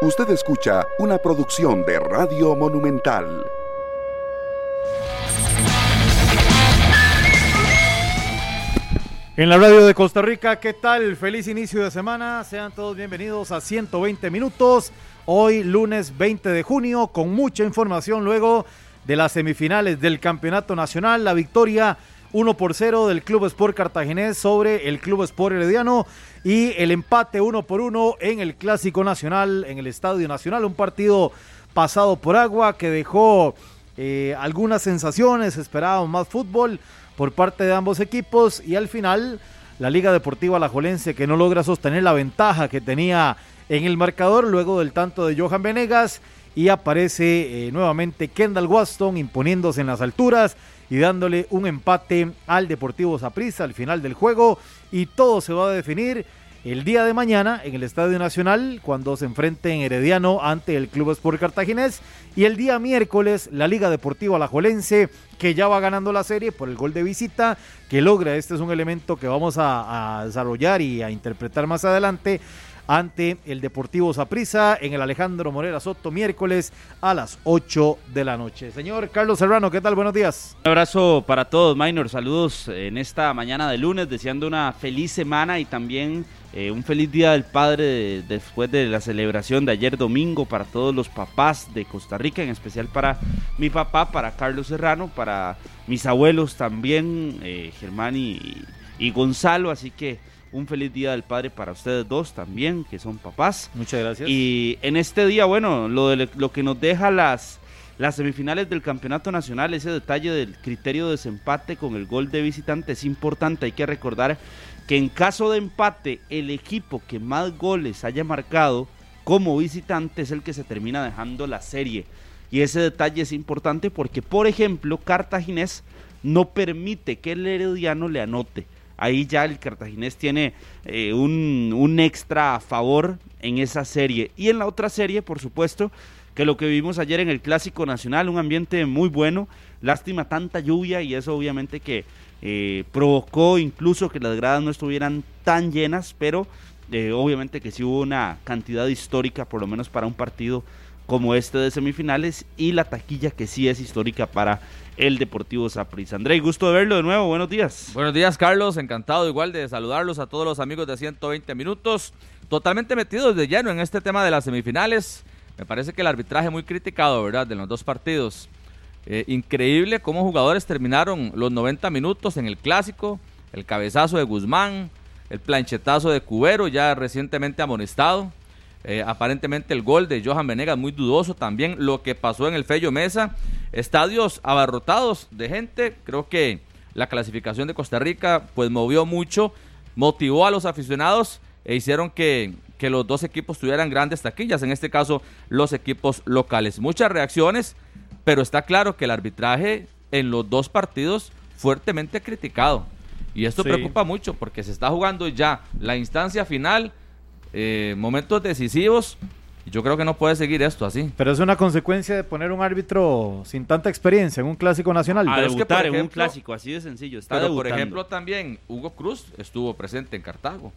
Usted escucha una producción de Radio Monumental. En la radio de Costa Rica, ¿qué tal? Feliz inicio de semana. Sean todos bienvenidos a 120 minutos. Hoy lunes 20 de junio con mucha información luego de las semifinales del Campeonato Nacional. La victoria 1 por 0 del Club Sport Cartaginés sobre el Club Sport Herediano y el empate uno por uno en el Clásico Nacional, en el Estadio Nacional, un partido pasado por agua que dejó eh, algunas sensaciones, esperábamos más fútbol por parte de ambos equipos y al final la Liga Deportiva Alajuelense que no logra sostener la ventaja que tenía en el marcador luego del tanto de Johan Venegas y aparece eh, nuevamente Kendall Waston imponiéndose en las alturas y dándole un empate al Deportivo Saprissa al final del juego. Y todo se va a definir el día de mañana en el Estadio Nacional cuando se enfrenten Herediano ante el Club Sport Cartaginés. Y el día miércoles la Liga Deportiva Alajuelense que ya va ganando la serie por el gol de visita que logra, este es un elemento que vamos a, a desarrollar y a interpretar más adelante ante el Deportivo Saprissa en el Alejandro Morera Soto miércoles a las 8 de la noche. Señor Carlos Serrano, ¿qué tal? Buenos días. Un abrazo para todos, Minor. Saludos en esta mañana de lunes, deseando una feliz semana y también eh, un feliz día del padre después de la celebración de ayer domingo para todos los papás de Costa Rica, en especial para mi papá, para Carlos Serrano, para mis abuelos también, eh, Germán y, y Gonzalo. Así que un feliz día del padre para ustedes dos también, que son papás. Muchas gracias. Y en este día, bueno, lo, de, lo que nos deja las, las semifinales del campeonato nacional, ese detalle del criterio de desempate con el gol de visitante es importante. Hay que recordar que en caso de empate, el equipo que más goles haya marcado como visitante es el que se termina dejando la serie. Y ese detalle es importante porque, por ejemplo, Cartaginés no permite que el herediano le anote ahí ya el cartaginés tiene eh, un, un, extra a favor en esa serie. Y en la otra serie, por supuesto, que lo que vimos ayer en el Clásico Nacional, un ambiente muy bueno, lástima tanta lluvia y eso obviamente que eh, provocó incluso que las gradas no estuvieran tan llenas, pero eh, obviamente que sí hubo una cantidad histórica, por lo menos para un partido como este de semifinales y la taquilla que sí es histórica para el Deportivo Saprissa. André, gusto de verlo de nuevo, buenos días. Buenos días, Carlos, encantado igual de saludarlos a todos los amigos de 120 minutos, totalmente metidos de lleno en este tema de las semifinales. Me parece que el arbitraje muy criticado, ¿verdad?, de los dos partidos. Eh, increíble cómo jugadores terminaron los 90 minutos en el clásico, el cabezazo de Guzmán, el planchetazo de Cubero, ya recientemente amonestado. Eh, aparentemente el gol de Johan Venegas muy dudoso también. Lo que pasó en el Fello Mesa. Estadios abarrotados de gente. Creo que la clasificación de Costa Rica pues movió mucho. Motivó a los aficionados e hicieron que, que los dos equipos tuvieran grandes taquillas. En este caso los equipos locales. Muchas reacciones. Pero está claro que el arbitraje en los dos partidos fuertemente criticado. Y esto sí. preocupa mucho porque se está jugando ya la instancia final eh, momentos decisivos. Y yo creo que no puede seguir esto así. Pero es una consecuencia de poner un árbitro sin tanta experiencia en un clásico nacional. A pero debutar es que, por ejemplo, en un clásico, así de sencillo. Está pero por ejemplo también Hugo Cruz estuvo presente en Cartago.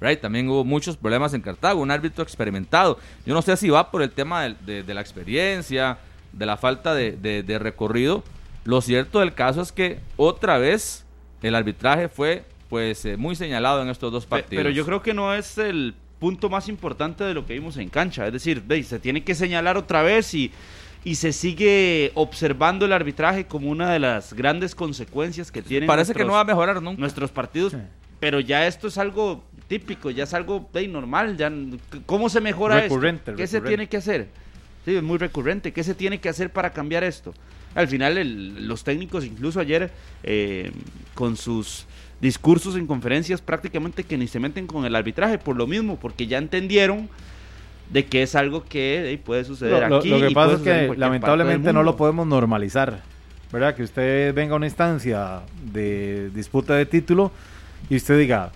Right, también hubo muchos problemas en Cartago, un árbitro experimentado. Yo no sé si va por el tema de, de, de la experiencia, de la falta de, de, recorrido. Lo cierto del caso es que otra vez el arbitraje fue pues eh, muy señalado en estos dos partidos. Pero yo creo que no es el punto más importante de lo que vimos en cancha. Es decir, veis, se tiene que señalar otra vez y, y se sigue observando el arbitraje como una de las grandes consecuencias que tienen. Parece nuestros, que no va a mejorar nunca. Nuestros partidos. Sí. Pero ya esto es algo típico, ya es algo hey, normal. Ya, ¿Cómo se mejora recurrente, esto? ¿Qué recurrente. se tiene que hacer? Sí, es muy recurrente. ¿Qué se tiene que hacer para cambiar esto? Al final, el, los técnicos, incluso ayer, eh, con sus discursos en conferencias prácticamente que ni se meten con el arbitraje por lo mismo, porque ya entendieron de que es algo que eh, puede suceder lo, aquí. Lo, que pasa es que lamentablemente no lo podemos normalizar, ¿verdad? Que usted venga a una instancia de disputa de título y usted diga,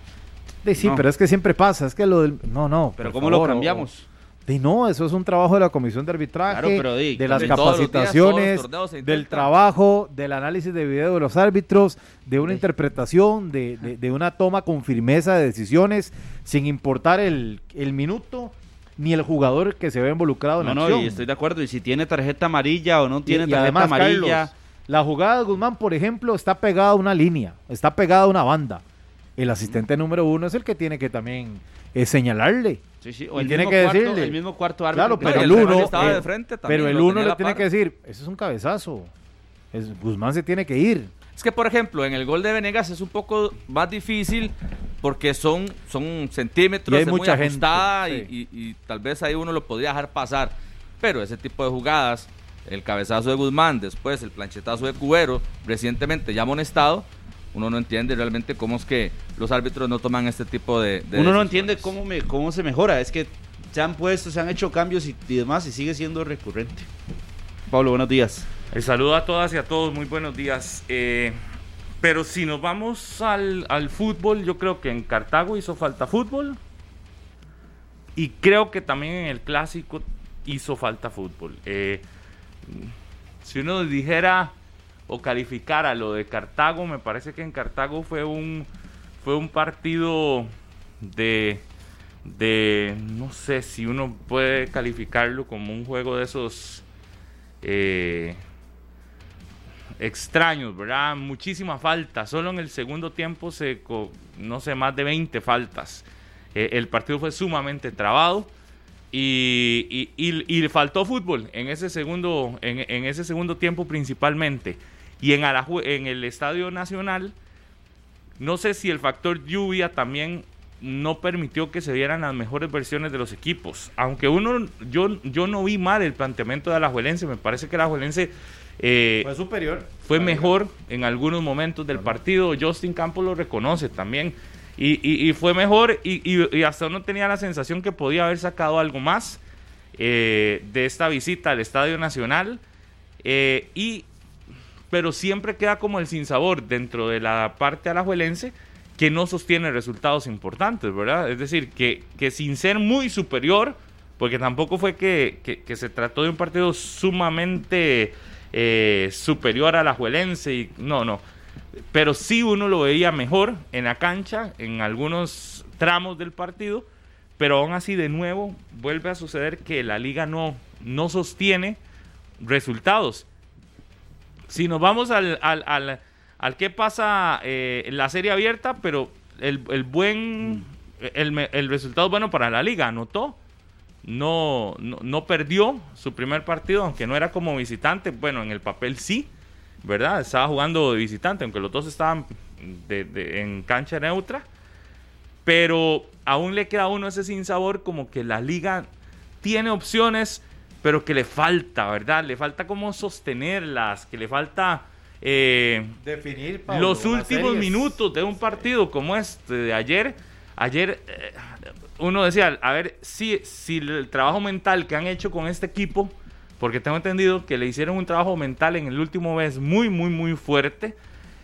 sí, no. pero es que siempre pasa, es que lo del... No, no. Pero ¿cómo favor, lo cambiamos? O, de no, eso es un trabajo de la comisión de arbitraje, claro, pero, de, de las capacitaciones, días, del trabajo, del análisis de video de los árbitros, de una sí. interpretación, de, de, de, una toma con firmeza de decisiones, sin importar el, el minuto. ni el jugador que se ve involucrado en No, la no, acción. y estoy de acuerdo. Y si tiene tarjeta amarilla o no tiene Y- y tarjeta además, amarilla. Carlos, la jugada de Guzmán, por ejemplo, está pegada a una línea, está pegada a una banda. El asistente número uno es el que tiene que también eh, señalarle. Sí, sí, o el tiene que cuarto- decirle. El mismo cuarto árbitro. Claro, pero el el uno, estaba eh, de frente también, pero el uno le tiene par. que decir, eso es un cabezazo. Es- Guzmán se tiene que ir. Es que, por ejemplo, en el gol de Venegas es un poco más difícil porque son, son centímetros, Y hay es mucha muy gente, ajustada sí. y, y- y tal vez ahí uno lo podría dejar pasar. Pero ese tipo de jugadas, el cabezazo de Guzmán, después el planchetazo de Cubero, recientemente ya amonestado, uno no entiende realmente cómo es que los árbitros no toman este tipo de... de Uno no entiende cómo, me, cómo se mejora. Es que se han puesto, se han hecho cambios y, y demás y sigue siendo recurrente. Pablo, buenos días. El saludo a todas y a todos, muy buenos días. Eh, pero si nos vamos al, al fútbol, yo creo que en Cartago hizo falta fútbol. Y creo que también en el clásico hizo falta fútbol. Eh, si uno dijera o calificara lo de Cartago, me parece que en Cartago fue un, fue un partido de, de, no sé si uno puede calificarlo como un juego de esos eh, extraños, ¿verdad? Muchísima falta. Solo en el segundo tiempo se, no sé, más de 20 faltas. Eh, el partido fue sumamente trabado y, y, y- faltó fútbol en ese segundo, en ese segundo tiempo principalmente. Y en, Araju- en el Estadio Nacional, no sé si el factor lluvia también no permitió que se vieran las mejores versiones de los equipos. Aunque uno, yo, yo no vi mal el planteamiento de Alajuelense, me parece que Alajuelense eh, superior. fue mejor en algunos momentos del partido. Justin Campos lo reconoce también. Y, y- y fue mejor y hasta uno tenía la sensación que podía haber sacado algo más eh, de esta visita al Estadio Nacional. Eh, y, pero siempre queda como el sinsabor dentro de la parte alajuelense que no sostiene resultados importantes, ¿verdad? Es decir, que, que sin ser muy superior, porque tampoco fue que, que- se trató de un partido sumamente eh, superior al Alajuelense, y, no, no, pero sí uno lo veía mejor en la cancha, en algunos tramos del partido, pero aún así de nuevo vuelve a suceder que la liga no, no sostiene resultados. Si nos vamos al, al, al, al qué pasa eh, en la serie abierta, pero el, el buen, el, me- el resultado bueno para la liga, anotó, no, no, no perdió su primer partido, aunque no era como visitante, bueno, en el papel sí, ¿verdad? Estaba jugando de visitante, aunque los dos estaban de- de- en cancha neutra, pero aún le queda a uno ese sinsabor como que la liga tiene opciones, pero que le falta, ¿verdad? Le falta como sostenerlas, que le falta eh, Definir los últimos minutos de un partido como este de ayer. Ayer eh, uno decía, a ver, si, si el trabajo mental que han hecho con este equipo, porque tengo entendido que le hicieron un trabajo mental en el último mes muy, muy, muy fuerte,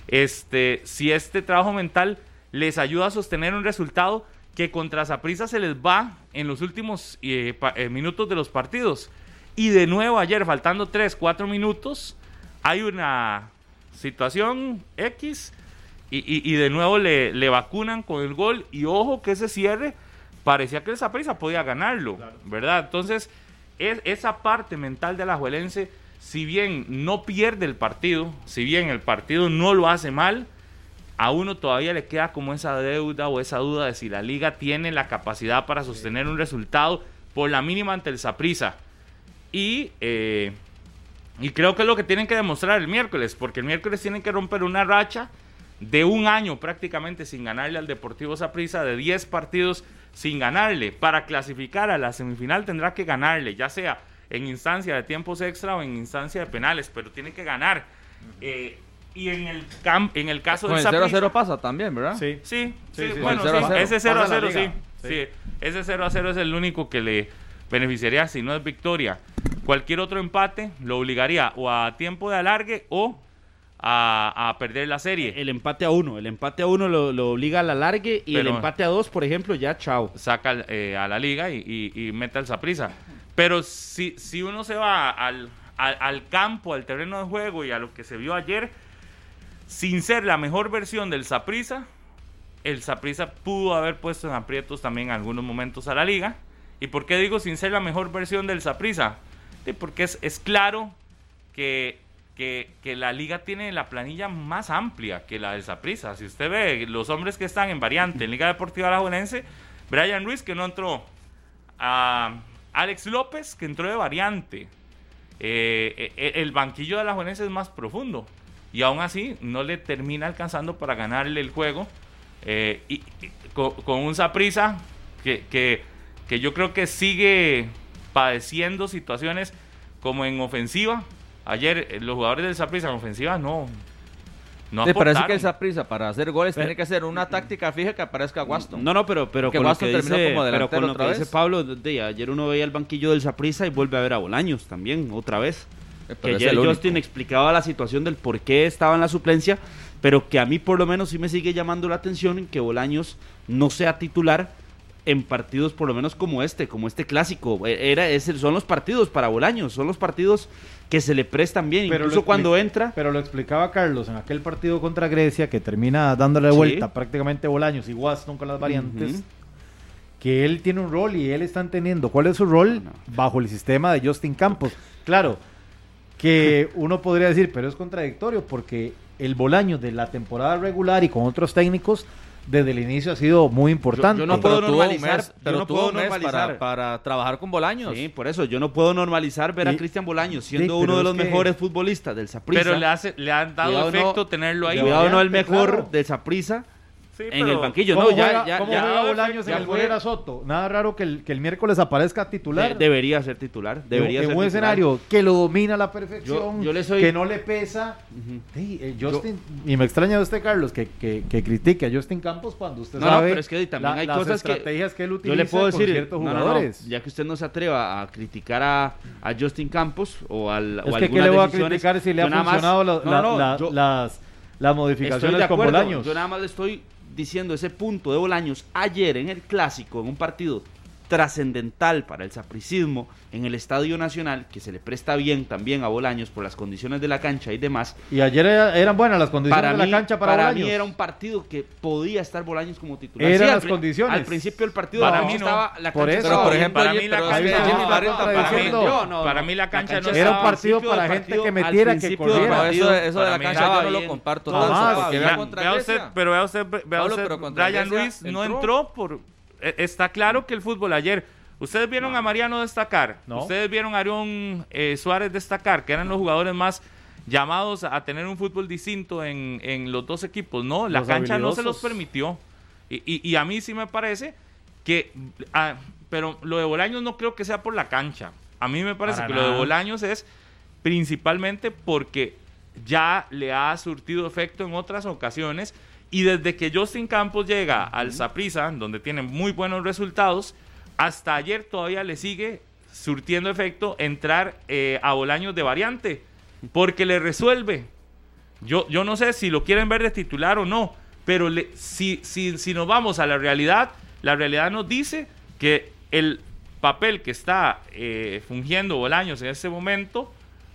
este, si este trabajo mental les ayuda a sostener un resultado que contra Saprissa se les va en los últimos eh, pa- eh, minutos de los partidos. Y de nuevo ayer, faltando 3, 4 minutos, hay una situación X y, y- y de nuevo le, le vacunan con el gol y ojo que ese cierre parecía que el Saprissa podía ganarlo, ¿verdad? Entonces, es, esa parte mental de la Juelense, si bien no pierde el partido, si bien el partido no lo hace mal, a uno todavía le queda como esa deuda o esa duda de si la liga tiene la capacidad para sostener un resultado por la mínima ante el Saprissa. Y, eh, y creo que es lo que tienen que demostrar el miércoles, porque el miércoles tienen que romper una racha de un año prácticamente sin ganarle al Deportivo Saprissa, de 10 partidos sin ganarle. Para clasificar a la semifinal tendrá que ganarle, ya sea en instancia de tiempos extra o en instancia de penales, pero tiene que ganar. Eh, y en el, cam- en el caso Con del el 0 a Saprissa- 0 pasa también, ¿verdad? Sí. Sí, sí, Sí, sí, bueno, el 0 a sí, 0. ese 0 a Pasa la 0, sí, liga. sí. Sí. Ese 0 a 0 es el único que le beneficiaría si no es victoria. Cualquier otro empate lo obligaría o a tiempo de alargue o a, a perder la serie. El empate a uno. El empate a uno lo, lo obliga a la largue y el empate a dos, por ejemplo, ya chao. saca eh, a la liga y, y, y mete al Saprissa. Pero si, si uno se va al, al, al campo, al terreno de juego y a lo que se vio ayer, sin ser la mejor versión del Saprissa, el Saprissa pudo haber puesto en aprietos también en algunos momentos a la liga ¿Y por qué digo sin ser la mejor versión del Saprissa? porque es, claro que, que, la liga tiene la planilla más amplia que la del Saprissa. Si usted ve los hombres que están en variante en Liga Deportiva Alajuelense, Brian Ruiz que no entró, a Alex López que entró de variante. Eh, eh, el banquillo de Alajuelense es más profundo y aún así no le termina alcanzando para ganarle el juego. Eh, y, con, un Saprisa que, que, yo creo que sigue padeciendo situaciones como en ofensiva. Ayer eh, los jugadores del Saprisa en ofensiva no. No Me parece que el Saprisa para hacer goles tiene que hacer una táctica fija que aparezca Waston. No, no, pero, pero con Waston terminó como delantero otra vez. Pablo, de, ayer uno veía el banquillo del Saprisa y vuelve a ver a Bolaños también, otra vez. Eh, que ayer Justin explicaba la situación del por qué estaba en la suplencia, pero que a mí por lo menos sí me sigue llamando la atención en que Bolaños no sea titular en partidos por lo menos como este, como este clásico. E, era, es, son los partidos para Bolaños, son los partidos que se le prestan bien, incluso cuando entra. Pero lo explicaba Carlos en aquel partido contra Grecia, que termina dándole vuelta prácticamente Bolaños y Waston con las variantes. Que él tiene un rol y él está entendiendo cuál es su rol bajo el sistema de Justin Campos. Claro, que uno podría decir, pero es contradictorio porque el Bolaño de la temporada regular y con otros técnicos desde el inicio ha sido muy importante. Yo, no puedo normalizar, pero no puedo normalizar para, trabajar con Bolaños. Sí, por eso yo no puedo normalizar ver a Cristian Bolaños siendo uno de los mejores futbolistas del Saprissa. Pero le, hace, le han dado efecto tenerlo ahí. Cuidado no el mejor del Saprissa en el banquillo. No, ya, ya, ¿cómo juega Bolaños en el Fuera Soto? Nada raro que el, que el miércoles aparezca titular. debería ser titular. Debería en, en un escenario que lo domina a la perfección, que no le pesa. Eh, Justin, y me extraña de usted, Carlos, que, que, que, critique a Justin Campos cuando usted sabe pero es que también hay cosas estrategias que, él utiliza yo le puedo decir, ciertos jugadores. ya que usted no se atreva a criticar a, a Justin Campos o al Es que ¿qué le voy a criticar si le han funcionado las, las modificaciones con Bolaños? Yo nada más le estoy diciendo ese punto de Bolaños ayer en el clásico, en un partido trascendental para el sapricismo en el Estadio Nacional, que se le presta bien también a Bolaños por las condiciones de la cancha y demás. Y ayer eran buenas las condiciones de la cancha para, para mí era un partido que podía estar Bolaños como titular. Eran las condiciones. Al principio del partido para mí estaba la cancha por eso, por ejemplo, para mí la cancha para mí la cancha no era un partido para gente que metiera que corriera. Eso de la cancha yo no lo comparto tanto, pero vea usted, vea usted, Brian Ruiz no entró por está claro que el fútbol ayer. Ustedes vieron a Mariano destacar, ustedes vieron a Arión eh, Suárez destacar, que eran los jugadores más llamados a tener un fútbol distinto en, en los dos equipos. No, la cancha no se los permitió. Y, y, a mí sí me parece que, ah, pero lo de Bolaños no creo que sea por la cancha. A mí me parece que lo de Bolaños es principalmente porque ya le ha surtido efecto en otras ocasiones y desde que Justin Campos llega al Saprissa, donde tiene muy buenos resultados, hasta ayer todavía le sigue surtiendo efecto entrar eh, a Bolaños de variante, porque le resuelve. Yo, yo no sé si lo quieren ver de titular o no, pero si, si, si nos vamos a la realidad, la realidad nos dice que el papel que está eh, fungiendo Bolaños en este momento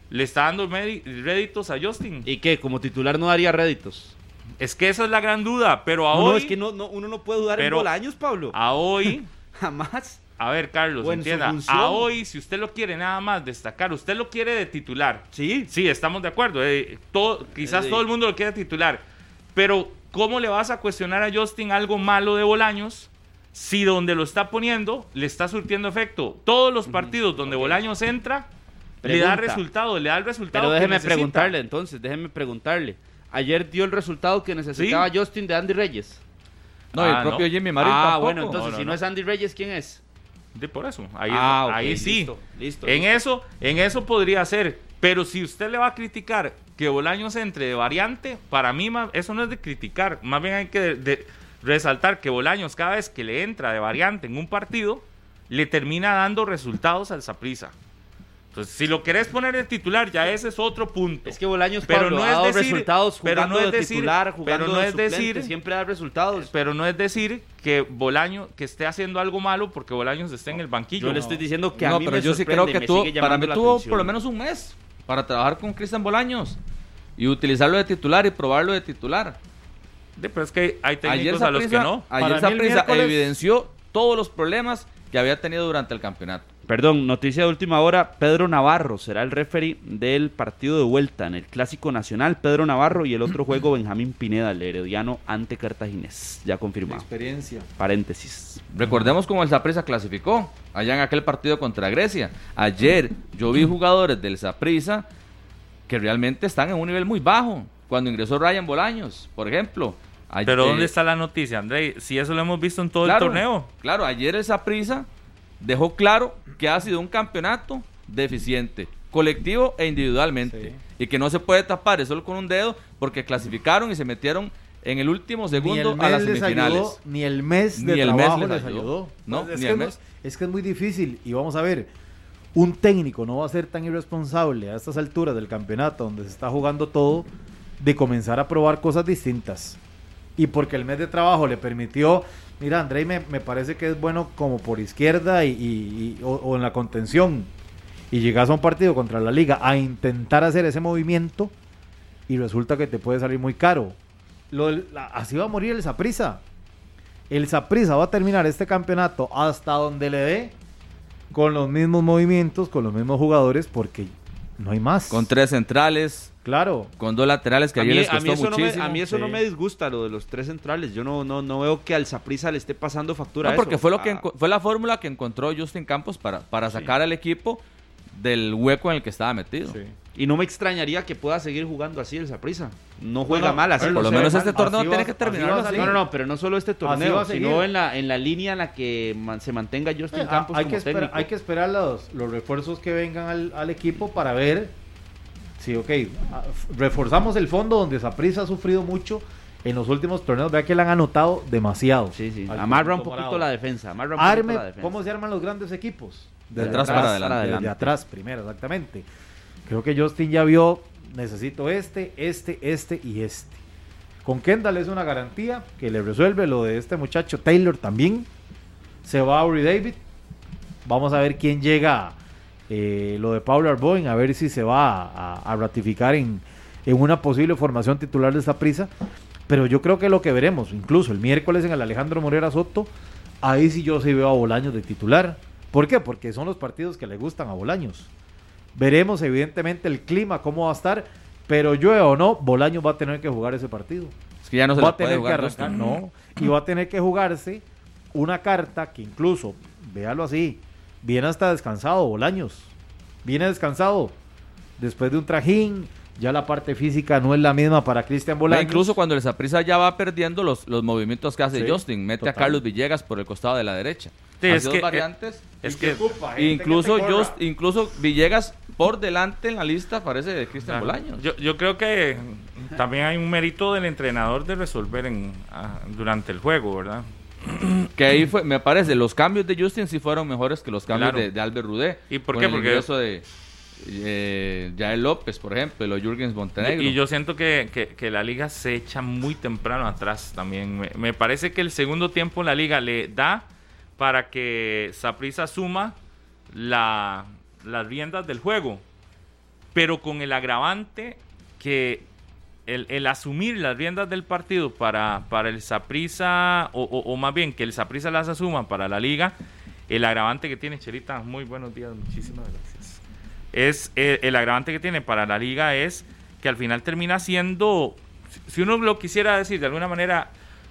le está dando réditos a Justin. ¿Y qué? ¿Como titular no daría réditos? Es que esa es la gran duda, pero a hoy... No, es que no, uno no puede dudar en Bolaños, Pablo. A hoy... Jamás. A ver, Carlos, entienda. A hoy, si usted lo quiere nada más destacar, usted lo quiere de titular. Sí. Sí, estamos de acuerdo. Eh, todo, quizás todo el mundo lo quiere titular. Pero, ¿cómo le vas a cuestionar a Justin algo malo de Bolaños si donde lo está poniendo le está surtiendo efecto? Todos los partidos donde Bolaños entra, le da resultado, le da el resultado. Pero déjeme preguntarle entonces, déjeme preguntarle ayer dio el resultado que necesitaba Justin de Andy Reyes. No, el ah, propio Jimmy Marín Ah, bueno, entonces si no, es Andy Reyes, ¿quién es? De por eso, ahí, ah, ahí sí. Listo, en eso, en eso podría ser. Pero si usted le va a criticar que Bolaños entre de variante, para mí eso no es de criticar. Más bien hay que resaltar que Bolaños cada vez que le entra de variante en un partido, le termina dando resultados al Saprisa. Entonces, si lo querés poner de titular, ya ese es otro punto. Es que Bolaños pero no es decir, resultados pero no es de titular, jugando pero no es decir, siempre da resultados. Pero no es decir que Bolaños que esté haciendo algo malo porque Bolaños esté en el banquillo. Yo le estoy diciendo que a mí pero yo sí creo que tuvo, para mí tuvo por lo menos un mes para trabajar con Cristian Bolaños y utilizarlo de titular y probarlo de titular. pero es que hay técnicos a los que no. Ayer Saprissa evidenció todos los problemas que había tenido durante el campeonato. Perdón, noticia de última hora, Pedro Navarro será el referee del partido de vuelta en el Clásico Nacional, Pedro Navarro y el otro juego Benjamín Pineda, el herediano ante Cartaginés, ya confirmado. Experiencia. Paréntesis. Recordemos cómo el Saprissa clasificó allá en aquel partido contra Grecia. Ayer yo vi jugadores del Saprissa que realmente están en un nivel muy bajo. Cuando ingresó Ryan Bolaños, por ejemplo. Ayer- Pero ¿dónde está la noticia, André? Si eso lo hemos visto en todo Claro, el torneo. Claro, ayer el Saprissa dejó claro que ha sido un campeonato deficiente, colectivo e individualmente. Sí. Y que no se puede tapar eso con un dedo porque clasificaron y se metieron en el último segundo el a las semifinales. ayudó, ni el mes de Ni el mes trabajo les les ayudó. ayudó. No, Pues es ni que el es- mes. Es que es muy difícil. Y vamos a ver, un técnico no va a ser tan irresponsable a estas alturas del campeonato, donde se está jugando todo, de comenzar a probar cosas distintas. Y porque el mes de trabajo le permitió, mira, Andrei me, parece que es bueno como por izquierda y, o, en la contención. Y llegas a un partido contra la liga a intentar hacer ese movimiento y resulta que te puede salir muy caro. Así va a morir el Saprisa. El Saprisa va a terminar este campeonato hasta donde le dé con los mismos movimientos, con los mismos jugadores, porque no hay más. Con tres centrales, Claro. con dos laterales que A ayer mí, les a costó mí eso, no me, muchísimo. a mí eso no sí. me disgusta lo de los tres centrales. Yo no, no, no veo que al Saprissa le esté pasando factura. No, porque fue lo que Ah, fue la fórmula que encontró Justin Campos para, para sacar al equipo del hueco en el que estaba metido. Y no me extrañaría que pueda seguir jugando así el Saprissa. No juega mal así. Por lo menos este torneo así tiene va- que salir. No, no, no, pero no solo este torneo, sino en la, en la línea en la que man- se mantenga Justin Eh, Campos hay, como que esperar, técnico. hay que esperar los, los refuerzos que vengan al, al equipo para ver si, ok, reforzamos el fondo donde Saprissa ha sufrido mucho en los últimos torneos. Vea que le han anotado demasiado. Sí, sí. Amarra un poquito la defensa. Amarra un poquito Arme, la defensa. ¿cómo se arman los grandes equipos? De atrás para adelante. Adelante. atrás primero, exactamente. Creo que Justin ya vio, necesito este, este, este y este. Con Kendall es una garantía que le resuelve lo de este muchacho Taylor también. Se va a Uri David. Vamos a ver quién llega. eh, lo de Pablo Arboin, a ver si se va a, a ratificar en, en una posible formación titular de esta prisa. Pero yo creo que lo que veremos, incluso el miércoles en el Alejandro Morera Soto, ahí sí yo sí veo a Bolaños de titular. ¿Por qué? Porque son los partidos que le gustan a Bolaños. Veremos evidentemente el clima, cómo va a estar, pero llueve o no, Bolaños va a tener que jugar ese partido. Es que ya no se va a puede tener que jugar arrancar, Justin. no, y va a tener que jugarse una carta que incluso, véalo así, viene hasta descansado Bolaños, viene descansado después de un trajín, ya la parte física no es la misma para Cristian Bolaños. incluso cuando el Saprissa ya va perdiendo los, los movimientos que hace Sí, Justin, mete a. Carlos Villegas por el costado de la derecha. Sí, Hace es dos que, eh, variantes. Es que incluso, Just- incluso Villegas por delante en la lista parece de Cristian Claro. Bolaños. Yo, yo creo que también hay un mérito del entrenador de resolver en, ah, durante el juego, ¿verdad? Que ahí fue, me parece, los cambios de Justin sí fueron mejores que los cambios Claro. de, de Albert Rudé. ¿Y por qué? Porque- de eh, López, por ejemplo, y los Jürgens Montenegro. Y yo siento que, que- la liga se echa muy temprano atrás también. Me, parece que el segundo tiempo la liga le da para que Saprissa suma la, las riendas del juego, pero con el agravante que el, el asumir las riendas del partido para, para el Saprissa, o, más bien que el Saprissa las asuma para la liga, el agravante que tiene, Cherita, muy buenos días, muchísimas gracias. Es eh, el agravante que tiene para la liga es que al final termina siendo, si- uno lo quisiera decir de alguna manera,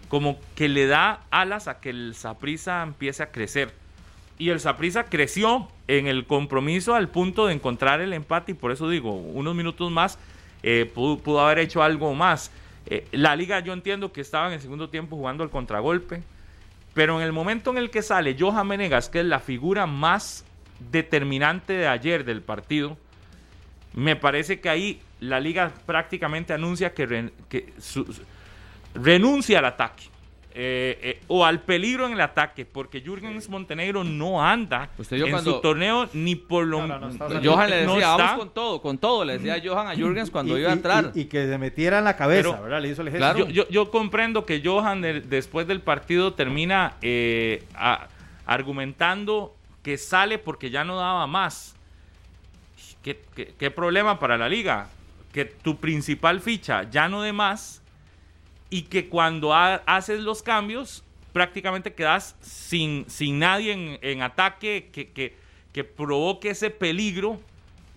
como que le da alas a que el Saprissa empiece a crecer. Y el Saprissa creció en el compromiso al punto de encontrar el empate y por eso digo, unos minutos más eh, pudo, pudo haber hecho algo más. Eh, la liga yo entiendo que estaba en el segundo tiempo jugando al contragolpe, pero en el momento en el que sale Johan Menegas, que es la figura más determinante de ayer del partido, me parece que ahí la liga prácticamente anuncia que, ren- que su- su- renuncia al ataque. eh, eh, o al peligro en el ataque, porque Jürgens Montenegro no anda Usted vio en cuando- su torneo ni por lo No, no, no no- Johan le no decía, está. vamos con todo, con todo, le decía Johan a Jürgens cuando Y- iba a entrar. Y, y que se metiera en la cabeza, Pero- ¿verdad? Le hizo el gesto. Claro. Yo, yo- yo comprendo que Johan de- después del partido termina eh, a- argumentando que sale porque ya no daba más. ¿Qué, qué- qué problema para la liga? Que tu principal ficha ya no dé más y que cuando ha- haces los cambios prácticamente quedas sin, sin nadie en, en ataque que, que, que provoque ese peligro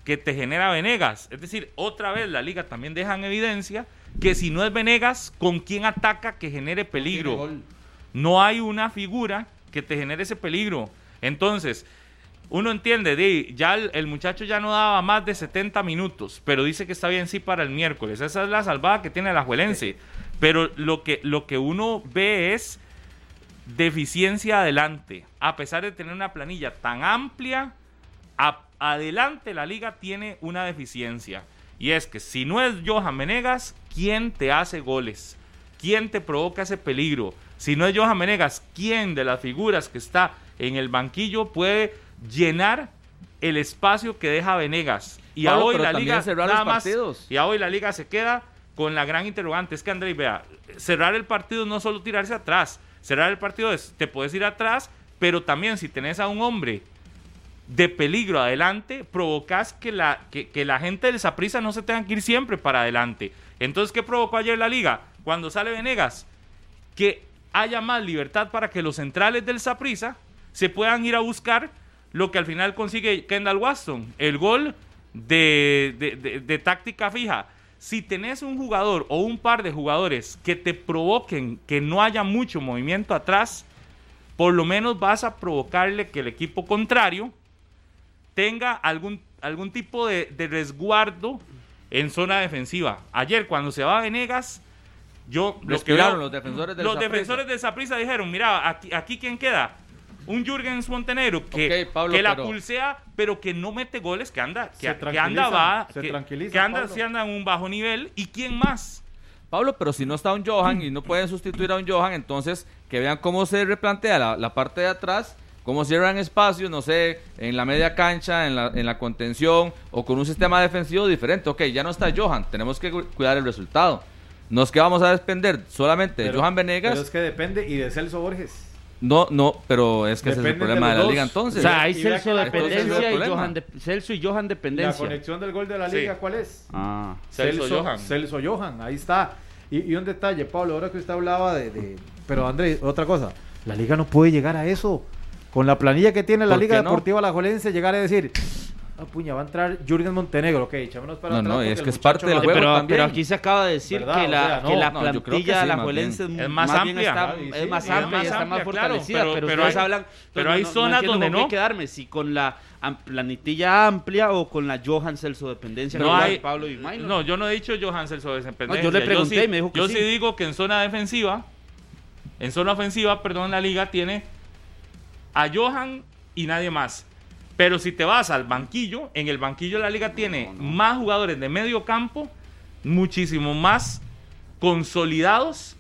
que te genera Venegas. Es decir, otra vez la liga también deja en evidencia que si no es Venegas, ¿con quién ataca que genere peligro? No hay una figura que te genere ese peligro. Entonces, uno entiende, de, ya el, el muchacho ya no daba más de 70 minutos, pero dice que está bien sí para el miércoles. Esa es la salvada que tiene el Ajuelense. Pero lo que, lo que uno ve es deficiencia adelante. A pesar de tener una planilla tan amplia, a- adelante la liga tiene una deficiencia. Y es que si no es Johan Venegas, ¿quién te hace goles? ¿Quién te provoca ese peligro? Si no es Johan Venegas, ¿quién de las figuras que está en el banquillo puede llenar el espacio que deja Venegas? Y a hoy la liga nada más, y a hoy la liga se queda con la gran interrogante. Es que André, vea, cerrar el partido no solo tirarse atrás. Cerrar el partido es, te puedes ir atrás, pero también si tenés a un hombre de peligro adelante, provocas que la, que, que la gente del Saprissa no se tenga que ir siempre para adelante. Entonces, ¿qué provocó ayer la liga? Cuando sale Venegas, que haya más libertad para que los centrales del Saprissa se puedan ir a buscar lo que al final consigue Kendall Waston, el gol de, de- de- de táctica fija. Si tenés un jugador o un par de jugadores que te provoquen que no haya mucho movimiento atrás, por lo menos vas a provocarle que el equipo contrario tenga algún, algún tipo de, de resguardo en zona defensiva. Ayer, cuando se va Venegas, yo lo que veo- los defensores del los defensores de dijeron, mira, aquí, aquí quién queda. Un Jürgens Montenegro que, Pablo, que la pero- pulsea, pero que no mete goles, que anda, Se que, que anda va, se que, anda, Pablo. sí anda en un bajo nivel. ¿Y quién más? Pablo, pero si no está un Johan y no pueden sustituir a un Johan, entonces que vean cómo se replantea la, la parte de atrás, cómo cierran espacios, no sé, en la media cancha, en la, en la contención o con un sistema defensivo diferente. Ok, ya no está Johan, tenemos que cu- cuidar el resultado. No es que vamos a depender solamente de Johan Venegas. Pero es que depende y de Celso Borges. No, no, pero es que ese es el de problema de, la liga entonces. O sea, hay Y Celso la dependencia y. Johan de- Celso y Johan La dependencia. conexión del gol de la Sí. liga, ¿cuál es? Ah. Celso Johan. Celso Johan, ahí está. Y, y un detalle, Pablo, ahora que usted hablaba de, de- Pero André, otra cosa. La liga no puede llegar a eso. Con la planilla que tiene la ¿Por Liga no? Deportiva Alajuelense, llegar a decir... Ah, puña, va a entrar Jürgen Montenegro. Ok, echémonos para No, atrás no, es que es parte del juego pero, también. pero aquí se acaba de decir ¿Verdad? que la, O sea, no, que la no, yo creo que plantilla sí, de la Juelense es Es más amplia. está, es más es amplia está amplia, más fortalecida. pero- pero pero ustedes hay- hablan. pero hay no- zonas donde no. quedarme, si con la planilla amplia o con la Johan Celso dependencia. No hay. Pablo y Maynor. No, yo no he dicho Johan Celso dependencia. No, yo le pregunté sí- y me dijo que Yo sí. sí digo que en zona defensiva, en zona ofensiva, perdón, la liga tiene a Johan y nadie más. Pero si te vas al banquillo, en el banquillo la liga tiene más jugadores de medio campo, muchísimo más consolidados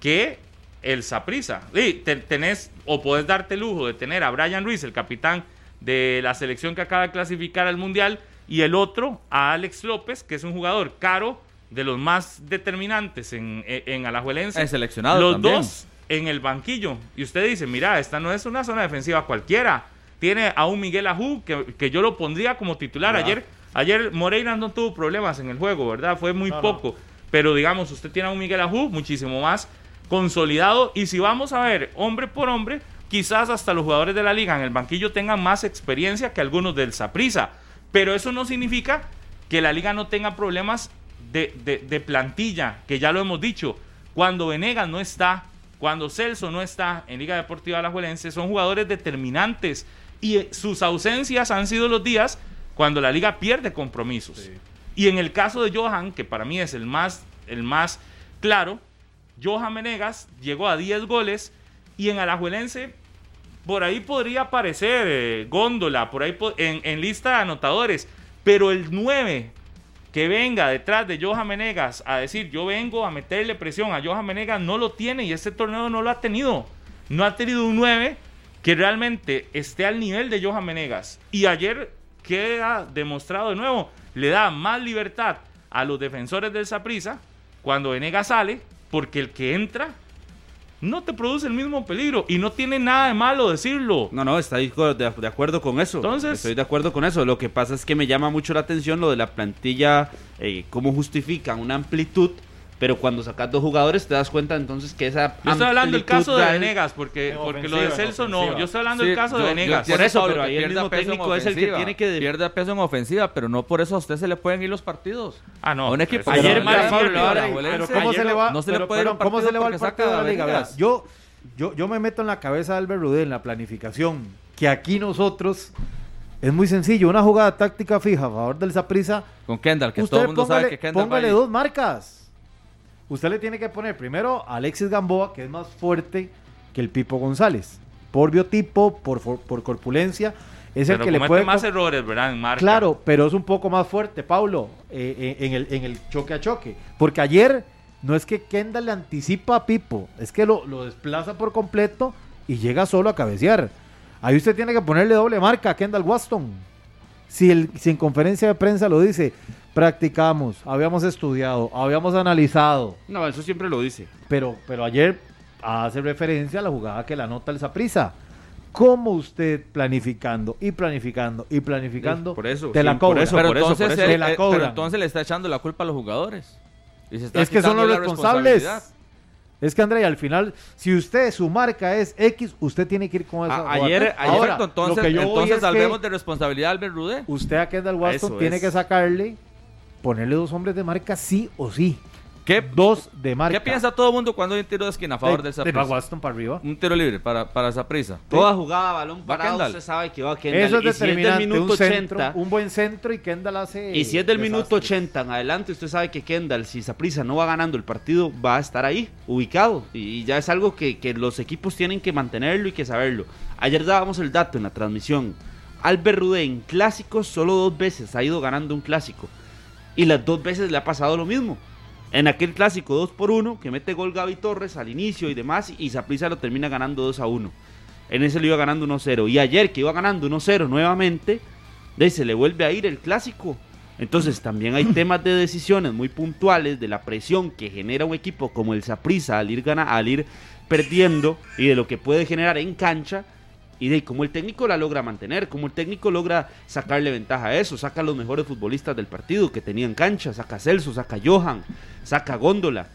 que el Saprisa. Y te- tenés, o podés darte el lujo de tener a Brian Ruiz, el capitán de la selección que acaba de clasificar al Mundial, y el otro a Alex López, que es un jugador caro, de los más determinantes en, en, en Alajuelense. Es seleccionado Los también. dos en el banquillo. Y usted dice, mira, esta no es una zona defensiva cualquiera. Tiene a un Miguel Ajú, que, que yo lo pondría como titular. Ayer, ayer Moreira no tuvo problemas en el juego, ¿verdad? Fue muy No, no. poco. Pero digamos, usted tiene a un Miguel Ajú muchísimo más consolidado. Y si vamos a ver hombre por hombre, quizás hasta los jugadores de la liga en el banquillo tengan más experiencia que algunos del Saprisa. Pero eso no significa que la liga no tenga problemas de, de- de plantilla, que ya lo hemos dicho. Cuando Venegas no está, cuando Celso no está en Liga Deportiva Alajuelense, son jugadores determinantes. Y sus ausencias han sido los días cuando la liga pierde compromisos. Sí. Y en el caso de Johan, que para mí es el más, el más claro, Johan Menegas llegó a 10 goles y en Alajuelense por ahí podría aparecer eh, Góndola, por ahí po- en, en lista de anotadores, pero el 9 que venga detrás de Johan Menegas a decir yo vengo a meterle presión a Johan Menegas no lo tiene y este torneo no lo ha tenido. No ha tenido un 9 que realmente esté al nivel de Johan Menegas. Y ayer queda demostrado de nuevo, le da más libertad a los defensores del Saprissa cuando Venegas sale, porque el que entra no te produce el mismo peligro y no tiene nada de malo decirlo. No, no, estoy de acuerdo con eso. Entonces- estoy de acuerdo con eso. Lo que pasa es que me llama mucho la atención lo de la plantilla, eh, cómo justifican una amplitud Pero cuando sacas dos jugadores te das cuenta entonces que esa Yo estoy hablando del caso de Venegas, porque, porque lo de Celso no. Yo estoy hablando Sí, del caso yo- de Venegas. Por eso, pero ahí el mismo técnico es el que tiene que- Pierde peso en ofensiva, pero no por eso a usted se le pueden ir los partidos. Ah, no. A un equipo Ayer Pero, ¿cómo ayer se le va, no se le puede ¿cómo se le va el partido de la liga? Yo, yo, yo me meto en la cabeza de Albert Rudé en la planificación, que aquí nosotros es muy sencillo, una jugada táctica fija a favor del Saprissa, Con Kendall, que usted todo el mundo póngale, sabe que Kendall va póngale ahí. dos marcas. Usted le tiene que poner primero a Alexis Gamboa, que es más fuerte que el Pipo González, por biotipo, por, por corpulencia, es el que le puede más errores, ¿verdad? En marca. Claro, pero es un poco más fuerte, Paulo, eh, eh, en, el, en el choque a choque. Porque ayer no es que Kendall le anticipa a Pipo, es que lo, lo desplaza por completo y llega solo a cabecear. Ahí usted tiene que ponerle doble marca a Kendall Waston. Si, el, si en conferencia de prensa lo dice, practicamos, habíamos estudiado, habíamos analizado, No, eso siempre lo dice. pero, pero ayer hace referencia a la jugada que la nota el Saprisa. ¿Cómo usted planificando y planificando y planificando Por eso, te la sí, por cobra? eso, pero, por eso, por eso. él- Te la eh, pero entonces le está echando la culpa a los jugadores. Y se está Es que son los responsables. Es que André, al final, si usted su marca es X, usted tiene que ir con esa. A- ayer- ayer- entonces, entonces es salvemos de responsabilidad a Albert Rudé. usted a Kendall Waston Eso tiene es. que sacarle, ponerle dos hombres de marca sí o sí. ¿Qué, Dos de marca. ¿Qué piensa todo el mundo cuando hay un tiro de esquina a favor de, del? Waston para arriba? Un tiro libre para, para Saprissa. Toda jugada, balón parado, Kendall. usted sabe que va Kendall. Eso es Y si es del minuto un, centro, 80, un buen centro y Kendall hace. Y si es del minuto desastres. 80 en adelante, usted sabe que Kendall, si Saprissa no va ganando el partido, va a estar ahí, ubicado. Y ya es algo que, que los equipos tienen que mantenerlo y que saberlo. Ayer dábamos el dato en la transmisión. Albert Rudé en clásicos solo dos veces ha ido ganando un clásico. Y las dos veces le ha pasado lo mismo. En aquel clásico 2 por 1 que mete gol Gaby Torres al inicio y demás, y Saprissa lo termina ganando 2 a 1. En ese lo iba ganando 1-0. Y ayer que iba ganando 1-0 nuevamente, de ahí se le vuelve a ir el clásico. Entonces también hay temas de decisiones muy puntuales de la presión que genera un equipo como el Saprissa al ir gana, al ir perdiendo y de lo que puede generar en cancha y de cómo el técnico la logra mantener, cómo el técnico logra sacarle ventaja a eso, saca a los mejores futbolistas del partido que tenían cancha, saca a Celso, saca a Johan, saca a Góndola.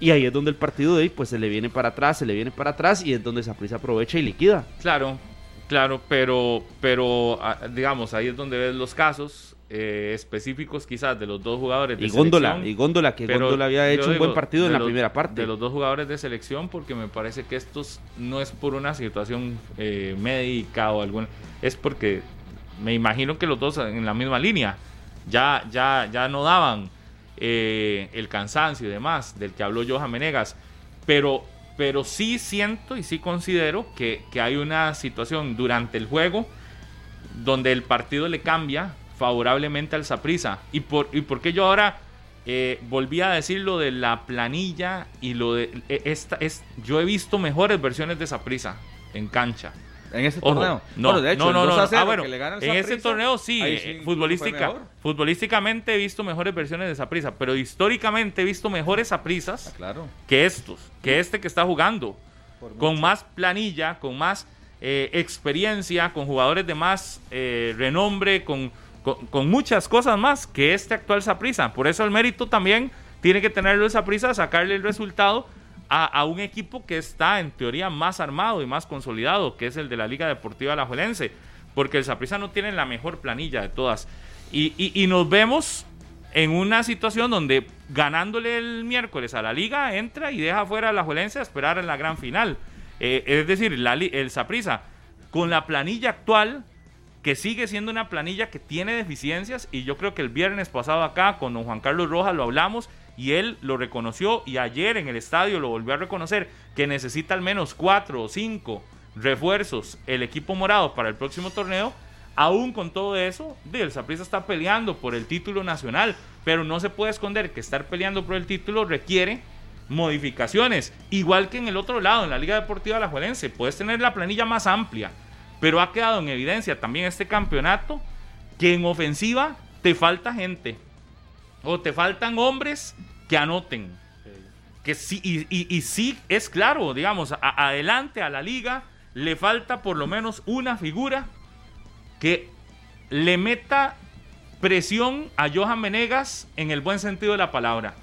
Y ahí es donde el partido de ahí pues se le viene para atrás, se le viene para atrás y es donde Saprissa aprovecha y liquida. Claro, claro, pero, pero ah, digamos, ahí es donde ves los casos eh, específicos quizás de los dos jugadores de Y Góndola, y Góndola, que Pero Góndola había hecho un buen partido en la los- primera parte. De los dos jugadores de selección, porque me parece que estos no es por una situación eh, médica o alguna, es porque me imagino que los dos en la misma línea ya, ya, ya no daban eh, el cansancio y demás del que habló Johan Menegas, pero, pero sí siento y sí considero que, que hay una situación durante el juego donde el partido le cambia favorablemente al Saprissa. ¿Y por, ¿Y por qué yo ahora eh, volví a decir lo de la planilla y lo de e- esta es yo he visto mejores versiones de Saprissa en cancha. En ese Ojo, torneo. no, Bueno, de hecho, no, no, el 2 no, a 0 ah, bueno, le en ese torneo sí, eh, sí futbolística, futbolísticamente he visto mejores versiones de Saprissa, pero históricamente he visto mejores Saprisas Ah, Claro. que estos, que este que está jugando, con más planilla, con más eh, experiencia, con jugadores de más eh, renombre, con, con, muchas cosas más que este actual Saprissa. Por eso el mérito también tiene que tenerlo el Saprissa, sacarle el resultado a, a un equipo que está en teoría más armado y más consolidado, que es el de la Liga Deportiva Alajuelense, porque el Saprissa no tiene la mejor planilla de todas. Y, y- nos vemos en una situación donde ganándole el miércoles a la liga entra y deja fuera a la Juelense a esperar en la gran final. Eh, es decir, la el Saprissa con la planilla actual que sigue siendo una planilla que tiene deficiencias y yo creo que el viernes pasado acá con don Juan Carlos Rojas lo hablamos y él lo reconoció y ayer en el estadio lo volvió a reconocer que necesita al menos cuatro o cinco refuerzos el equipo morado para el próximo torneo. Aún con todo eso, el Saprissa está peleando por el título nacional, pero no se puede esconder que estar peleando por el título requiere modificaciones, igual que en el otro lado, en la Liga Deportiva Alajuelense, puedes tener la planilla más amplia, pero ha quedado en evidencia también este campeonato que en ofensiva te falta gente o te faltan hombres que anoten. Que sí, y, sí es claro, digamos, adelante a la liga le falta por lo menos una figura que le meta presión a Johan Menegas en el buen sentido de la palabra.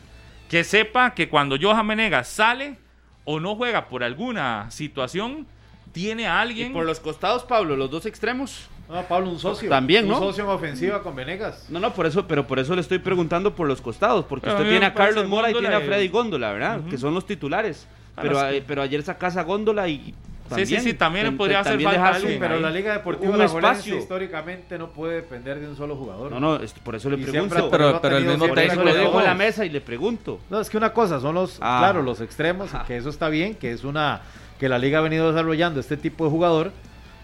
que sepa que cuando Johan Venegas sale o no juega por alguna situación, tiene a Y alguien. por los costados, Pablo, los dos extremos. No, Pablo, un socio. También, ¿no? Un socio en ofensiva con Venegas. No, no, por eso, pero por eso le estoy preguntando por los costados, porque Pero usted tiene a Carlos Mora y tiene a Freddy Góndola, ¿verdad? Que son los titulares. Ah, Pero, a- que- pero ayer sacas a Góndola y Sí, sí, sí, también le podría hacer falta alguien Pero ahí. la Liga Deportiva Un La espacio. históricamente no puede depender de un solo jugador. No, no, es- por eso le Y pregunto. siempre- pero- no pero el mismo por eso le dejo dijo- la mesa y le pregunto. No, es que una cosa son los, Ah. claro, los extremos, que eso está bien, que es una, que la liga ha venido desarrollando este tipo de jugador,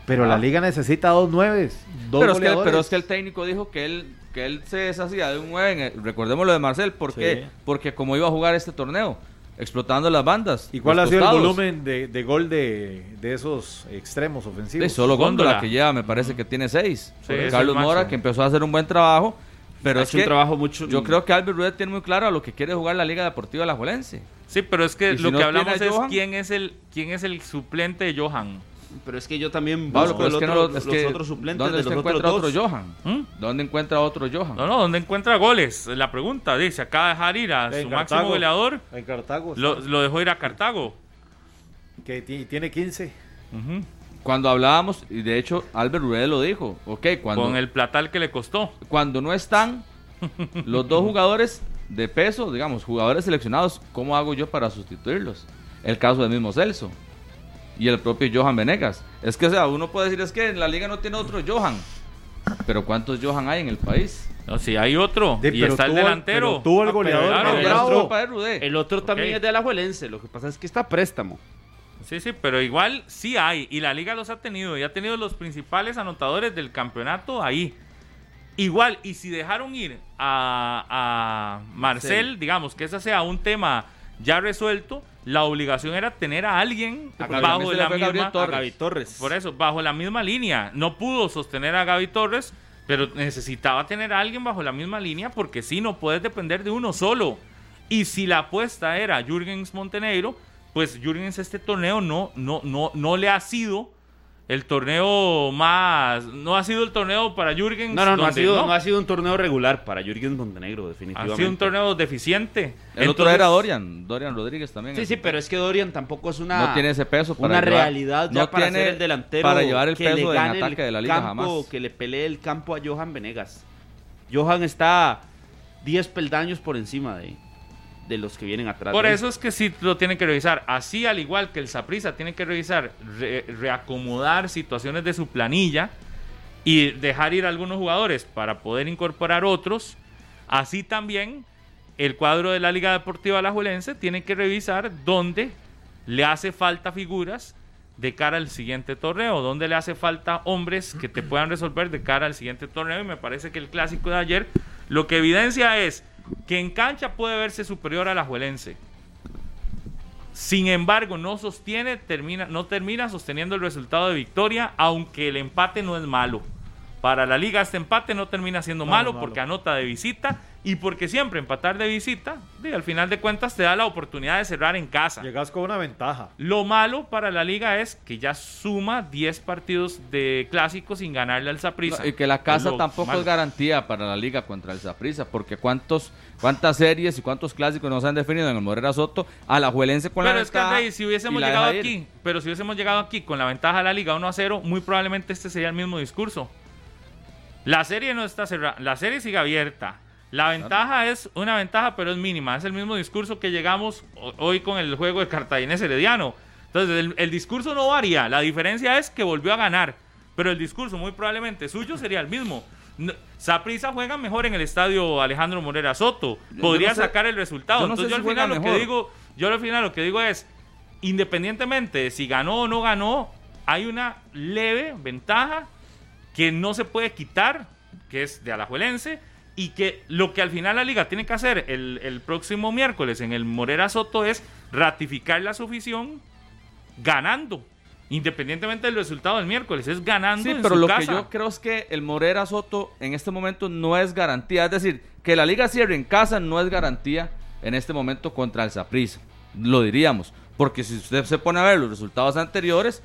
pero Ah. la liga necesita dos nueves, dos Pero es, que, goleadores. pero es que el técnico dijo que él, que él se deshacía de un 9. en el- recordemos lo de Marcel. ¿Por Sí. qué? Porque como iba a jugar este torneo, explotando las bandas. ¿Y cuál ha sido el volumen de, de gol de, de esos extremos ofensivos? Sí, solo Góndola, Góndola. que lleva, me parece que tiene 6. Sí, Carlos Mora, que empezó a hacer un buen trabajo. Pero Ha es hecho que un trabajo mucho. yo creo que Albert Rueda tiene muy claro a lo que quiere jugar la Liga Deportiva La Juelense. Sí, pero es que ¿Y si lo no que hablamos es Johan? quién es el quién es el suplente de Johan. Pero es que yo también Pablo, busco pero el es que otro- no lo- los que otros suplentes ¿Dónde de los encuentra otro Johan? ¿Mm? ¿Dónde encuentra otro Johan? No, no, ¿dónde encuentra goles? La pregunta, dice, acaba de dejar ir a En su Cartago. máximo goleador, En Cartago. lo, lo dejó ir a Cartago. Que ti- tiene 15. Ujú. Cuando hablábamos, y de hecho Albert Rueda lo dijo, ok, cuando, Con el platal que le costó. cuando no están los dos jugadores de peso, digamos, jugadores seleccionados, ¿cómo hago yo para sustituirlos? El caso del mismo Celso y el propio Johan Venegas. Es que, o sea, uno puede decir, es que en la liga no tiene otro Johan. Pero ¿cuántos Johan hay en el país? No, si hay otro. Sí, y está el delantero. pero tuvo el Ah, pero goleador claro, más Pero culpa de Rudé. El otro también es de Alajuelense. Lo que pasa es que está a préstamo. Sí, sí, pero igual sí hay. Y la liga los ha tenido. Y ha tenido los principales anotadores del campeonato ahí. Igual, y si dejaron ir a, a Marcel, digamos que ese sea un tema ya resuelto, la obligación era tener a alguien bajo la fue Gabriel misma Torres. A Gaby Torres. Por eso, bajo la misma línea. No pudo sostener a Gaby Torres, pero necesitaba tener a alguien bajo la misma línea porque si no puedes depender de uno solo. Y si la apuesta era Jürgens Montenegro, pues Jürgens este torneo no, no, no, no le ha sido el torneo más... No ha sido el torneo para Jürgens. No, no, no ha, sido, no ha sido un torneo regular para Jürgen Montenegro, ha definitivamente. sido un torneo deficiente. El otro Entonces, era Dorian, Dorian Rodríguez también. Sí, sí, pero es que Dorian tampoco es una. no tiene ese peso para una llevar- realidad ya no para tiene ser el delantero para llevar el que peso le en gane ataque el de la liga campo, jamás. que le pelee el campo a Johan Venegas. Johan está 10 peldaños por encima de, de los que vienen atrás. Por eso es que sí lo tienen que revisar. Así, al igual que el Saprisa tiene que revisar, re- reacomodar situaciones de su planilla y dejar ir algunos jugadores para poder incorporar otros. Así también el cuadro de la Liga Deportiva Alajuelense tiene que revisar dónde le hace falta figuras de cara al siguiente torneo, dónde le hace falta hombres que te puedan resolver de cara al siguiente torneo. Y me parece que el clásico de ayer lo que evidencia es que en cancha puede verse superior a la Juelense. Sin embargo, no sostiene, termina, no termina sosteniendo el resultado de victoria, aunque el empate no es malo. Para la liga este empate no termina siendo No, malo no es porque malo. anota de visita y porque siempre empatar de visita, y al final de cuentas te da la oportunidad de cerrar en casa. Llegas con una ventaja. Lo malo para la liga es que ya suma 10 partidos de clásicos sin ganarle al Saprissa. No, y que la casa tampoco es garantía para la liga contra el Saprissa, porque cuántos, cuántas series y cuántos clásicos nos han definido en el Morera Soto a la Juelense con Pero la es que ventaja Andrei, si hubiésemos llegado aquí, pero si hubiésemos llegado aquí con la ventaja de la liga 1 a 0, muy probablemente este sería el mismo discurso. La serie no está cerrada, la serie sigue abierta. La ventaja es una ventaja, pero es mínima. Es el mismo discurso que llegamos ho- hoy con el juego de Cartaginés Herediano. Entonces, el, el discurso no varía. La diferencia es que volvió a ganar. Pero el discurso, muy probablemente suyo, sería el mismo. No- Saprissa juega mejor en el estadio Alejandro Morera Soto. Yo Podría no sé- sacar el resultado. yo no sé Entonces, yo si al final lo que digo, yo al final lo que digo es, independientemente de si ganó o no ganó, hay una leve ventaja que no se puede quitar, que es de Alajuelense, y que lo que al final la liga tiene que hacer el, el próximo miércoles en el Morera Soto es ratificar la su afición ganando, independientemente del resultado del miércoles, es ganando Sí, en pero su lo que yo creo es que el Morera Soto en este momento no es garantía. Es decir, que la liga cierre en casa no es garantía en este momento contra el Saprissa. Lo diríamos. Porque si usted se pone a ver los resultados anteriores,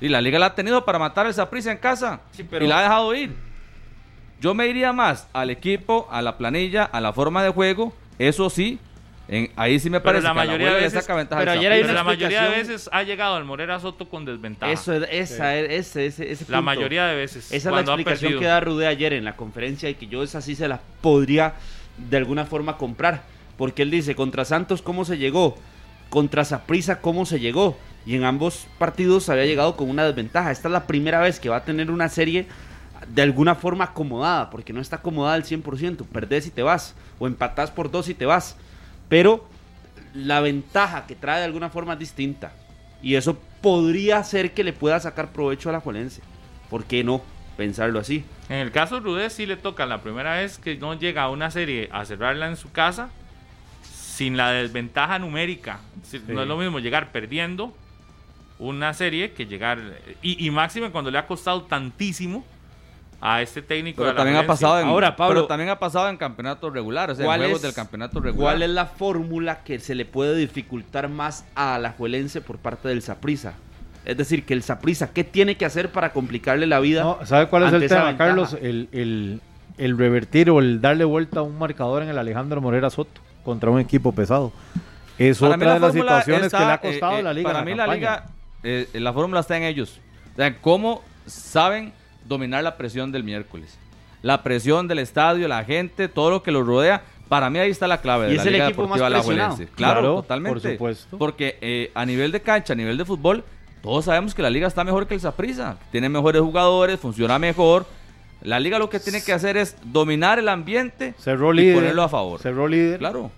y la liga la ha tenido para matar al Saprissa en casa Sí, pero- y la ha dejado ir. Yo me iría más al equipo, a la planilla, a la forma de juego. Eso sí, En- ahí sí me Pero parece la que mayoría de Alajuela le veces, saca ventaja pero ayer hay pero la mayoría de veces ha llegado al Morera Soto con desventaja. Eso es, esa, es- ese, ese, ese la mayoría de veces. Esa es la explicación que da Rude ayer en la conferencia y que yo esa sí se la podría de alguna forma comprar. Porque él dice, contra Santos, ¿cómo se llegó? Contra Saprissa, ¿cómo se llegó? Y en ambos partidos había llegado con una desventaja. Esta es la primera vez que va a tener una serie de alguna forma acomodada, porque no está acomodada al 100%. Perdés y te vas, o empatás por dos y te vas. Pero la ventaja que trae de alguna forma es distinta. Y eso podría hacer que le pueda sacar provecho a la Juelense. ¿Por qué no pensarlo así? En el caso de Rudez sí le toca la primera vez que no llega a una serie a cerrarla en su casa sin la desventaja numérica. Si- No es lo mismo llegar perdiendo una serie que llegar... Y, y máxime cuando le ha costado tantísimo a este técnico. Pero de la también ha pasado en Ahora, Pablo, pero también ha pasado en campeonatos regulares, o sea, en ¿Cuál juegos es- del campeonato regular. ¿Cuál es la fórmula que se le puede dificultar más a la Juelense por parte del Saprisa? Es decir, que el Saprisa, ¿qué tiene que hacer para complicarle la vida? No, ¿Sabe cuál es el tema, ventaja? Carlos? El, el- el revertir o el darle vuelta a un marcador en el Alejandro Morera Soto contra un equipo pesado. Es Para otra la de las situaciones está, que le ha eh, costado eh, la liga. Para mí la liga, eh, la fórmula está en ellos. O sea, cómo saben dominar la presión del miércoles. La presión del estadio, la gente, todo lo que los rodea. Para mí ahí está la clave de Y la es el Liga Deportiva presionado. Alajuelense. Claro, Claro, totalmente. por supuesto. Porque eh, a nivel de cancha, a nivel de fútbol, todos sabemos que la liga está mejor que el Saprissa. Tiene mejores jugadores, funciona mejor. La liga lo que tiene que hacer es dominar el ambiente Cerró y líder. ponerlo a favor. Cerró líder. Claro.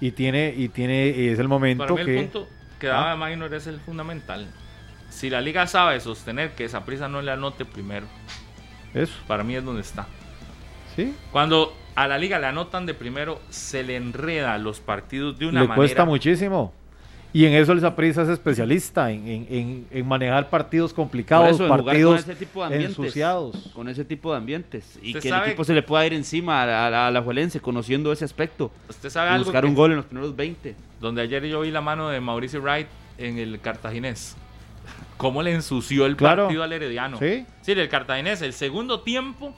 Y tiene, y tiene, y es el momento Para mí que. el punto que daba Magnor es el fundamental. Si la liga sabe sostener que esa prisa no le anote primero, Eso, para mí es donde está. sí. Cuando a la liga le anotan de primero, se le enreda los partidos de una Le manera. cuesta muchísimo. Y en eso el Saprissa es especialista, en, en- en- en manejar partidos complicados, eso, en jugar partidos con ese tipo de ambientes. ensuciados. Con ese tipo de ambientes. Y Usted que el sabe- equipo se le pueda ir encima a, la Juelense conociendo ese aspecto. Usted sabe algo buscar que- un gol en los primeros 20. donde ayer yo vi la mano de Mauricio Wright en el cartaginés. Cómo le ensució el Claro. partido al Herediano. Sí. Sí, el cartaginés, el segundo tiempo,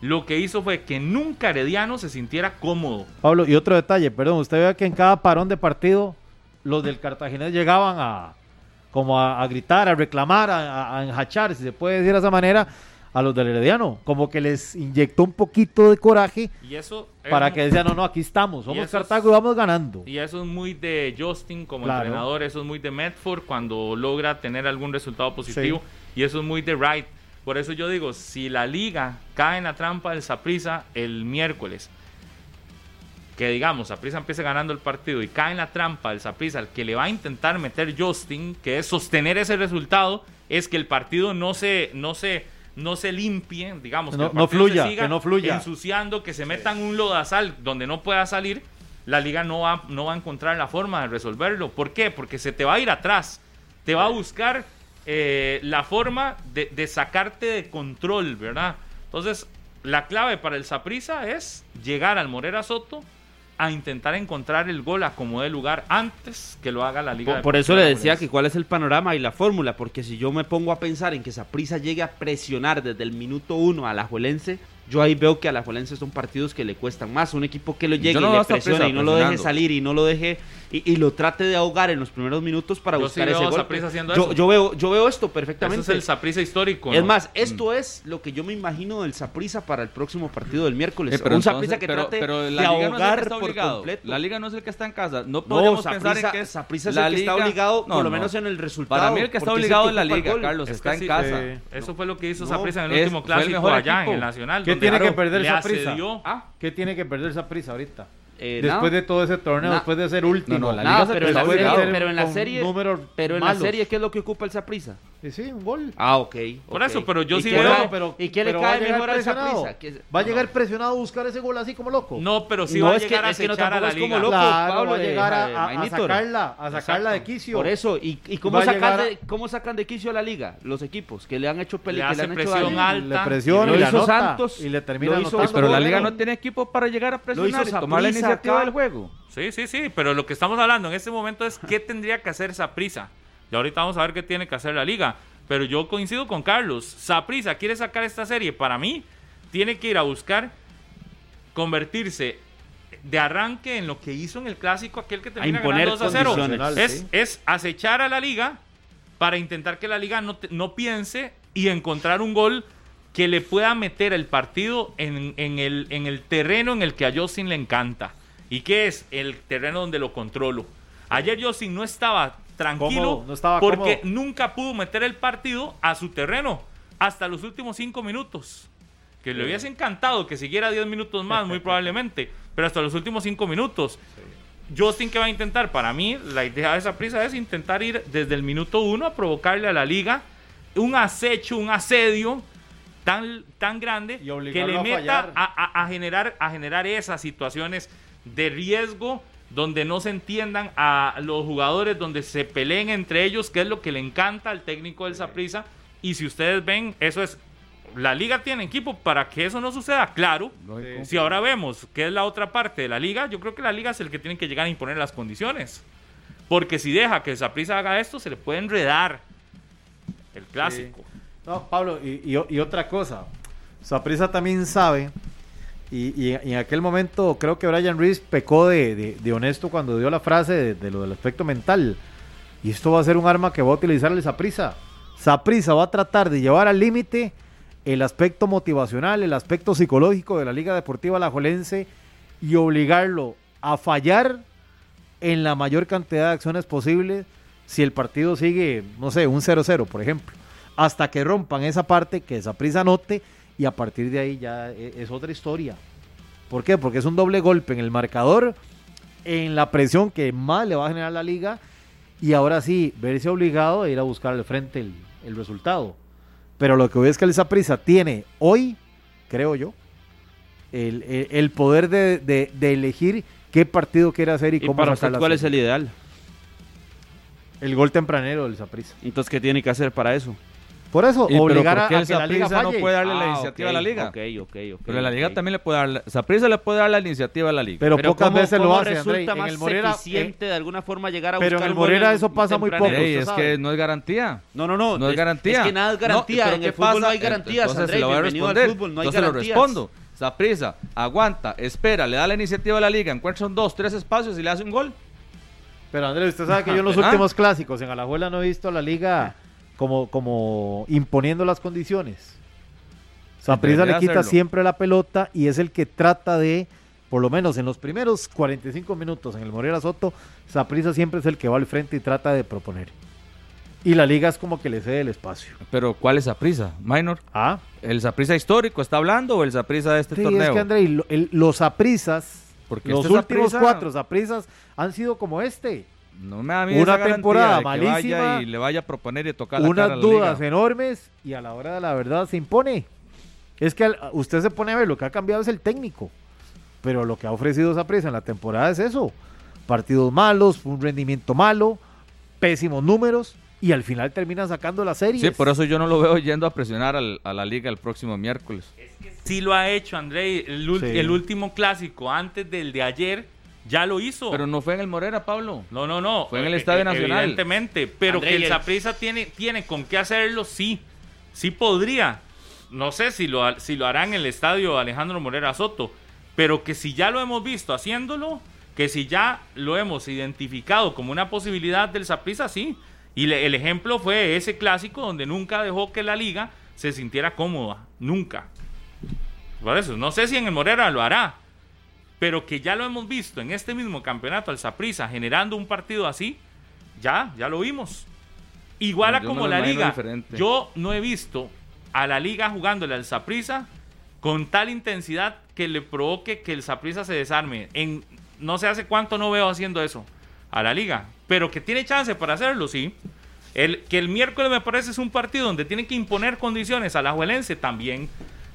lo que hizo fue que nunca Herediano se sintiera cómodo. Pablo, y otro detalle, perdón, usted vea que en cada parón de partido los del Cartaginés llegaban a como a, a gritar, a reclamar, a, a- a enjachar, si se puede decir de esa manera, a los del Herediano, como que les inyectó un poquito de coraje Y eso es para que decían, no, no, aquí estamos, somos es- Cartago y vamos ganando. Y eso es muy de Justin como Claro. entrenador, eso es muy de Medford cuando logra tener algún resultado positivo y eso es muy de Wright. Por eso yo digo, si la liga cae en la trampa del Saprisa el miércoles, que digamos, Saprisa empiece ganando el partido y cae en la trampa del Saprisa, el que le va a intentar meter Justin, que es sostener ese resultado, es que el partido no se, no se, no se limpie, digamos, que No- el no se fluya, siga que no fluya. ensuciando, que se metan un lodazal donde no pueda salir, la liga no va, no va a encontrar la forma de resolverlo. ¿Por qué? Porque se te va a ir atrás, te va a buscar eh, la forma de, de sacarte de control, ¿verdad? Entonces, la clave para el Saprisa es llegar al Morera Soto a intentar encontrar el gol a como dé lugar antes que lo haga la liga. Por, por eso le decía que cuál es el panorama y la fórmula, porque si yo me pongo a pensar en que Saprisa llegue a presionar desde el minuto uno a la Juelense, yo ahí veo que a la Juelense son partidos que le cuestan más. Un equipo que lo llegue no y le presione y no lo deje salir y no lo deje y, y lo trate de ahogar en los primeros minutos para Yo sí buscar veo ese a gol. Saprissa haciendo Yo, eso. yo veo, yo veo esto Eso perfectamente. es el Saprisa histórico. Es ¿no? más, esto es lo que yo me imagino del Saprisa para el próximo partido del miércoles. Eh, pero un Saprissa que pero- trate pero de la liga no es el que ahogar está por obligado. completo. La liga no es el que está en casa. No No, podemos pensar en que es Saprissa es el que está liga- obligado, No, por lo no. menos en el resultado. Para mí el que está es obligado es la liga, gol. Carlos. Es está en sí, casa. sí. Eso fue lo que hizo No, Saprissa en el es- último clásico allá en el Nacional. ¿Qué donde tiene que perder. Ah, ¿Qué tiene que perder esa prisa ahorita? Eh, Después de todo ese torneo, después de ser último. No, no, la liga se pero en la serie, ser pero en la serie, pero en la serie, ¿qué es lo que ocupa el Saprissa? Sí, sí, un gol. Ah, ok. Por eso, pero yo ¿Y sí veo- pero, ¿Y qué le pero va a cae mejor al? ¿Qué- Va a llegar no. presionado a buscar ese gol así como loco. No, pero sí No, va a es que- llegar a acechar la como loco. Claro, Pablo, va a de- llegar a, de a- sacarla, a sacarla de quicio. Por eso, ¿y, y cómo, sacan de, cómo sacan de quicio a la liga? Los equipos que le han hecho peli, Le que le han hecho presión alta. le presiona Lo y le Santos, y le termina lo hizo- anotando. Pero la liga no tiene equipo para llegar a presionar hizo y tomar la iniciativa acá. del juego. Sí, sí, sí, pero lo que estamos hablando en este momento es qué tendría que hacer Saprisa. Y ahorita vamos a ver qué tiene que hacer la liga. Pero yo coincido con Carlos. Saprisa quiere sacar esta serie. Para mí, tiene que ir a buscar convertirse de arranque en lo que hizo en el clásico aquel que termina ganando 2 a 0. condiciones. Es, Sí. es acechar a la liga para intentar que la liga no, te- no piense y encontrar un gol que le pueda meter el partido en, en el, en el terreno en el que a Justin le encanta. ¿Y que es? El terreno donde lo controlo. Ayer Justin no estaba tranquilo Cómodo, no estaba porque cómodo. nunca pudo meter el partido a su terreno hasta los últimos cinco minutos. Que le hubiese encantado que siguiera 10 minutos más, muy probablemente, pero hasta los últimos cinco minutos. Justin, ¿qué va a intentar? Para mí, la idea de esa prisa es intentar ir desde el minuto uno a provocarle a la liga un acecho, un asedio tan, tan grande que le meta fallar. a, a- a generar, a generar esas situaciones de riesgo donde no se entiendan a los jugadores, donde se peleen entre ellos, que es lo que le encanta al técnico del Saprissa. Y si ustedes ven, eso es. La liga tiene equipo para que eso no suceda, claro. Si ahora vemos que es la otra parte de la liga, yo creo que la liga es el que tiene que llegar a imponer las condiciones. Porque si deja que el Saprissa haga esto, se le puede enredar el clásico. No, Pablo, y, y- y otra cosa. Saprisa también sabe, y, y- en aquel momento creo que Brian Reese pecó de, honesto cuando dio la frase de, lo del aspecto mental. Y esto va a ser un arma que va a utilizar el Saprisa. Saprisa va a tratar de llevar al límite el aspecto motivacional, el aspecto psicológico de la Liga Deportiva Alajuelense y obligarlo a fallar en la mayor cantidad de acciones posibles si el partido sigue, no sé, un 0-0, por ejemplo. Hasta que rompan esa parte, que esa prisa note, y a partir de ahí ya e- es otra historia. ¿Por qué? Porque es un doble golpe en el marcador, en la presión que más le va a generar la liga, y ahora sí, verse obligado a ir a buscar al frente el, el resultado. Pero lo que voy es que el Saprissa tiene hoy, creo yo, el, el- el poder de, de- de elegir qué partido quiere hacer y, ¿Y cómo para usted cuál es el ideal? El gol tempranero del Saprissa. Entonces, ¿qué tiene que hacer para eso? Por eso, ¿Y obligar a, a el que la liga Saprissa no falle. puede darle la Ah, iniciativa ok, a la liga? Ok, ok, ok. Pero la liga también le puede dar, Saprissa le puede dar la iniciativa a la liga. Pero, Pero pocas ¿cómo- veces lo cómo hace, resulta Andrei. En más el Morera, eficiente de alguna forma llegar a pero en buscar el un gol Morera eso pasa muy poco. Ey, es sabe. que no es garantía. No, no, no. No es garantía. Es que nada es garantía. No, en ¿qué el fútbol no hay pasa? garantías, Entonces André. se lo voy a responder. fútbol, no hay Entonces lo garantías. respondo. Saprisa, aguanta, espera, le da la iniciativa a la liga, encuentra un dos, tres espacios y le hace un gol. Pero Andrés, usted sabe que yo en los Ah. últimos clásicos en Alajuela no he visto a la liga como, como imponiendo las condiciones. Saprissa le quita hacerlo. siempre la pelota y es el que trata de, por lo menos en los primeros 45 minutos en el Morera Soto, Saprissa siempre es el que va al frente y trata de proponer. Y la liga es como que le cede el espacio. Pero ¿cuál es Saprisa? Minor. Ah, ¿El Saprisa histórico está hablando o el Saprisa de este sí, torneo? es que Andrei, lo- el- los Saprisas, los este últimos cuatro Saprisas han sido como este. No me da Una temporada de que vaya malísima, y le vaya a proponer y tocar la cara a unas la dudas liga. enormes y a la hora de la verdad se impone. Es que usted se pone a ver, lo que ha cambiado es el técnico, pero lo que ha ofrecido esa presa en la temporada es eso. Partidos malos, un rendimiento malo, pésimos números y al final termina sacando la serie. Sí, por eso yo no lo veo yendo a presionar al- a la liga el próximo miércoles. Sí lo ha hecho, André. El, ul- Sí. el último clásico, antes del de ayer, ya lo hizo. Pero no fue en el Morera, Pablo. No, no, no. Fue en el Eh, Estadio eh, Nacional. Evidentemente. Pero André, que el Saprissa tiene, tiene con qué hacerlo, sí. Sí podría. No sé si lo, si lo hará en el estadio Alejandro Morera Soto. Pero que si ya lo hemos visto haciéndolo, que si ya lo hemos identificado como una posibilidad del Saprissa, sí. Y le- el ejemplo fue ese clásico donde nunca dejó que la liga se sintiera cómoda. Nunca. Por eso, no sé si en el Morera lo hará, pero que ya lo hemos visto en este mismo campeonato al Saprissa generando un partido así, ya, ya lo vimos. Igual a como la liga. diferente. Yo no he visto a la liga jugándole al Saprissa con tal intensidad que le provoque que el Saprissa se desarme. En no sé hace cuánto no veo haciendo eso a la liga, pero que tiene chance para hacerlo, sí. El, que el miércoles me parece es un partido donde tiene que imponer condiciones a la Juelense también,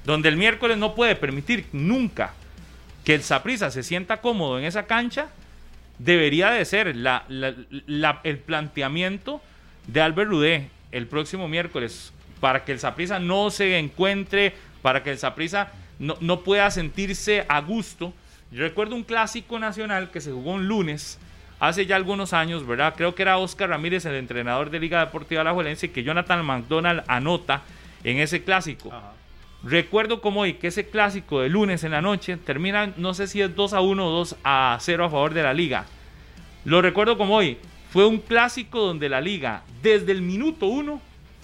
donde el miércoles no puede permitir nunca que el Saprissa se sienta cómodo en esa cancha, debería de ser la- la- la- el planteamiento de Albert Rudé el próximo miércoles para que el Saprissa no se encuentre, para que el Saprissa no, no pueda sentirse a gusto. Yo recuerdo un clásico nacional que se jugó un lunes hace ya algunos años, ¿verdad? Creo que era Oscar Ramírez, el entrenador de Liga Deportiva Alajuelense, que Jonathan McDonald anota en ese clásico. Recuerdo como hoy que ese clásico de lunes en la noche termina, no sé si es 2 a 1 o 2 a 0 a favor de la liga. Lo recuerdo como hoy. Fue un clásico donde la liga, desde el minuto 1,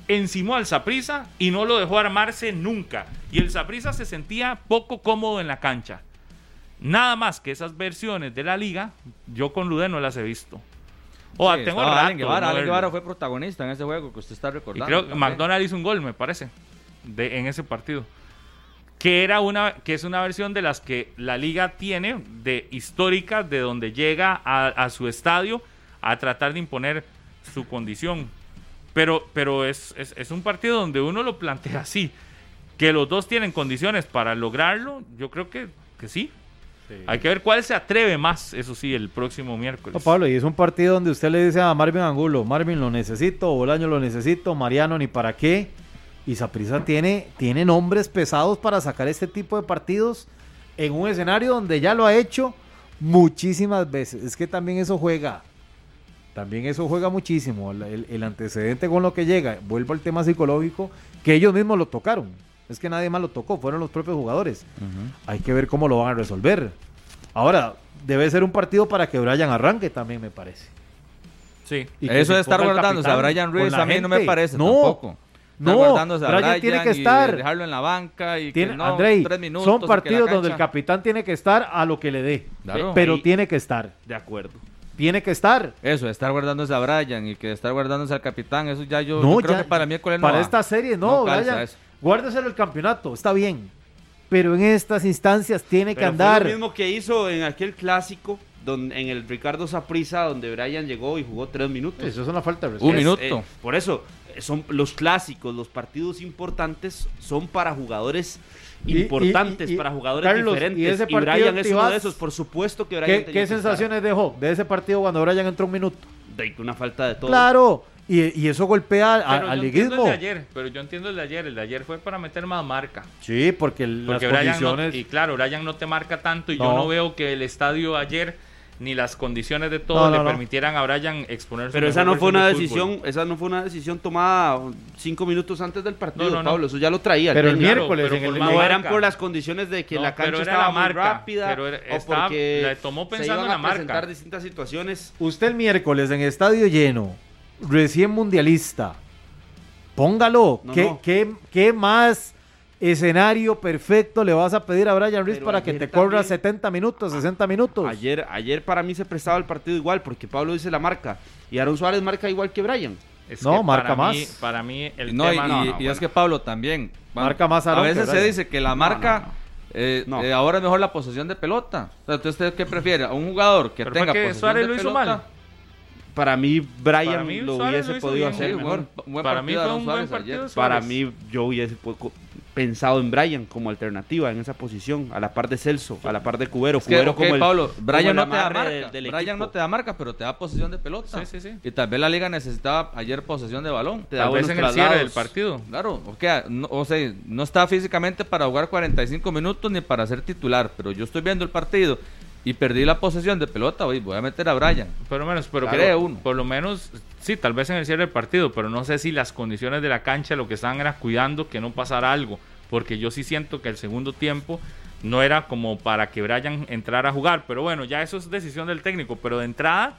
encimó al Saprisa y no lo dejó armarse nunca. Y el Saprisa se sentía poco cómodo en la cancha. Nada más que esas versiones de la liga, yo con Ludé no las he visto. O Sí, tengo rato Allen Guevara, Allen fue protagonista en ese juego que usted está Y recordando. creo que. McDonald hizo un gol, me parece, de, en ese partido. Que, era una, que es una versión de las que la liga tiene, de históricas, de donde llega a, a su estadio a tratar de imponer su condición. Pero, pero es, es, es un partido donde uno lo plantea así. Que los dos tienen condiciones para lograrlo, yo creo que, que sí. Hay que ver cuál se atreve más, eso sí, el próximo miércoles. No, Pablo, y es un partido donde usted le dice a Marvin Angulo, Marvin lo necesito, Bolaño lo necesito, Mariano ni para qué. Y Saprissa tiene, tiene nombres pesados para sacar este tipo de partidos en un escenario donde ya lo ha hecho muchísimas veces. Es que también eso juega. También eso juega muchísimo. El, el- el antecedente con lo que llega, vuelvo al tema psicológico, que ellos mismos lo tocaron. Es que nadie más lo tocó, fueron los propios jugadores. Hay que ver cómo lo van a resolver. Ahora, debe ser un partido para que Brian arranque también, me parece. Sí. Y Eso de estar guardándose a Brian Ruiz a mí no me parece No, tampoco. No, guardándose a Brian tiene que y estar. dejarlo en la banca y Tiene, que no, Andrei, tres minutos son partidos donde el capitán tiene que estar a lo que le dé. Claro. Pero tiene que estar. De acuerdo. Tiene que estar. Eso, estar guardándose a Brian y que estar guardándose al capitán, eso ya yo, No, yo creo ya- que para miércoles no Para va. esta serie, no, calza Brian. Guárdeselo el campeonato, está bien. Pero en estas instancias tiene que andar. Fue lo mismo que hizo en aquel clásico, donde, en el Ricardo Saprissa, donde Brian llegó y jugó tres minutos. Eso es una falta de Un respeto. Es, minuto. eh, por eso, son los clásicos, los partidos importantes son para jugadores y- importantes, y- y- para jugadores Carlos, ¿y diferentes. ese Y, partido Brian es uno de esos, por supuesto que Brian ¿Qué, qué estar. sensaciones dejó de ese partido cuando Brian entró un minuto? De una falta de todo. Claro, y, y eso golpea a- al liguismo. el de ayer, pero yo entiendo el de ayer. El de ayer fue para meter más marca. Sí, porque, el- Porque las Brian no- condiciones. y claro, Brian no te marca tanto y yo no veo que el estadio ayer ni las condiciones de todo No, no, le no. permitieran a Brian exponer su Pero esa no fue una de decisión, fútbol. esa no fue una decisión tomada cinco minutos antes del partido, No, no, no. Pablo. Eso ya lo traía. Pero el técnico. miércoles pero en por el- No eran marca. por las condiciones de que No, la cancha era estaba la muy marca, rápida pero era- o estaba- porque la tomó se pensando iban en la presentar marca. distintas situaciones. Usted el miércoles en estadio lleno, recién mundialista, póngalo. No, ¿Qué, no. qué- qué más escenario perfecto le vas a pedir a Brian Ruiz Pero para que te corra también- 70 minutos, 60 minutos? Ayer, ayer para mí se prestaba el partido igual porque Pablo dice la marca y Aaron Suárez marca igual que Brian. Es No, que marca para mí- más. para mí el No, tema... y- no, y bueno. es que Pablo también. Marca más A Aarón que veces se dice que la marca. no, no. eh, No. eh, ahora es mejor la posesión de pelota. O sea, ¿usted- ¿Usted qué prefiere? ¿A un jugador que Pero tenga que posesión Suárez de lo hizo pelota? mal. Para mí Brian Para mí, lo Suárez hubiese lo podido bien. hacer Sí, mejor. buen- buen Para mí fue Aaron un buen Suárez partido. ayer. Para mí yo hubiese pensado en Brian como alternativa en esa posición, a la par de Celso, a la par de Cubero. Es que, Cubero como el, Pablo, Brian no te da marca. del- del Brian equipo. no te da marca, pero te da posesión de pelota. Sí, sí, sí. Y tal vez la liga necesitaba ayer posesión de balón. Te da Tal vez buenos en el cierre del partido. Claro, ok, no, o sea, no está físicamente para jugar 45 minutos ni para ser titular, pero yo estoy viendo el partido y perdí la posesión de pelota, oye, voy a meter a Brian. Pero menos, pero Cree por, uno. por lo menos, sí, tal vez en el cierre del partido, pero no sé si las condiciones de la cancha lo que estaban era cuidando que no pasara algo, porque yo sí siento que el segundo tiempo no era como para que Brian entrara a jugar, pero bueno, ya eso es decisión del técnico, pero de entrada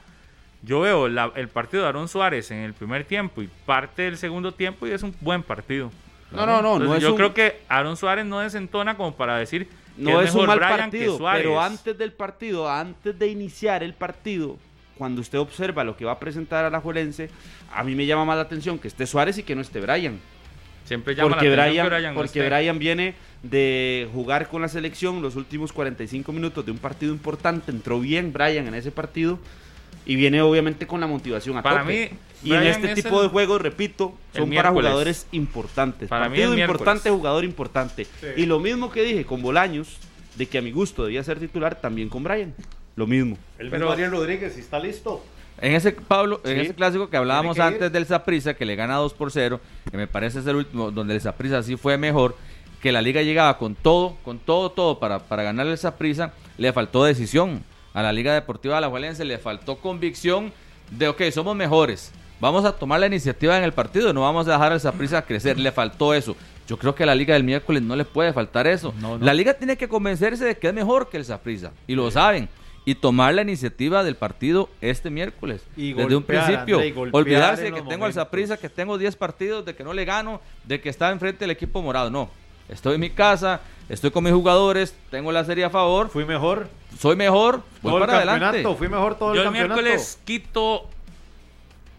yo veo la- el partido de Aaron Suárez en el primer tiempo y parte del segundo tiempo y es un buen partido. No, no, no, no Entonces, es yo un- creo que Aaron Suárez no desentona como para decir no es, un mal Brian partido, pero antes del partido, antes de iniciar el partido, cuando usted observa lo que va a presentar a la Juelense, a mí me llama más la atención que esté Suárez y que no esté Brian. Siempre llama Porque, la Brian, atención que Brian no porque esté. Brian viene de jugar con la selección los últimos 45 minutos de un partido importante, entró bien Brian en ese partido y viene obviamente con la motivación a Para tope. mí, y en este es tipo el- de juegos, repito, son para jugadores importantes. Para mí partido miércoles. importante, jugador importante. Y lo mismo que dije con Bolaños, de que a mi gusto debía ser titular, también con Brian. Lo mismo. El Pero- mismo Ariel Rodríguez, si está listo. En ese Pablo, en ese clásico que hablábamos ir. antes del Saprissa, que le gana 2 por 0, que me parece es el último, donde el Saprissa sí fue mejor, que la liga llegaba con todo, con todo, todo para, para ganarle el Saprissa, le faltó decisión. A la Liga Deportiva de la Juelense le faltó convicción de, ok, somos mejores, vamos a tomar la iniciativa en el partido, no vamos a dejar al Saprissa crecer, le faltó eso. Yo creo que a la liga del miércoles no le puede faltar eso. No, no. La liga tiene que convencerse de que es mejor que el Saprissa. Y lo saben. Y tomar la iniciativa del partido este miércoles. Y desde un principio. André, olvidarse de que tengo al. Saprissa, que tengo 10 partidos, de que no le gano, de que está enfrente del equipo morado. No. Estoy en mi casa, estoy con mis jugadores, tengo la serie a favor, Fui mejor. soy mejor, voy todo el para campeonato. adelante. Fui mejor todo Yo el el campeonato. miércoles quito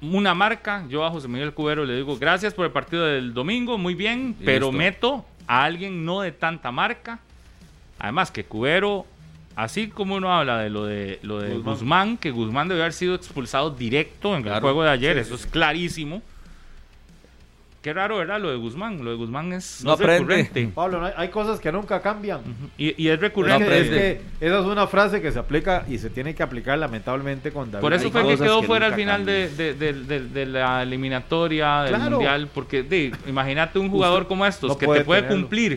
una marca. Yo a José Miguel Cubero le digo gracias por el partido del domingo, muy bien, Y pero listo. meto a alguien no de tanta marca. Además que Cubero, así como uno habla de lo de lo de Guzmán. Guzmán, que Guzmán debe haber sido expulsado directo en el juego de ayer, eso es clarísimo. Qué raro, ¿verdad? Lo de Guzmán. Lo de Guzmán es, No es aprende. recurrente. Pablo, no hay, hay cosas que nunca cambian. Y, y es recurrente. es que esa es una frase que se aplica y se tiene que aplicar lamentablemente con David. Por eso Hay fue que quedó que fuera al final de, cambian. de- de- de- de la eliminatoria del Claro. mundial, porque imagínate un jugador Usted como estos no que puede te puede tenerlo. cumplir.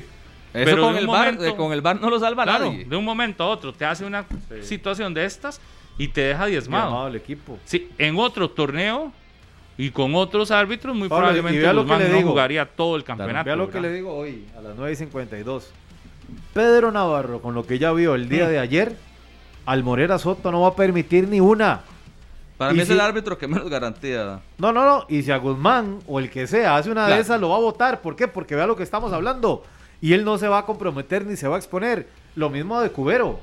Eso pero con de el, un bar, momento- eh, con el bar no lo salva Claro, nadie. de un momento a otro te hace una situación de estas y te deja diezmado. Llamado al equipo. Sí, en otro torneo y con otros árbitros, muy Pablo, probablemente Guzmán no digo. jugaría todo el campeonato. Vea lo que le digo hoy, a las 9 y 52. Pedro Navarro, con lo que ya vio el día de ayer, al Morera Soto no va a permitir ni una. Para Y mí es el árbitro que menos garantía da. No, no, no. Y si a Guzmán o el que sea hace una de esas, lo va a votar. ¿Por qué? Porque vea lo que estamos hablando. Y él no se va a comprometer ni se va a exponer. Lo mismo de Cubero.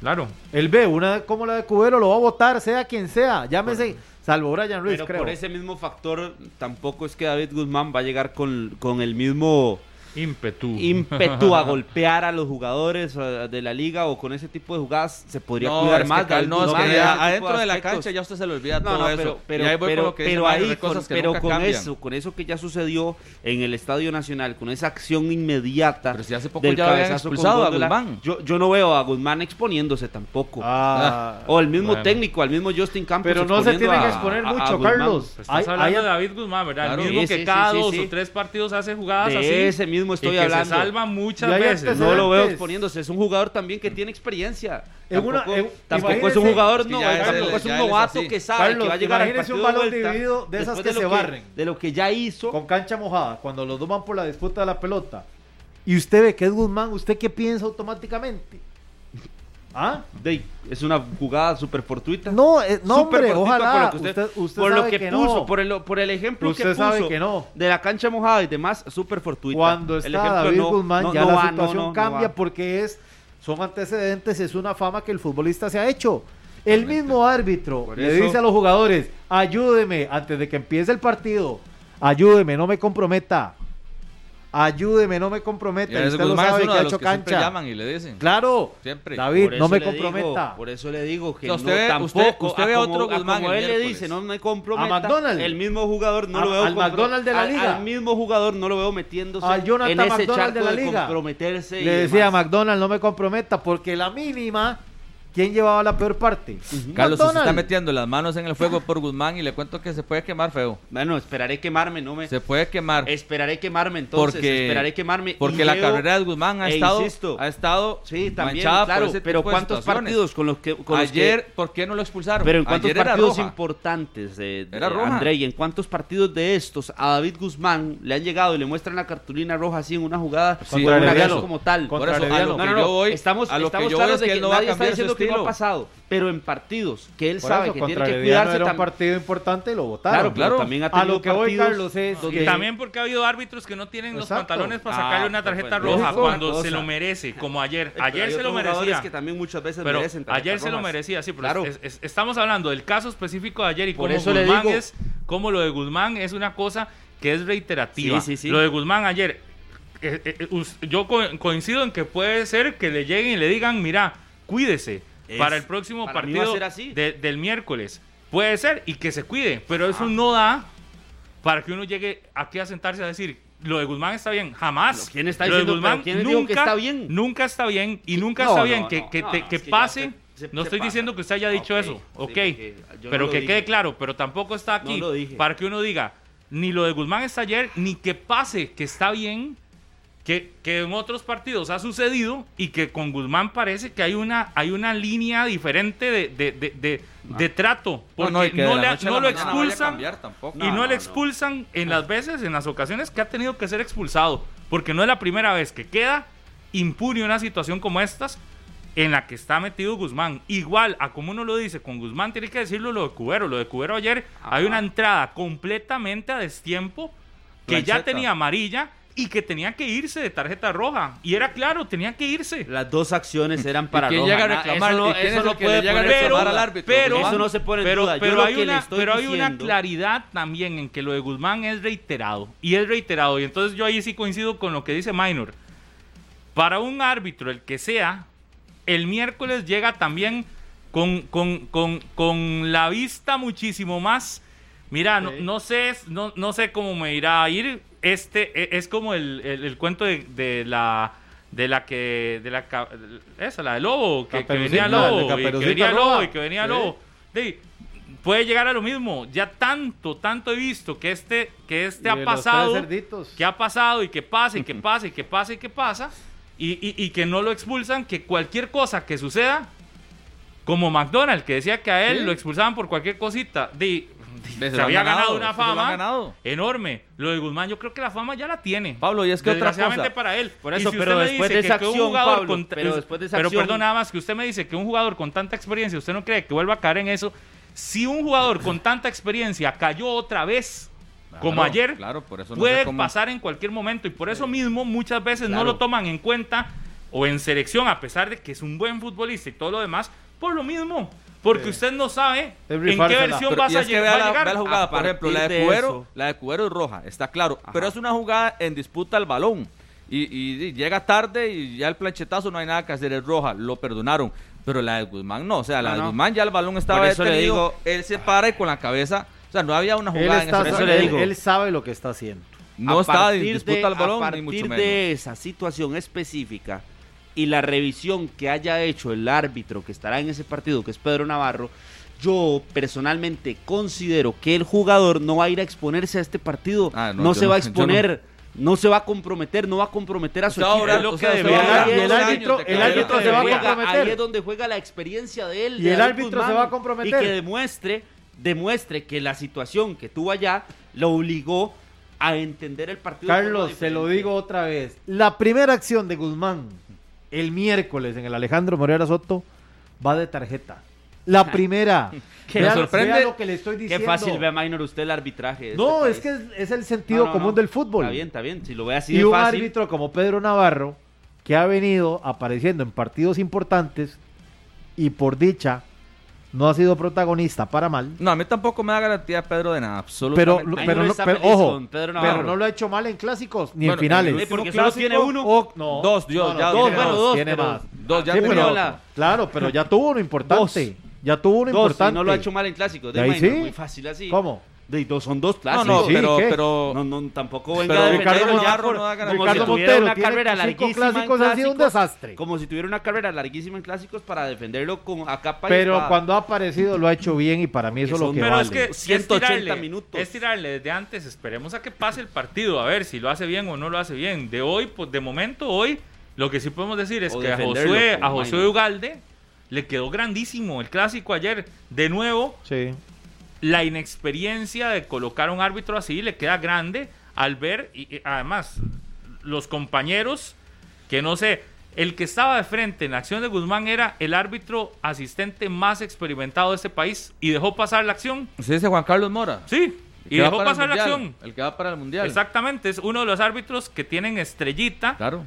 Claro. Él ve una como la de Cubero, lo va a votar, sea quien sea. Llámese, salvo Brian Ruiz, Pero creo. por ese mismo factor, tampoco es que David Guzmán va a llegar con, con el mismo Ímpetu. ímpetu a golpear a los jugadores de la liga o con ese tipo de jugadas se podría No, cuidar es más. que, David no, es que adentro de la aspectos. cancha ya usted se le olvida No, todo no, eso. pero, pero, y ahí voy pero, lo que pero Mario, ahí, de cosas con, que pero con cambian. eso, con eso que ya sucedió en el Estadio Nacional, con esa acción inmediata. Pero si hace poco del ya cabezazo expulsado a Guzmán. Yo, yo no veo a Guzmán exponiéndose tampoco. Ah, o el mismo bueno. técnico, al mismo Justin Campos. Pero no se exponiendo tiene que exponer a- mucho. Carlos. Pues Estás Hay- hablando de David Guzmán, ¿verdad? El mismo que cada dos o tres partidos hace jugadas De así. ese mismo estoy y que hablando. se salva muchas veces. No lo veo exponiéndose, es un jugador también que tiene experiencia. En una- tampoco en- tampoco es un jugador, no, es tampoco él- es un es novato que sabe Carlos, que va a llegar al imagínese un partido balón de vuelta, dividido de esas que se barren. De lo que ya hizo. con cancha mojada, cuando los dos van por la disputa de la pelota, y usted ve que es Guzmán, ¿usted qué piensa automáticamente? ¿Ah? de- es una jugada súper fortuita. No, eh, no hombre, fortuita ojalá. por lo que usted, usted, usted por lo que, que puso, no. por el, por el ejemplo Usted que puso sabe que no. de la cancha mojada y demás, súper fortuita. Cuando El está ejemplo David no- Guzmán, ya la va, situación cambia porque es, son antecedentes, es una fama que el futbolista se ha hecho. El mismo árbitro Por le eso- dice a los jugadores, ayúdeme antes de que empiece el partido, ayúdeme, no me comprometa. Ayúdeme, no me comprometa. Y usted lo sabe que ha de hecho que cancha. llaman y le dicen. Claro, Siempre. David, no me comprometa. Digo, por eso le digo que usted no, ve- tampoco, usted- usted ve a otro como, a Guzmán como el él le dice, no me comprometa. A McDonald's. El mismo jugador no A- lo veo. al McDonald's de la al- liga. Al mismo jugador no lo veo metiéndose Al Jonathan en ese McDonald charco de la de liga. comprometerse. y Le decía a demás. McDonald's, no me comprometa, porque la mínima, ¿quién llevaba la peor parte? Carlos se está metiendo las manos en el fuego por Guzmán y le cuento que se puede quemar feo. Bueno, esperaré quemarme, no me... Se puede quemar. Esperaré quemarme entonces, porque esperaré quemarme. y porque la veo- carrera de Guzmán ha e estado insisto, ha estado Sí, también, manchada por claro, ese pero ¿cuántos partidos con los que... Con los que- Ayer, ¿por qué no lo expulsaron? Pero en cuántos Ayer partidos importantes, de, de- Era roja. André, y en cuántos partidos de estos a David Guzmán le han llegado y le muestran la cartulina roja así en una jugada Sí, con contra una como tal. Contra Por eso, a lo No, no, estamos, a lo estamos que yo claros es de que él no va a cambiar su que no ha estilo. pasado, pero en partidos que él Por sabe eso, que tiene que cuidarse era un partido importante y lo votaron. Claro, también ha A lo que voy, partidos Carlos, es donde- Y también porque ha habido árbitros que no tienen los pantalones para Ah, sacarle una pues, tarjeta pues, roja cuando Cosa. se lo merece, como ayer. Ayer se lo merecía. que también muchas veces Pero merecen ayer se lo merecía, sí, pero Claro. es- es- estamos hablando del caso específico de ayer y Por cómo eso le Guzmán digo. es, cómo lo de Guzmán es una cosa que es reiterativa. Sí, sí, sí. Lo de Guzmán ayer, eh, eh, yo co- coincido en que puede ser que le lleguen y le digan, mira, cuídese Es- para el próximo para partido ser así. de- del miércoles. Puede ser y que se cuide, pero eso no da para que uno llegue aquí a sentarse a decir, lo de Guzmán está bien, jamás. ¿Quién está Lo de pero quién dijo que está bien? Nunca está bien y nunca No, está bien no, que, te- pase. se- se- no se estoy pasa. diciendo que usted haya dicho Ok, eso, ok. pero que dije. quede claro, pero tampoco está aquí para que uno diga, ni lo de Guzmán está ayer, ni que pase que está bien, que, que en otros partidos ha sucedido y que con Guzmán parece que hay una, hay una línea diferente de, de, de, de- de trato. Porque no, la la lo expulsan y No, le expulsan en las veces, en las ocasiones que ha tenido que ser expulsado. porque no es la primera vez que queda impune una situación como estas en la que está metido Guzmán. Igual a como uno lo dice, con Guzmán tiene que decirlo lo de Cubero. Lo de Cubero ayer hay una entrada completamente a destiempo que ya tenía amarilla y que tenía que irse de tarjeta roja. Y era claro, tenía que irse. Las dos acciones eran para quién roja. llega a reclamar? Eso no, ¿Y quién eso es no puede le llega a reclamar pero- al árbitro? pero- eso no se pone en pero, duda. Yo pero hay, una, pero hay una claridad también en que lo de Guzmán es reiterado. Y es reiterado. Y entonces yo ahí sí coincido con lo que dice Minor. Para un árbitro, el que sea, el miércoles llega también con, con, con, con la vista muchísimo más. Mira, no, no sé, no, no sé cómo me irá a ir. Este e- es como el, el- el cuento de, de la de la que de la esa la de lobo que, venía la lobo y que venía lobo y que venía Sí. lobo. De- puede llegar a lo mismo. Ya tanto tanto he visto que este que este Y ha pasado que ha pasado y que pasa y que pasa y que pasa y que pasa y, y- y que no lo expulsan, que cualquier cosa que suceda, como McDonald's, que decía que a él Sí. lo expulsaban por cualquier cosita, de, Se había ganado, ganado una fama ganado. enorme. Lo de Guzmán, yo creo que la fama ya la tiene. Pablo, y es que otra cosa. para él. Por eso, si pero después dice de esa que un acción, jugador Pablo, con- pero después de esa pero acción- perdón, nada más que usted me dice que un jugador con tanta experiencia, usted no cree que vuelva a caer en eso. Si un jugador con tanta experiencia cayó otra vez, como Claro, ayer, claro, por eso no puede cómo- pasar en cualquier momento y por eso mismo muchas veces no Claro. lo toman en cuenta o en selección a pesar de que es un buen futbolista y todo lo demás por lo mismo porque usted no sabe en qué versión Pero- vas a, es que va a la, llegar la jugada, A por ejemplo, la de de Cubero, eso. la de Cubero es roja, está claro, Ajá. pero es una jugada en disputa al balón y, y- y llega tarde y ya el planchetazo no hay nada que hacer, es roja, lo perdonaron, pero la de Guzmán no, o sea, la No, de no. Guzmán ya el balón estaba eso le detenido, digo- él se para y con la cabeza, o sea, no había una Él, jugada en está- eso le él- digo. él sabe lo que está haciendo. no A estaba en disputa de- al balón, a ni mucho partir menos. de esa situación específica y la revisión que haya hecho el árbitro que estará en ese partido, que es Pedro Navarro, yo personalmente considero que el jugador no va a ir a exponerse a este partido, Ah, no, se no- va a exponer, no. se va a comprometer, no va a comprometer a su equipo. ahora- lo que sea, debería- usted y el- árbitro- el árbitro se va a comprometer. Ahí es donde juega la experiencia de él. Y de el árbitro Guzmán, se va a comprometer. Y que demuestre, demuestre que la situación que tuvo allá lo obligó a entender el partido. de Carlos, se lo digo otra vez. La primera acción de Guzmán el miércoles en el Alejandro Morera Soto va de tarjeta. La primera. Qué Vea- sorprende- lo que le estoy Qué diciendo. fácil ve, Minor, usted el arbitraje. este No, país. es que es, es el sentido No, no, común no. del fútbol. Está bien, está bien. Si lo ve así y de un fácil. árbitro como Pedro Navarro, que ha venido apareciendo en partidos importantes y por dicha no ha sido protagonista para mal, No, a mí tampoco me da garantía Pedro de nada, pero, absolutamente. Pero, no- pero- ojo, Pedro pero no lo ha hecho mal en clásicos ni Bueno, en finales. el porque solo tiene uno. o- no, Dos, Dios, no, no, ya tiene tiene más, dos, tiene pero- más. Dos, ya Sí, tiene pero- la- claro, pero ya tuvo uno importante. Ya tuvo uno Dos, importante. y no lo ha hecho mal en clásicos. De ahí sí. Muy fácil así. ¿Cómo? De dos, son dos No, clásicos. no, Sí, pero, ¿qué? pero No, no, tampoco Pero venga a Ricardo por- no da como si Ricardo tuviera Montero una tiene carrera larguísima en clásicos, ha sido un desastre. Como si tuviera una carrera larguísima en clásicos para defenderlo con a capa y Pero cuando ha aparecido lo ha hecho bien y para mí eso es lo que Pero vale. es que 180 es tirarle, minutos. Es tirarle desde antes, esperemos a que pase el partido, a ver si lo hace bien o no lo hace bien. De hoy, pues de momento, hoy, lo que sí podemos decir es O que a Josué, a como Josué. Ugalde le quedó grandísimo el clásico ayer. De nuevo, Sí. La inexperiencia de colocar a un árbitro así le queda grande al ver, y, y además, los compañeros, que no sé, el que estaba de frente en la acción de Guzmán era el árbitro asistente más experimentado de este país y dejó pasar la acción. se dice Juan Carlos Mora. Sí, y dejó pasar la acción. El que va para el mundial. Exactamente, es uno de los árbitros que tienen estrellita, Claro.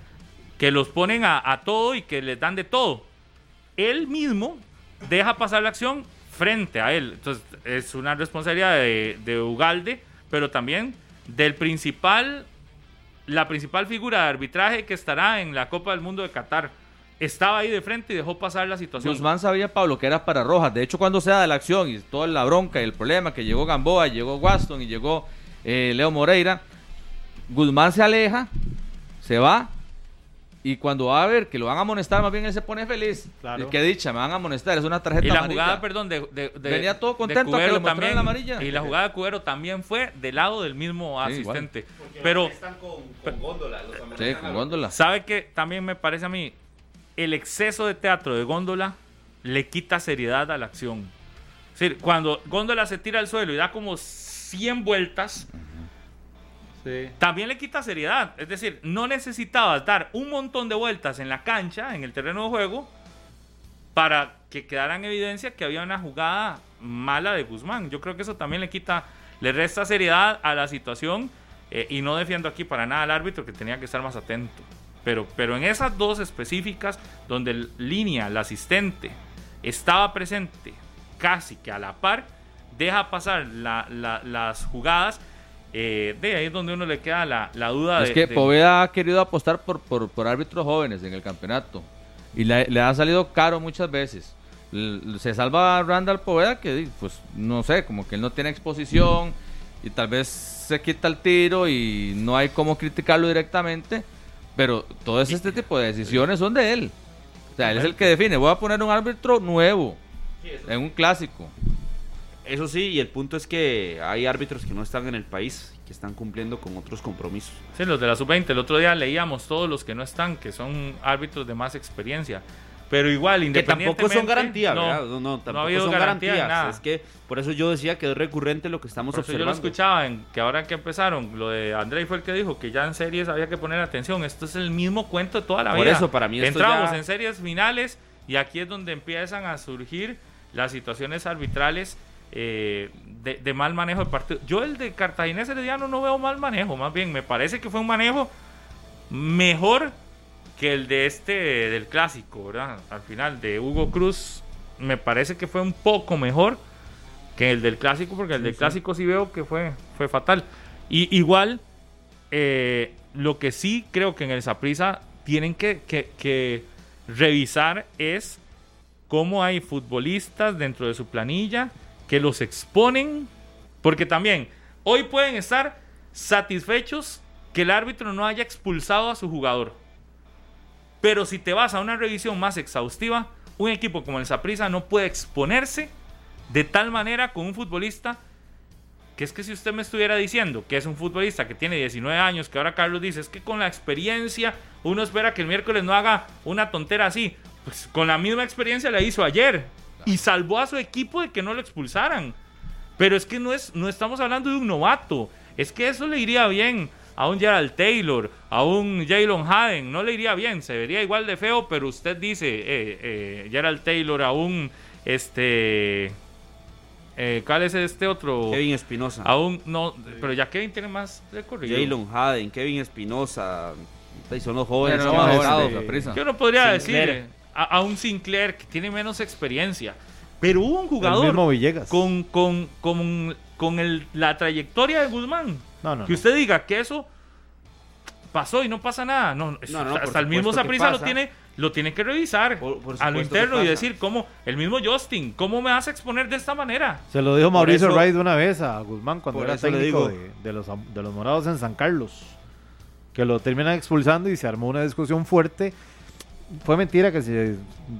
que los ponen a, a todo y que les dan de todo. Él mismo deja pasar la acción frente a él. Entonces, es una responsabilidad de, de Ugalde, pero también del principal, la principal figura de arbitraje que estará en la Copa del Mundo de Qatar. Estaba ahí de frente y dejó pasar la situación. Guzmán sabía, Pablo, que era para Rojas. De hecho, cuando se da la acción y toda la bronca y el problema, que llegó Gamboa, llegó Waston y llegó eh, Leo Moreira, Guzmán se aleja, se va. Y cuando va a ver que lo van a amonestar, más bien él se pone feliz. Claro. Y qué dicha, me van a amonestar, es una tarjeta Y la amarilla. jugada, perdón, de, de- de- Venía todo de contento a que le la amarilla. Y la jugada de Cubero también fue del lado del mismo Sí, asistente. Pero, Están con, con góndola, los Sí, con góndola. ¿sabe que También me parece a mí, el exceso de teatro de Góndola le quita seriedad a la acción. Es decir, cuando Góndola se tira al suelo y da como 100 vueltas, También le quita seriedad. Es decir, no necesitabas dar un montón de vueltas en la cancha, en el terreno de juego, para que quedara en evidencia que había una jugada mala de Guzmán. Yo creo que eso también le quita, le resta seriedad a la situación eh, y no defiendo aquí para nada al árbitro que tenía que estar más atento. Pero, pero en esas dos específicas, donde el línea, el asistente, estaba presente casi que a la par, deja pasar la- la- las jugadas. Eh, de ahí es donde uno le queda la, la duda Es de, que de- Poveda ha querido apostar por, por, por árbitros jóvenes en el campeonato. Y le, le ha salido caro muchas veces. L- se salva a Randall Poveda que, pues, no sé, como que él no tiene exposición y tal vez se quita el tiro y no hay cómo criticarlo directamente. Pero todo este tipo de decisiones son de él. O sea, él es el que define. Voy a poner un árbitro nuevo en un clásico. Eso sí, y el punto es que hay árbitros que no están en el país, que están cumpliendo con otros compromisos. Sí, los de la sub-20. El otro día leíamos todos los que no están, que son árbitros de más experiencia. Pero igual, Que independientemente... tampoco son garantía, no, ¿verdad? No, no, tampoco ha habido son garantía garantías. nada. Es que por eso yo decía que es recurrente lo que estamos Por eso yo lo observando. escuchaba, en que ahora que empezaron, lo de Andrei fue el que dijo que ya en series había que poner atención. Esto es el mismo cuento de toda la Por vida. eso, para mí esto Entramos ya- en series finales y aquí es donde empiezan a surgir las situaciones arbitrales eh, de, de mal manejo de partido. Yo el de Cartaginés Herediano no veo mal manejo, más bien me parece que fue un manejo mejor que el de este del clásico, ¿verdad? Al final de Hugo Cruz me parece que fue un poco mejor que el del clásico, porque el del clásico sí veo que fue, fue fatal. Y igual, eh, lo que sí creo que en el Saprisa tienen que, que- que revisar es cómo hay futbolistas dentro de su planilla que los exponen, porque también hoy pueden estar satisfechos que el árbitro no haya expulsado a su jugador. Pero si te vas a una revisión más exhaustiva, un equipo como el Saprissa no puede exponerse de tal manera con un futbolista que es que si usted me estuviera diciendo que es un futbolista que tiene 19 años, que ahora Carlos dice, es que con la experiencia uno espera que el miércoles no haga una tontera así. Pues con la misma experiencia la hizo ayer y salvó a su equipo de que no lo expulsaran. Pero es que no, es, no estamos hablando de un novato. Es que eso le iría bien a un Gerald Taylor, a un Jalen Haden. No le iría bien, se vería igual de feo, pero usted dice, eh, eh, Gerald Taylor, a un, este... eh, ¿Cuál es este otro? Kevin Espinosa, Aún no, pero ya Kevin tiene más recorrido. Jalen Haden, Kevin Espinosa, ahí son los jóvenes. No, han este, jugado. Saprissa. Yo no podría Sinclair. decir a, a un Sinclair que tiene menos experiencia, pero hubo un El jugador mismo Villegas. con, con, con, con el, la trayectoria de Guzmán. No, no, que no. usted diga que eso pasó y no pasa nada. No, eso- No, no, por hasta el mismo Saprissa lo tiene lo tiene que revisar Por- por a lo interno y decir cómo el mismo Justin, ¿cómo me vas a exponer de esta manera? Se lo dijo Mauricio Wright una vez a Guzmán cuando era técnico digo- de, de los, de los morados en San Carlos. Que lo terminan expulsando y se armó una discusión fuerte. Fue mentira que se,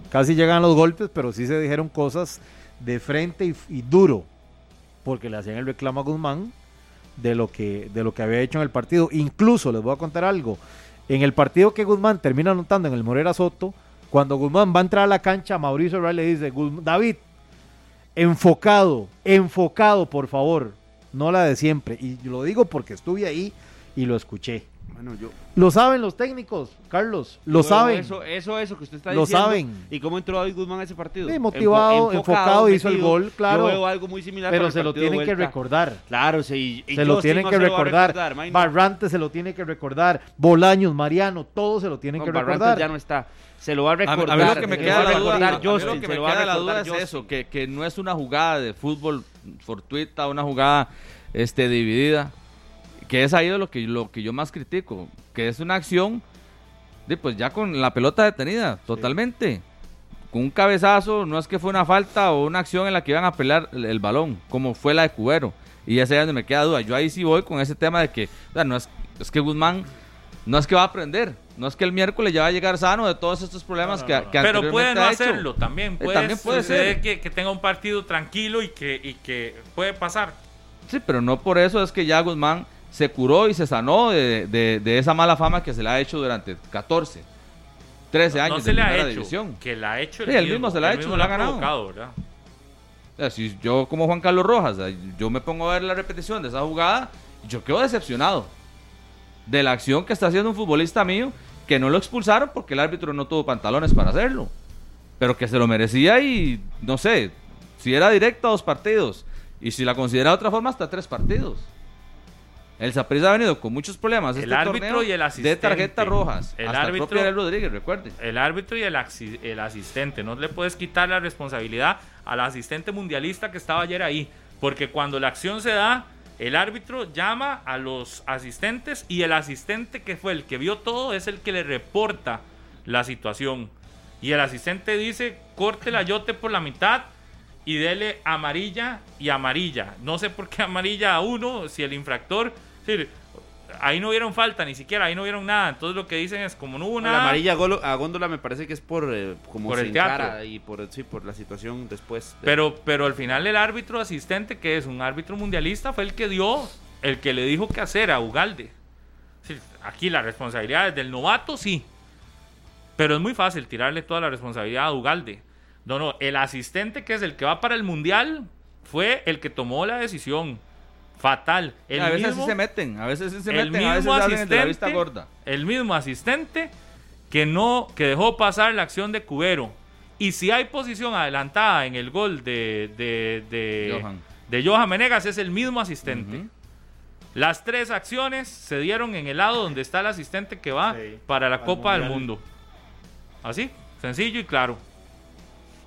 casi llegan los golpes, pero sí se dijeron cosas de frente y, duro. Porque le hacían el reclamo a Guzmán de lo, que, de lo que había hecho en el partido. Incluso les voy a contar algo. En el partido que Guzmán termina anotando en el Morera Soto, cuando Guzmán va a entrar a la cancha, Mauricio Wright le dice, "Guz- David, enfocado, enfocado, por favor, no la de siempre. Y lo digo porque estuve ahí y lo escuché. Bueno, yo, Lo saben los técnicos, Carlos, lo Luego, saben. Eso, eso, eso que usted está Lo diciendo. saben. ¿Y cómo entró David Guzmán a ese partido? Sí, motivado, enfocado, hizo el gol, claro. Yo veo algo muy similar pero se lo tienen que recordar. Claro, sí. y Se lo tienen no que lo recordar. Barrantes se lo tiene que recordar. Bolaños, Mariano, todo se lo tienen No, que Barrantes recordar. ya no está. Se lo va a A mí- recordar. a mí lo que me queda lo va a la duda, recordar lo Justin, que se me lo va a queda la recordar duda es eso, que, que no es una jugada de fútbol fortuita, una jugada este, dividida, que es ahí lo que, lo que yo más critico, que es una acción, de, pues ya con la pelota detenida, totalmente. Con un cabezazo, no es que fue una falta o una acción en la que iban a pelear el, el balón, como fue la de Cubero. Y ese es donde me queda duda. Yo ahí sí voy con ese tema de que, o sea, no es, es que Guzmán no es que va a aprender, no es que el miércoles ya va a llegar sano de todos estos problemas que, que Pero puede no ha hecho. hacerlo también. Eh, Puede, también puede ser. Que, que tenga un partido tranquilo y que, y que puede pasar. Sí, pero no por eso es que ya Guzmán se curó y se sanó de, de- de esa mala fama que se le ha hecho durante 14, 13 años no se de le ha hecho. división. Que la ha hecho Sí, él mismo se la ha hecho, mismo la ha ganado. si yo como Juan Carlos Rojas, yo me pongo a ver la repetición de esa jugada, yo quedo decepcionado. de la acción que está haciendo un futbolista mío, que no lo expulsaron porque el árbitro no tuvo pantalones para hacerlo, pero que se lo merecía y no sé, si era directo a dos partidos y si la considera de otra forma hasta tres partidos. El Saprissa ha venido con muchos problemas El este árbitro y el de asistente. tarjetas rojas. El hasta árbitro- el Rodríguez, recuerden. El árbitro y el asistente. No le puedes quitar la responsabilidad al asistente mundialista que estaba ayer ahí. Porque cuando la acción se da, el árbitro llama a los asistentes y el asistente que fue el que vio todo es el que le reporta la situación. Y el asistente dice, corte la yote por la mitad y dele amarilla y amarilla. No sé por qué amarilla a uno, si el infractor... ahí no vieron falta, ni siquiera, ahí no vieron nada. Entonces lo que dicen es, como no hubo La nada... amarilla golo- a Góndola me parece que es por eh, como Por el teatro. y por, sí, por la situación después. de- Pero, pero al final el árbitro asistente, que es un árbitro mundialista, fue el que dio, el que le dijo qué hacer a Ugalde. Aquí la responsabilidad es del novato, sí. Pero es muy fácil tirarle toda la responsabilidad a Ugalde. No, no, el asistente que es el que va para el mundial fue el que tomó la decisión. Fatal. El a veces mismo- sí se meten, a veces sí se meten, a veces el de la vista asistente, gorda. el mismo asistente que no que dejó pasar la acción de Cubero. Y si hay posición adelantada en el gol de de, de, Johan. de Johan Menegas es el mismo asistente. Las tres acciones se dieron en el lado donde está el asistente que va Sí, para la Copa del. Mundo. Así, sencillo y claro.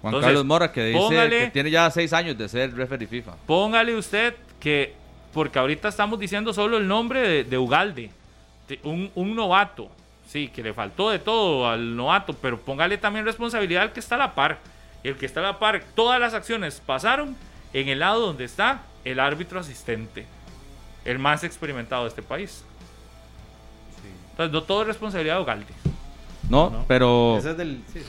Juan Entonces, Carlos Mora, que dice póngale- que tiene ya seis años de ser referee FIFA. Póngale usted que, porque ahorita estamos diciendo solo el nombre de, de Ugalde, de un, un novato, sí, que le faltó de todo al novato, pero póngale también responsabilidad al que está a la par. El que está a la par, todas las acciones pasaron en el lado donde está el árbitro asistente, el más experimentado de este país. Entonces, no todo es responsabilidad de Ugalde. No, No. pero, Ese es del. sí, sí.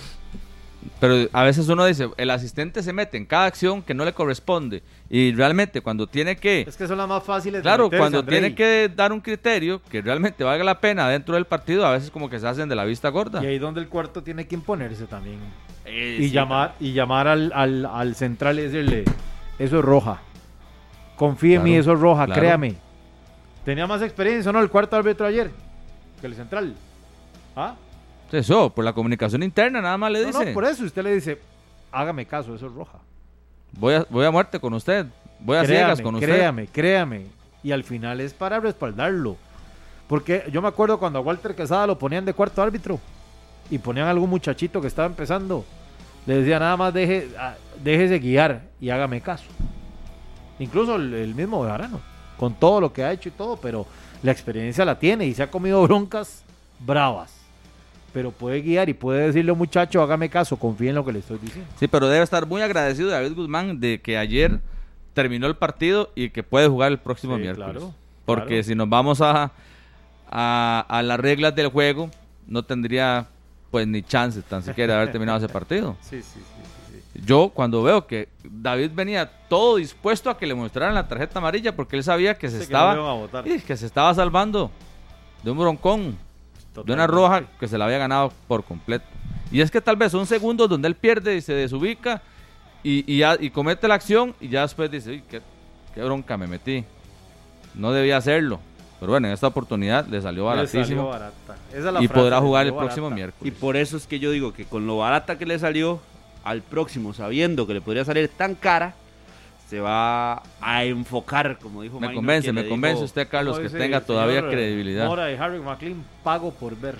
Pero a veces uno dice, el asistente se mete en cada acción que no le corresponde. Y realmente cuando tiene que... Es que son las más fáciles. de Claro, meterse, cuando Andrei. tiene que dar un criterio que realmente valga la pena dentro del partido, a veces como que se hacen de la vista gorda. Y ahí donde el cuarto tiene que imponerse también. Eh, y sí, llamar y llamar al, al, al central y decirle, eso es roja. Confíe en mí, eso es roja, claro. créame. Tenía más experiencia, ¿no? El cuarto árbitro ayer que el central. ¿Ah? Eso, por la comunicación interna nada más le dice. no, por eso usted le dice, hágame caso, eso es roja. voy, a, voy a muerte con usted. Voy a créame, ciegas con usted. créame, créame. Y al final es para respaldarlo. Porque yo me acuerdo cuando a Walter Quesada lo ponían de cuarto árbitro y ponían a algún muchachito que estaba empezando. Le decía nada más deje, ah, déjese guiar y hágame caso. Incluso el, el mismo Bejarano, con todo lo que ha hecho y todo, pero la experiencia la tiene y se ha comido broncas bravas. Pero puede guiar y puede decirle muchacho, hágame caso, confíe en lo que le estoy diciendo. Sí, pero debe estar muy agradecido David Guzmán de que ayer terminó el partido y que puede jugar el próximo Sí, miércoles. claro, Porque claro. si nos vamos a, a, a las reglas del juego, no tendría pues ni chance tan siquiera de haber terminado ese partido. Sí, sí, sí. sí, Yo cuando veo que David venía todo dispuesto a que le mostraran la tarjeta amarilla porque él sabía que se Sí, que no estaba y que se estaba salvando de un broncón, de una roja que se la había ganado por completo. Y es que tal vez son segundos donde él pierde y se desubica y, y, comete la acción y ya después dice, uy, qué, qué bronca me metí. No debía hacerlo. Pero bueno, en esta oportunidad le salió Le baratísimo salió barata. Esa es la y frase, podrá jugar el próximo barata. Y miércoles. por eso es que yo digo que con lo barata que le salió al próximo, sabiendo que le podría salir tan cara, se va a enfocar, como dijo Me convence, me convence dijo, usted, Carlos, que tenga todavía señor, credibilidad. Mora y Harry McLean, pago por ver.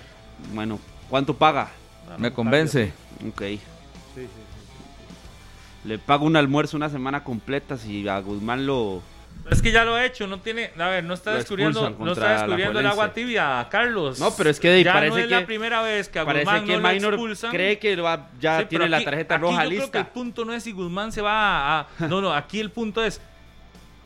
Bueno, ¿cuánto paga? No, Me convence. Ok. cambio. Sí, sí, sí. Le pago un almuerzo una semana completa si a Guzmán lo... Es que ya lo ha hecho, no tiene, a ver, no está Lo descubriendo, no está descubriendo el agua tibia, Carlos. No, pero es que de- ya parece no es que- la primera vez que a Guzmán que no lo Minor expulsan. cree que lo va- ya Sí, tiene la aquí- tarjeta aquí roja yo creo que el lista. punto no es si Guzmán se va a... No, no, aquí el punto es...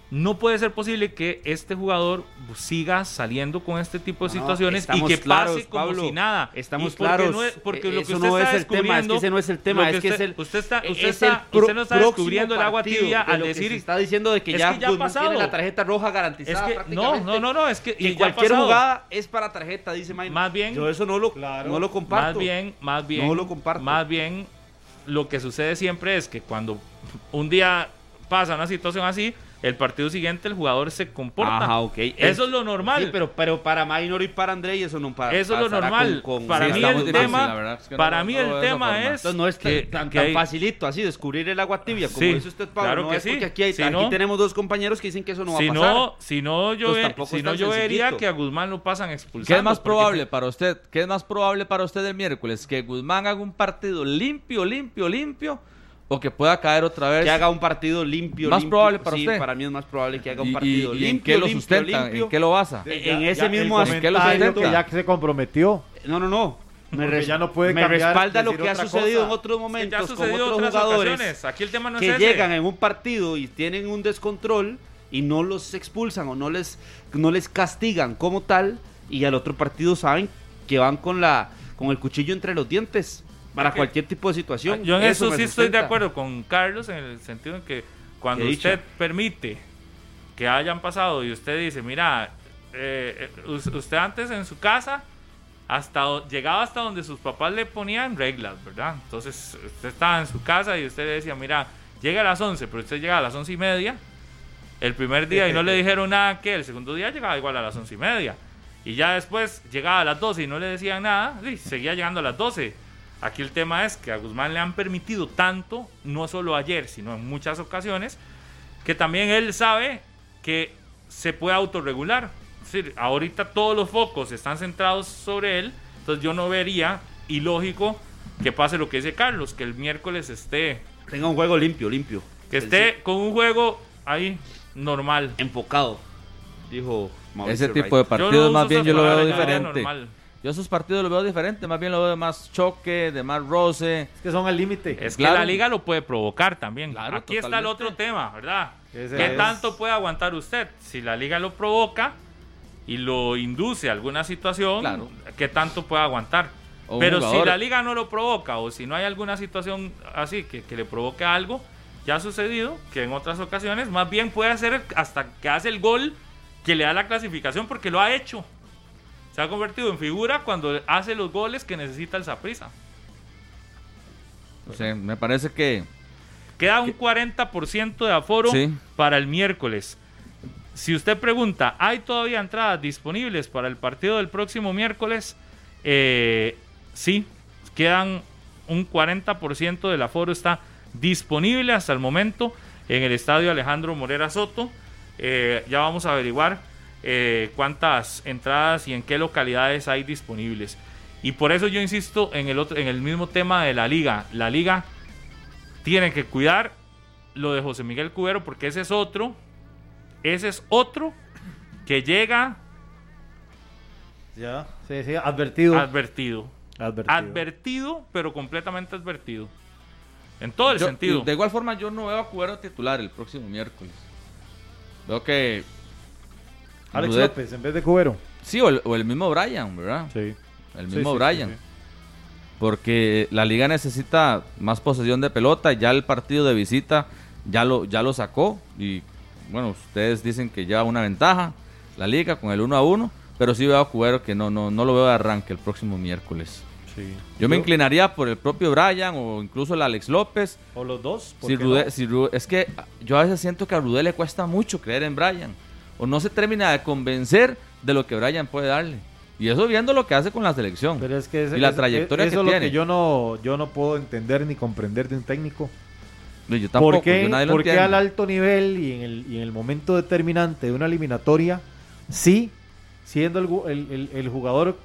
No puede ser posible que este jugador siga saliendo con este tipo de No, situaciones y que claros, pase como Pablo, si nada. estamos porque claros, no es- porque lo que usted no está es el tema, es que descubriendo- ese no es el tema, es que es usted, el- usted está, es usted está, usted no está descubriendo el agua tibia de al que decir está diciendo de que Es ya, que ya ha Guzmán pasado. tiene la tarjeta roja es garantizada que no, no, no, no, es que, que y cualquier pasado. jugada es para tarjeta, dice Minor. Más bien- Yo eso no lo, Claro. no lo comparto. Más bien, más bien, No lo comparto. más bien, lo que sucede siempre es que cuando un día pasa una situación así, el partido siguiente el jugador se comporta. Ajá, ok. Eso es lo normal. Sí, pero, pero para Minor y para André eso no para, Eso es lo normal. con- con- para Sí, mí el tema, es que no- para mí el tema es Entonces no es tan, que- tan- que tan hay- facilito así descubrir el agua tibia, como Sí, dice usted, Pablo. claro no que es sí. porque aquí, hay- Si aquí no- tenemos dos compañeros que dicen que eso no va si a pasar. no, si no yo, ve- tampoco si es no tan yo vería que a Guzmán lo pasan expulsando. ¿Qué es más porque- probable para usted? ¿Qué es más probable para usted el miércoles? ¿Que Guzmán haga un partido limpio, limpio, limpio? ¿O que pueda caer otra vez? que haga un partido limpio. ¿Más limpio. probable para Sí, usted? para mí es más probable que haga un ¿Y, partido y- y limpio. en qué lo sustenta? limpio. ¿En qué lo basa? En ese mismo el as- ¿en qué lo comentario sustenta? que ya se comprometió. No, no, no. Me, res- ya no puede me cambiar, respalda lo que ha sucedido cosa. en otros ya momentos con otros otras jugadores ocasiones. Aquí el tema no que es ese. llegan en un partido y tienen un descontrol y no los expulsan o no les, no les castigan como tal y al otro partido saben que van con la con el cuchillo entre los dientes para cualquier tipo de situación. Yo en eso, sí estoy de acuerdo con Carlos en el sentido en que cuando usted permite que hayan pasado y usted dice, mira, eh, eh, us- usted antes en su casa hasta llegaba hasta donde sus papás le ponían reglas, ¿verdad? Entonces usted estaba en su casa y usted le decía, mira, llega a las 11, pero usted llega a las once y media el primer día y no le dijeron nada que el segundo día llegaba igual a las once y media. Y ya después llegaba a las 12 y no le decían nada, y seguía llegando a las 12. Aquí el tema es que a Guzmán le han permitido tanto, no solo ayer, sino en muchas ocasiones, que también él sabe que se puede autorregular. Es decir, ahorita todos los focos están centrados sobre él, entonces yo no vería ilógico que pase lo que dice Carlos, que el miércoles esté, Tenga un juego limpio, limpio. que esté con un juego ahí normal. enfocado, dijo Mauricio Ese tipo de Wright. Partidos más bien yo lo veo diferente. normal. Yo esos partidos los veo diferente, más bien lo veo de más choque, de más roce. Es que son al límite. Es Claro. que la liga lo puede provocar también. Claro, Aquí está el otro tema, ¿verdad? Ese ¿Qué es- tanto puede aguantar usted? Si la liga lo provoca y lo induce a alguna situación, Claro. ¿qué tanto puede aguantar? O Pero si la liga no lo provoca o si no hay alguna situación así que, que le provoque algo, ya ha sucedido que en otras ocasiones más bien puede hacer hasta que hace el gol que le da la clasificación porque lo ha hecho. Se ha convertido en figura cuando hace los goles que necesita el Saprissa. O sea, me parece que Queda un 40% de aforo Sí. para el miércoles. Si usted pregunta, ¿hay todavía entradas disponibles para el partido del próximo miércoles? Eh, sí, quedan un 40% del aforo está disponible hasta el momento en el estadio Alejandro Morera Soto. Eh, ya vamos a averiguar eh, cuántas entradas y en qué localidades hay disponibles. Y por eso yo insisto en el, otro, en el mismo tema de la liga. La liga tiene que cuidar lo de José Miguel Cubero porque ese es otro, ese es otro que llega Ya, sí, sí, advertido. advertido. advertido. Advertido, pero completamente advertido. En todo el Yo- sentido. De igual forma, yo no veo a Cubero titular el próximo miércoles. Veo que. Alex López en vez de Cubero. Sí, o el, o el mismo Brian, ¿verdad? Sí. El mismo sí, Brian. sí, sí. Porque la liga necesita más posesión de pelota. Ya el partido de visita ya lo, ya lo sacó. Y bueno, ustedes dicen que lleva una ventaja la liga con el 1 a 1. Pero sí veo a Cubero que no, no, no lo veo de arranque el próximo miércoles. Sí. Yo me inclinaría por el propio Brian o incluso el Alex López. O los dos. ¿por Si Rudé- no? si Ru- es que yo a veces siento que a Rudé le cuesta mucho creer en Brian. O no se termina de convencer de lo que Brian puede darle. Y eso viendo lo que hace con la selección. Pero es que ese- y la ese- trayectoria eso que es lo tiene. que yo no, yo no puedo entender ni comprender de un técnico. Y yo tampoco, ¿Por qué, yo nadie lo por qué entiende. al alto nivel y en, el, y en el momento determinante de una eliminatoria, sí, siendo el, el- el- el jugador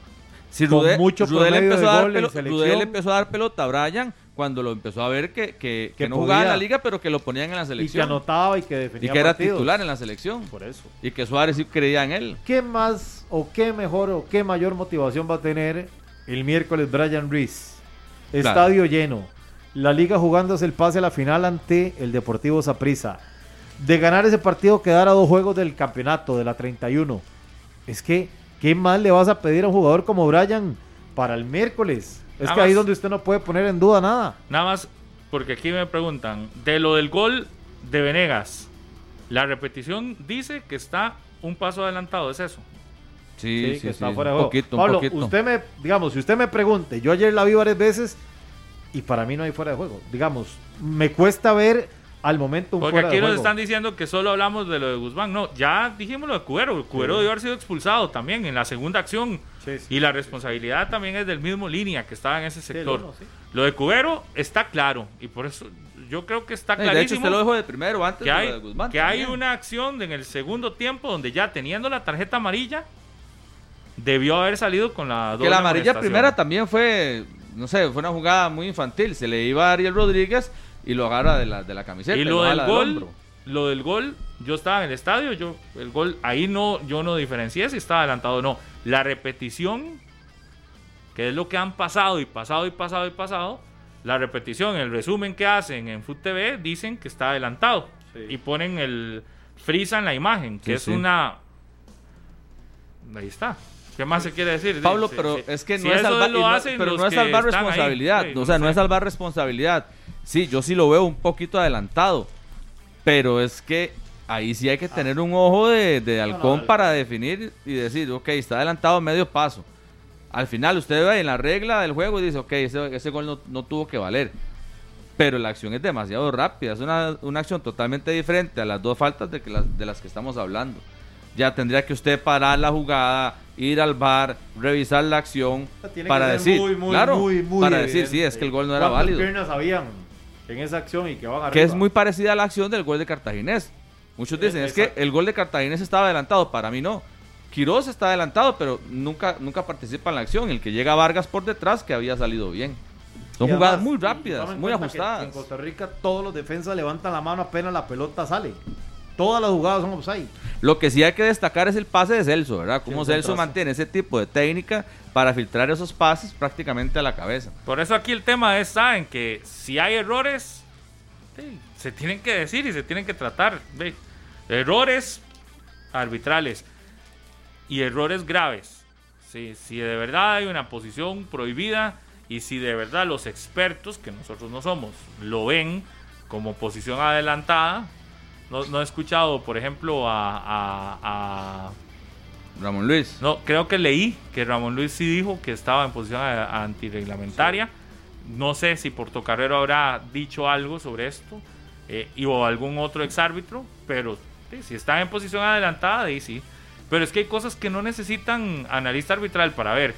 Si con Rudé, mucho promedio empezó a dar empezó a dar pelota a Brian cuando lo empezó a ver que, que, que no jugaba en la liga, pero que lo ponían en la y que selección. anotaba y que Y definía que era titular en la selección. Por eso. Y que Suárez sí creía en él. ¿Qué más o qué mejor o qué mayor motivación va a tener el miércoles Brian Reese? Estadio lleno. La liga jugándose el pase a la final ante el Deportivo Saprissa. De ganar ese partido quedar a dos juegos del campeonato de la 31. Es que, ¿qué más le vas a pedir a un jugador como Brian para el miércoles? Es Nada que ahí más. donde usted no puede poner en duda nada. Nada más porque aquí me preguntan, de lo del gol de Venegas, la repetición dice que está un paso adelantado, ¿es eso? Sí, Sí, sí, que está sí. fuera de un juego. poquito, un Pablo, poquito. usted me, digamos, si usted me pregunte, yo ayer la vi varias veces y para mí no hay fuera de juego. Digamos, me cuesta ver al momento un Porque fuera aquí de nos juego. están diciendo que solo hablamos de lo de Guzmán. No, ya dijimos lo de Cubero. Cubero Sí. debió haber sido expulsado también en la segunda acción. Sí, sí. Y la responsabilidad también es del mismo línea que estaba en ese Sí, el sector. uno, sí. Lo de Cubero está claro. Y por eso yo creo que está Eh, De hecho, clarísimo usted lo dejó de primero antes que de lo hay, de Guzmán. que hay una acción en el segundo tiempo donde ya teniendo la tarjeta amarilla debió haber salido con la doble Que la amarilla primera también fue, no sé, fue una jugada muy infantil. Se le iba a Ariel Rodríguez y lo agarra de la, de la camiseta. y lo del jala gol hombro. lo del gol yo estaba en el estadio yo el gol ahí no yo no diferencié si estaba adelantado o no la repetición que es lo que han pasado y pasado y pasado y pasado la repetición el resumen que hacen en Foot TV dicen que está adelantado Sí. y ponen el frisa en la imagen que Sí, es sí. una ahí está ¿Qué más se quiere decir? Pablo, Sí, pero sí. es que Si no es salvar, lo y no- hacen pero los no es que salvar están ahí. responsabilidad. Sí, o sea, no es sé. salvar responsabilidad. Sí, yo sí lo veo un poquito adelantado. Pero es que ahí sí hay que tener un ojo de, de halcón no. para definir y decir, ok, está adelantado medio paso. Al final usted ve en la regla del juego y dice, ok, ese, ese gol no, no tuvo que valer. Pero la acción es demasiado rápida, es una, una acción totalmente diferente a las dos faltas de, que las, de las que estamos hablando. Ya tendría que usted parar la jugada, ir al bar, revisar la acción Tiene para decir, muy, muy, claro, muy, para decir, sí, es que el gol no era ¿Cuántas válido. piernas habían en esa acción y que van arriba? Que es muy parecida a la acción del gol de Cartaginés. Muchos dicen, es que el gol de Cartaginés estaba adelantado, para mí no. Quiroz está adelantado, pero nunca, nunca participa en la acción. El que llega Vargas por detrás, que había salido bien. Son jugadas muy rápidas, muy ajustadas. En Costa Rica todos los defensas levantan la mano apenas la pelota sale. Todas las jugadas son offside. Lo que sí hay que destacar es el pase de Celso, ¿verdad? Cómo el Celso mantiene ese tipo de técnica para filtrar esos pases prácticamente a la cabeza. Por eso aquí el tema es, saben, que si hay errores, sí, se tienen que decir y se tienen que tratar. ve. Errores arbitrales y errores graves. Sí, si de verdad hay una posición prohibida y si de verdad los expertos, que nosotros no somos, lo ven como posición adelantada. No, no he escuchado, por ejemplo, a- a- a Ramón Luis. no, creo que leí que Ramón Luis sí dijo que estaba en posición antirreglamentaria. No sé si Portocarrero habrá dicho algo sobre esto eh, y o algún otro exárbitro, pero sí, si están en posición adelantada, ahí sí. Pero es que hay cosas que no necesitan analista arbitral para ver.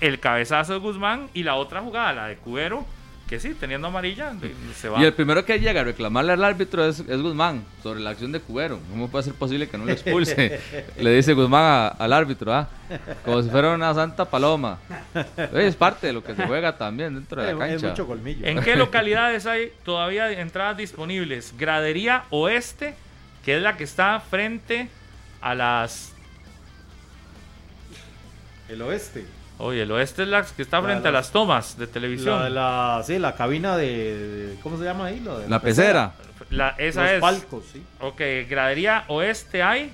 El cabezazo de Guzmán y la otra jugada, la de Cubero, que sí, teniendo amarilla, se va. Y el primero que llega a reclamarle al árbitro es, es Guzmán sobre la acción de Cubero. ¿Cómo puede ser posible que no lo expulse? Le dice Guzmán a- al árbitro, ¿ah? Como si fuera una santa paloma. Es parte de lo que se juega también dentro de la Es, es cancha. mucho colmillo. ¿En qué localidades hay todavía entradas disponibles? Gradería Oeste, que es la que está frente a las... El oeste. Oye, el oeste es la que está La frente a las- tomas de televisión. La, de la, sí, la cabina de, de- ¿Cómo se llama ahí? Lo de La pecera. La- esa Los es... palcos, sí. Ok, gradería Oeste hay.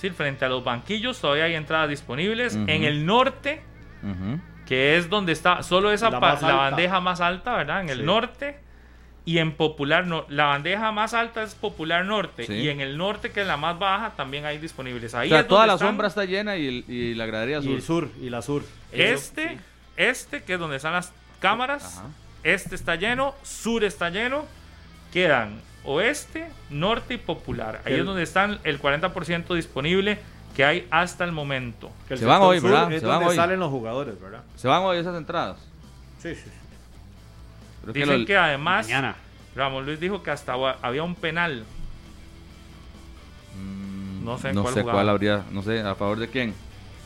Sí, frente a los banquillos todavía hay entradas disponibles. En el norte, que es donde está solo esa La más la, bandeja más alta, ¿verdad? En el Sí. norte y en Popular no la bandeja más alta es Popular Norte Sí. y en el norte que es la más baja también hay disponibles. Ahí O sea, es toda la están sombra está llena y, el- y la gradería Y sur. el sur, y la sur. este, este que es donde están las cámaras, Ajá. este está lleno, sur está lleno, quedan oeste, norte y popular. Ahí El- es donde están el 40% disponible que hay hasta el momento. El Se van hoy, ¿verdad? Es Se van donde hoy. salen los jugadores, ¿verdad? ¿Se van hoy esas entradas? Sí, sí. Creo que Dicen lo- que además Mañana. Ramón Luis dijo que hasta había un penal. Mm, No sé en no cuál sé cuál habría, no sé, a favor de quién.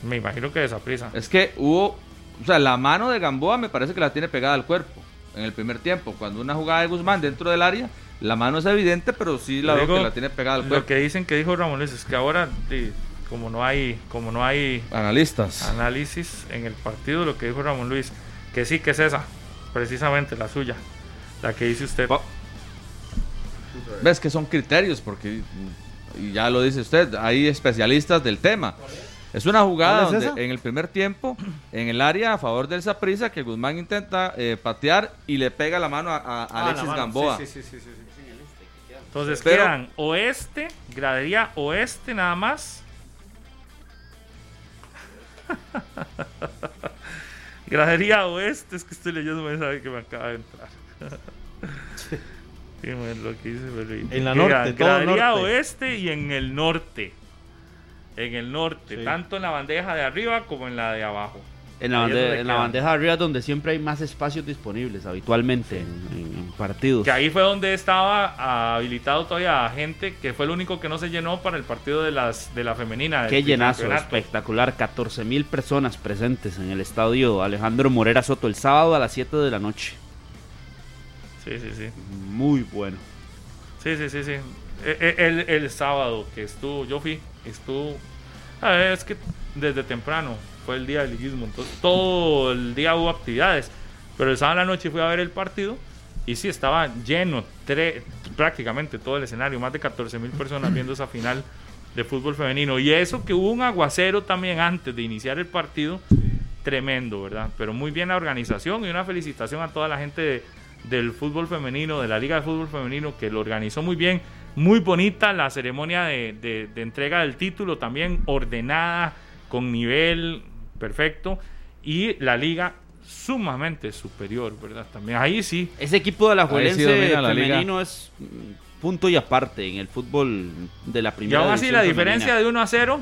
Me imagino que de esa prisa. Es que hubo, o sea, la mano de Gamboa me parece que la tiene pegada al cuerpo en el primer tiempo. Cuando una jugada de Guzmán dentro del área, la mano es evidente, pero sí la Lo veo que la tiene pegada al Lo cuerpo. que dicen que dijo Ramón Luis es que ahora, como no hay, como no hay Analistas. análisis en el partido, lo que dijo Ramón Luis, que sí que es esa, precisamente la suya, la que dice usted. Pa- Ves que son criterios, porque ya lo dice usted, hay especialistas del tema. Es una jugada en el primer tiempo, en el área a favor del Saprissa, que Guzmán intenta eh, patear y le pega la mano a, Ah, Alexis mano. Gamboa. Sí, sí, sí, sí, sí, sí. Entonces Pero- quedan oeste, gradería oeste nada más. gradería oeste, es que estoy leyendo un mensaje que me acaba de entrar. Déjeme ver lo que Ferreira. En la norte, gradería norte. oeste y en el norte. En el norte, Sí. tanto en la bandeja de arriba como en la de abajo. En la, en bandeja de arriba es donde siempre hay más espacios disponibles habitualmente en, en- en partidos. Que ahí fue donde estaba habilitado todavía gente, que fue el único que no se llenó para el partido de las de la femenina. Qué llenazo, espectacular. 14 mil personas presentes en el estadio Alejandro Morera Soto el sábado a las 7 de la noche. Sí, sí, sí. Muy bueno. Sí, sí, sí, sí. E- e- El, el sábado que estuvo, yo fui, estuvo. A ver, es que desde temprano fue el día del liguismo, entonces todo el día hubo actividades. Pero el sábado en la noche fui a ver el partido y sí, estaba lleno, tre- prácticamente todo el escenario, más de 14 mil personas viendo esa final de fútbol femenino. Y eso que hubo un aguacero también antes de iniciar el partido, tremendo, ¿verdad? Pero muy bien la organización y una felicitación a toda la gente de- del fútbol femenino, de la Liga de Fútbol Femenino, que lo organizó muy bien. Muy bonita la ceremonia de, de- de entrega del título, también ordenada, con nivel perfecto. Y la liga sumamente superior, ¿verdad? También ahí sí. Ese equipo de la Juelense la liga. femenino es mm, punto y aparte en el fútbol de la Y primera aún así división la femenina. diferencia de 1 a 0,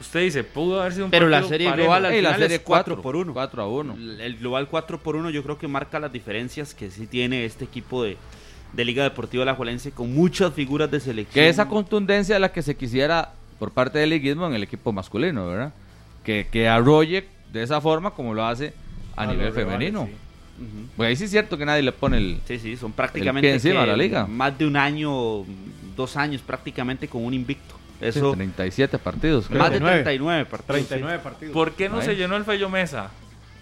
usted dice, pudo haber sido un Pero la partido serie parejo. global al Y la final serie es 4 4 por 1. 4 a 1. El global 4 por 1 yo creo que marca las diferencias que sí tiene este equipo de, de Liga Deportiva La Juelense con muchas figuras de selección. Que esa contundencia es la que se quisiera por parte del liguismo en el equipo masculino, ¿verdad? Que, que arrolle de esa forma como lo hace a, A nivel rivales, femenino. sí. Ujú. Pues ahí sí es cierto que nadie le pone el... Sí, sí, son El prácticamente encima la liga. más de un año, dos años prácticamente con un invicto. sí, Eso, 37 partidos. creo. más de 39. 39 partidos. 39 partidos. ¿Por qué no Ahí. se llenó el Fello Mesa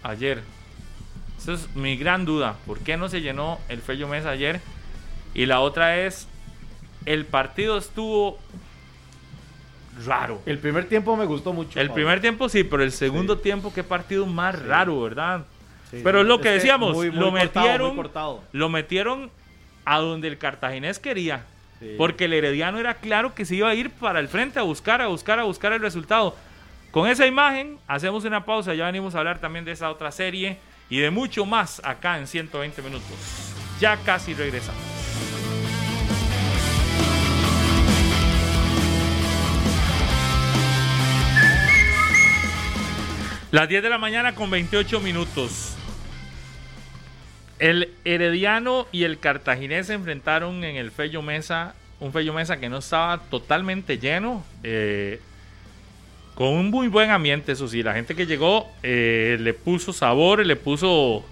ayer? Esa es mi gran duda. ¿Por qué no se llenó el Fello Mesa ayer? Y la otra es, el partido estuvo raro. El primer tiempo me gustó mucho. El Pablo. primer tiempo sí, pero el segundo Sí. tiempo qué partido más Sí. raro, ¿verdad? Sí, pero sí. lo que decíamos, muy- muy lo cortado, metieron, cortado. lo metieron a donde el cartaginés quería. Porque el Herediano era claro que se iba a ir para el frente a buscar, a buscar, a buscar el resultado. Con esa imagen, hacemos una pausa. Ya venimos a hablar también de esa otra serie y de mucho más acá en 120 minutos. Ya casi regresamos. Las 10 de la mañana con 28 minutos. El Herediano y el Cartaginés se enfrentaron en el Fello Mesa, un Fello Mesa que no estaba totalmente lleno, eh, con un muy buen ambiente, eso sí, la gente que llegó eh, le puso sabor, le puso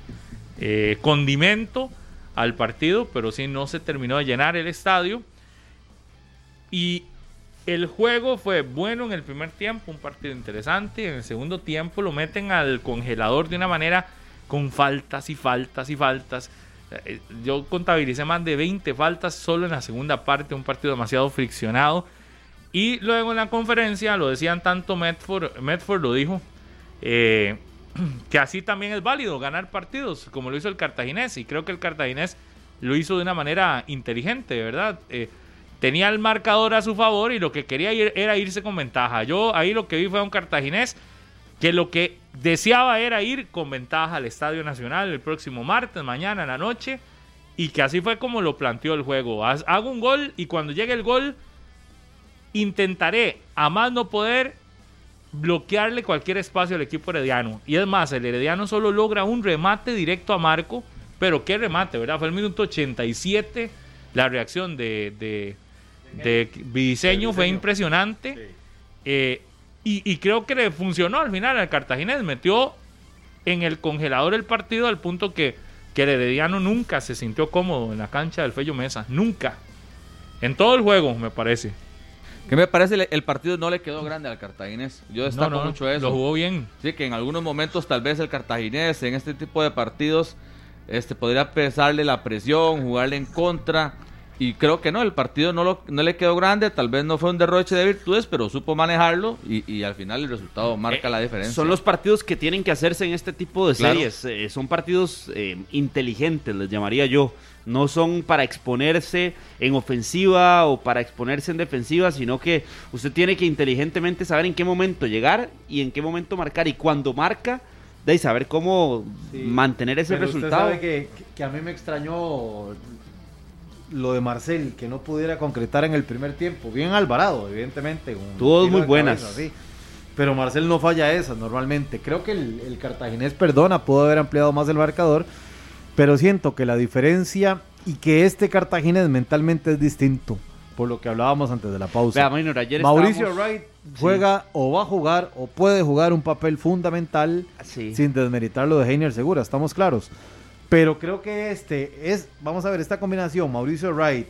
eh, condimento al partido, pero sí no se terminó de llenar el estadio. Y el juego fue bueno en el primer tiempo, un partido interesante. En el segundo tiempo lo meten al congelador de una manera con faltas y faltas y faltas. Eh, Yo contabilicé más de 20 faltas solo en la segunda parte, un partido demasiado friccionado. Y luego en la conferencia lo decían tanto Medford, Medford lo dijo, eh, que así también es válido ganar partidos, como lo hizo el cartaginés. Y creo que el cartaginés lo hizo de una manera inteligente, ¿verdad? Eh, tenía el marcador a su favor y lo que quería era irse con ventaja. Yo ahí lo que vi fue a un cartaginés que lo que deseaba era ir con ventaja al Estadio Nacional el próximo martes, mañana en la noche, y que así fue como lo planteó el juego. Hago un gol y cuando llegue el gol intentaré, a más no poder, bloquearle cualquier espacio al equipo herediano. Y es más, el herediano solo logra un remate directo a Marco, pero qué remate, ¿verdad? Fue el minuto 87, la reacción de, de Vidiseño fue impresionante. Sí. Eh, y, y creo que le funcionó al final al Cartaginés. Metió en el congelador el partido al punto que, que el Herediano nunca se sintió cómodo en la cancha del Fello Mesa. Nunca. En todo el juego, me parece. Que me parece el, el partido no le quedó grande al cartaginés. Yo destaco No, no, mucho eso. Lo jugó bien. Sí, que en algunos momentos tal vez el cartaginés en este tipo de partidos este, podría pesarle la presión, jugarle en contra. Y creo que no, el partido no, lo- no le quedó grande, tal vez no fue un derroche de virtudes, pero supo manejarlo y, y al final el resultado marca Eh, la diferencia. Son los partidos que tienen que hacerse en este tipo de Claro. series. Eh, son partidos eh, inteligentes, les llamaría yo. No son para exponerse en ofensiva o para exponerse en defensiva, sino que usted tiene que inteligentemente saber en qué momento llegar y en qué momento marcar. Y cuando marca, de saber cómo Sí. mantener ese Pero usted resultado. sabe que, que a mí me extrañó lo de Marcel, que no pudiera concretar en el primer tiempo. Bien Alvarado, evidentemente. tiro muy buenas. cabeza, sí. Pero Marcel no falla esas normalmente. Creo que el, el cartaginés perdona, pudo haber ampliado más el marcador. Pero siento que la diferencia y que este cartaginés mentalmente es distinto. Por lo que hablábamos antes de la pausa. Vea, Minor, ayer Mauricio estábamos- Wright juega o va a jugar o puede jugar un papel fundamental Sí. sin desmeritar lo de Heiner Segura, estamos claros. Pero creo que este es, vamos a ver, esta combinación, Mauricio Wright,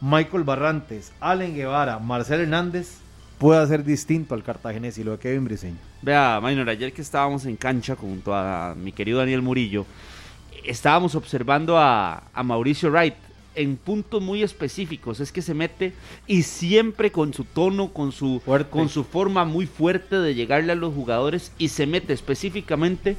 Michael Barrantes, Allen Guevara, Marcel Hernández, puede hacer distinto al cartaginés y lo de Kevin Briseño. Vea, Minor, ayer que estábamos en cancha junto a mi querido Daniel Murillo, estábamos observando a, a Mauricio Wright en puntos muy específicos. Es que se mete y siempre con su tono, con su, Fuerte. con su forma muy fuerte de llegarle a los jugadores y se mete específicamente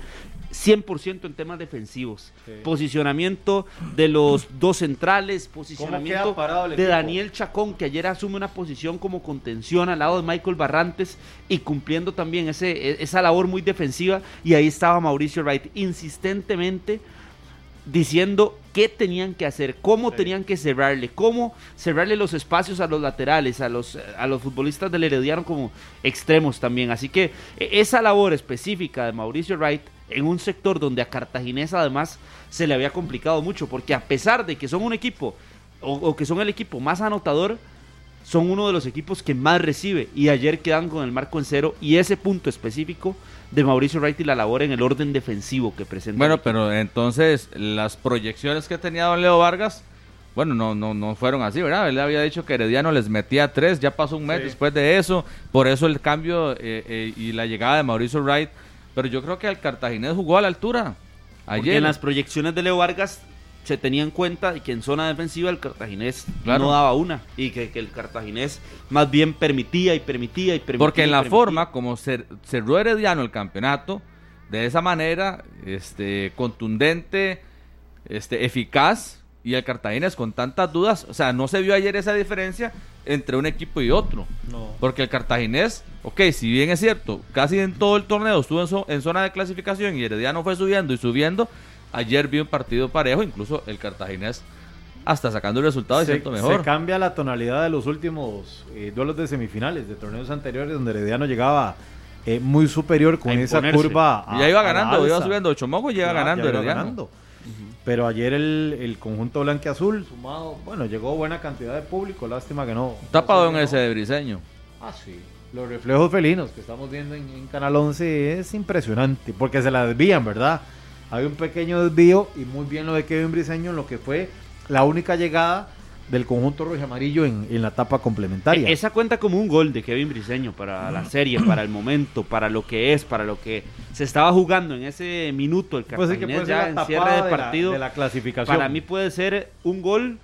100% en temas defensivos. Sí. Posicionamiento de los dos centrales, posicionamiento de equipo? Daniel Chacón, que ayer asume una posición como contención al lado de Michael Barrantes y cumpliendo también ese, e- esa labor muy defensiva. Y ahí estaba Mauricio Wright insistentemente diciendo qué tenían que hacer, cómo tenían que cerrarle, cómo cerrarle los espacios a los laterales, a los, a los futbolistas del Herediano como extremos también. Así que e- esa labor específica de Mauricio Wright en un sector donde a Cartaginés además se le había complicado mucho, porque a pesar de que son un equipo o, o que son el equipo más anotador, son uno de los equipos que más recibe y ayer quedan con el marco en cero y ese punto específico de Mauricio Wright y la labor en el orden defensivo que presenta. Bueno, pero entonces las proyecciones que tenía don Leo Vargas, bueno, no, no, no fueron así, ¿verdad? Él había dicho que Herediano les metía tres, ya pasó un mes Sí. después de eso, por eso el cambio eh, eh, y la llegada de Mauricio Wright, pero yo creo que el cartaginés jugó a la altura. Porque Ayer en las proyecciones de Leo Vargas se tenía en cuenta que en zona defensiva el cartaginés Claro. no daba una y que, que el cartaginés más bien permitía y permitía y permitía. Porque en la permitía. forma como cer- cerró Herediano el campeonato, de esa manera, este, contundente, este, eficaz, y el Cartagena con tantas dudas, o sea, no se vio ayer esa diferencia entre un equipo y otro. No. Porque el cartaginés, ok, si bien es cierto, casi en todo el torneo estuvo en, zo- en zona de clasificación y Herediano fue subiendo y subiendo, ayer vi un partido parejo, incluso el cartaginés hasta sacando el resultado y se, siento mejor. se cambia la tonalidad de los últimos eh, duelos de semifinales de torneos anteriores donde Herediano llegaba eh, muy superior con esa curva. Y ya iba ganando, iba subiendo Chomoco y llega Ya- ganando ya iba Herediano. ganando. Pero ayer el, el conjunto blanqueazul sumado, bueno, llegó buena cantidad de público, lástima que no. Tapado no en se ese de Briseño. Ah, sí. Los reflejos felinos que estamos viendo en, en Canal 11 es impresionante, porque se la desvían, ¿verdad? Hay un pequeño desvío y muy bien lo de Kevin Briseño en lo que fue la única llegada del conjunto rojo y amarillo en, en la etapa complementaria. E- Esa cuenta como un gol de Kevin Briseño para la serie, para el momento, para lo que es, para lo que se estaba jugando en ese minuto el pues sí que Cartaginés puede ser ya en cierre de de, la, partido. de la clasificación. Para mí puede ser un gol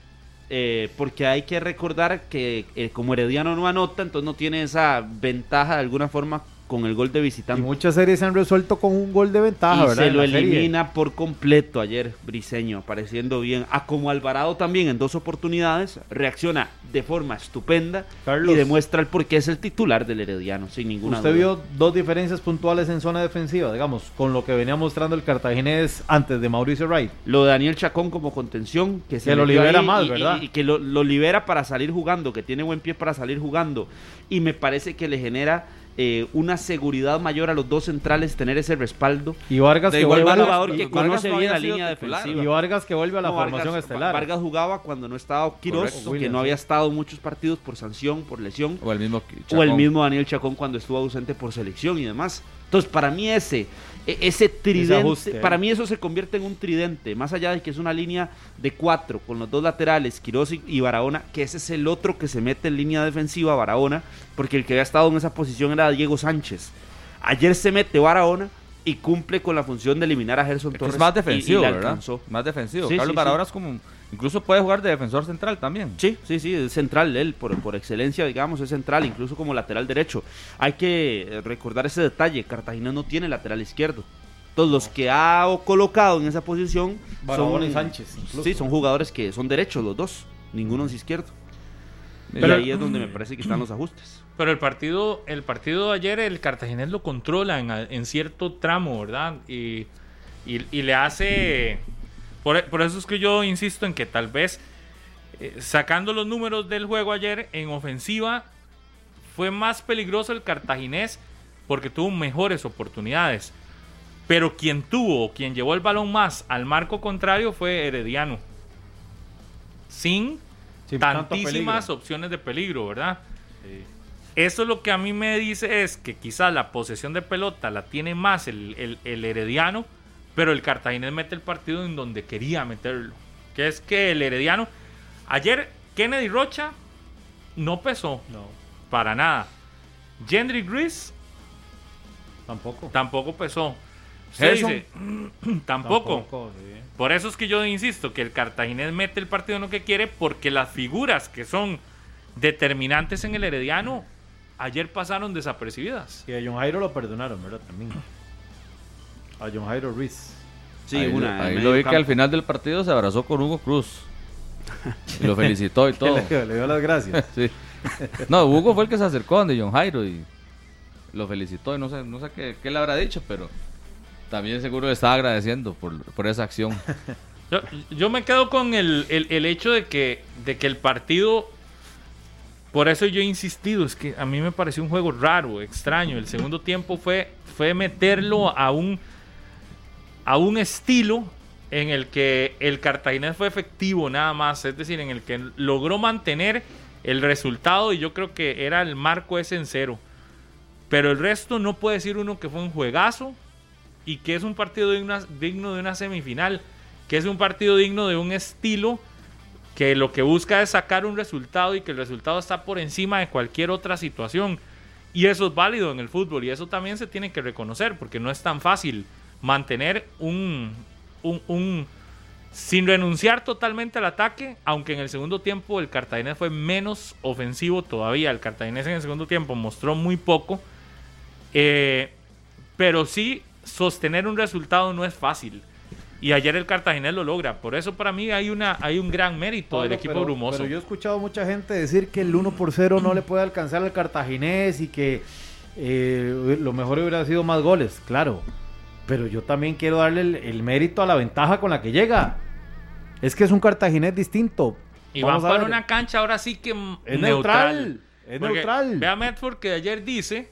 eh, porque hay que recordar que eh, como Herediano no anota, entonces no tiene esa ventaja de alguna forma con el gol de y visitante. muchas series se han resuelto con un gol de ventaja, Y ¿verdad? se lo serie. elimina por completo ayer Briseño, apareciendo bien. A como Alvarado también en dos oportunidades reacciona de forma estupenda Carlos. y demuestra el por qué es el titular del Herediano, sin ninguna Usted duda. vio dos diferencias puntuales en zona defensiva, digamos, con lo que venía mostrando el cartaginés antes de Mauricio Wright. Lo de Daniel Chacón como contención, que se Que lo libera más, y- ¿verdad? Y, y que lo, lo libera para salir jugando, que tiene buen pie para salir jugando. Y me parece que le genera eh, una seguridad mayor a los dos centrales tener ese respaldo. Y Vargas De que igual vuelve a la- que conoce no bien la línea defensiva. y Vargas que vuelve a la No, formación Vargas, estelar. Vargas jugaba cuando no estaba Quiroz, Correcto, que William, no había sí. estado muchos partidos por sanción, por lesión. O el mismo O el mismo Daniel Chacón cuando estuvo ausente por selección y demás. Entonces, para mí ese, ese tridente, para mí eso se convierte en un tridente, más allá de que es una línea de cuatro con los dos laterales, Quiroz y- Barahona, que ese es el otro que se mete en línea defensiva, Barahona, porque el que había estado en esa posición era Diego Sánchez. Ayer se mete Barahona y cumple con la función de eliminar a Gerson Torres. es más defensivo, y ¿verdad? Más defensivo. Sí, Carlos sí, Barahona sí. es como. Incluso puede jugar de defensor central también. Sí, sí, sí, es central él, por, por excelencia, digamos, es central, incluso como lateral derecho. Hay que eh, recordar ese detalle, Cartagena no tiene lateral izquierdo. Todos los que ha colocado en esa posición son, y Sánchez, incluso. sí, son jugadores que son derechos los dos, ninguno es izquierdo. Pero- y ahí es donde me parece que están los ajustes. Pero el partido, el partido de ayer, el cartaginés lo controla en, en cierto tramo, ¿verdad? Y, y- y le hace... Por, por eso es que yo insisto en que tal vez eh, sacando los números del juego ayer, en ofensiva fue más peligroso el cartaginés porque tuvo mejores oportunidades. Pero quien tuvo, quien llevó el balón más al marco contrario fue Herediano. Sin tantísimas opciones de peligro, ¿verdad? Eso lo que a mí me dice es que quizás la posesión de pelota la tiene más el, el- el Herediano, pero el Cartaginés mete el partido en donde quería meterlo. Que es que el Herediano. Ayer Kennedy Rocha no pesó No, para nada. Gendry Gris tampoco. tampoco pesó. Usted dice, tampoco. Tampoco, sí. Por eso es que yo insisto que el cartaginés mete el partido en lo que quiere porque las figuras que son determinantes en el Herediano ayer pasaron desapercibidas. Y a John Jairo lo perdonaron, ¿verdad? También. A John Jairo Ruiz. Sí, ahí, una. en ahí lo vi que al final del partido se abrazó con Hugo Cruz. Y lo felicitó y todo. Le, le dio las gracias. Sí. No, Hugo fue el que se acercó donde John Jairo y lo felicitó y no sé, no sé qué, qué le habrá dicho, pero también seguro le estaba agradeciendo por, por esa acción. Yo, yo me quedo con el, el- el hecho de que, de que el partido, por eso yo he insistido, es que a mí me pareció un juego raro, extraño. El segundo tiempo fue, fue meterlo a un, a un estilo en el que el cartaginés fue efectivo nada más, es decir, en el que logró mantener el resultado y yo creo que era el marco ese en cero. Pero el resto no puede decir uno que fue un juegazo y que es un partido digno de una semifinal, que es un partido digno de un estilo que lo que busca es sacar un resultado y que el resultado está por encima de cualquier otra situación. Y eso es válido en el fútbol y eso también se tiene que reconocer porque no es tan fácil mantener un, un, un- sin renunciar totalmente al ataque, aunque en el segundo tiempo el cartaginés fue menos ofensivo todavía. El cartaginés en el segundo tiempo mostró muy poco, eh, pero sí sostener un resultado no es fácil. Y ayer el Cartaginés lo logra. Por eso para mí hay, una, hay un gran mérito del equipo pero- brumoso. Pero yo he escuchado mucha gente decir que el 1 por 0 no le puede alcanzar al cartaginés y que eh, lo mejor hubiera sido más goles, claro. Pero yo también quiero darle el, el mérito a la ventaja con la que llega. Es que es un cartaginés distinto. y van Vamos a para una cancha ahora sí que Es neutral. Es Porque neutral. Vea Medford que ayer dice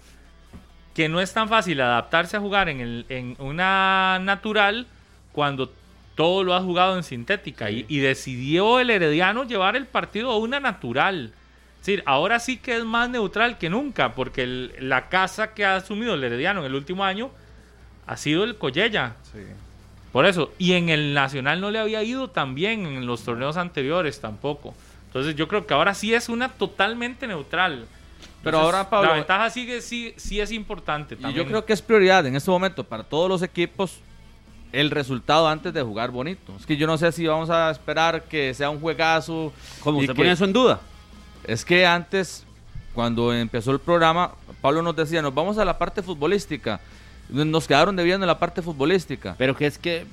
que no es tan fácil adaptarse a jugar en, el, en una natural cuando todo lo ha jugado en sintética. Y, y decidió el Herediano llevar el partido a una natural. Es decir, ahora sí que es más neutral que nunca, porque el- la casa que ha asumido el Herediano en el último año ha sido el Collella. Sí. Por eso, y en el Nacional no le había ido tan bien en los torneos anteriores tampoco. Entonces yo creo que ahora sí es una totalmente neutral. Pero Entonces, ahora, Pablo, La ventaja sigue, sí, sí es importante Y también. yo creo que es prioridad en este momento para todos los equipos el resultado antes de jugar bonito. Es que yo no sé si vamos a esperar que sea un juegazo. ¿Cómo y usted pone eso en duda? Es que antes, cuando empezó el programa, Pablo nos decía, nos vamos a la parte futbolística. Nos quedaron debiendo en la parte futbolística. Pero que es que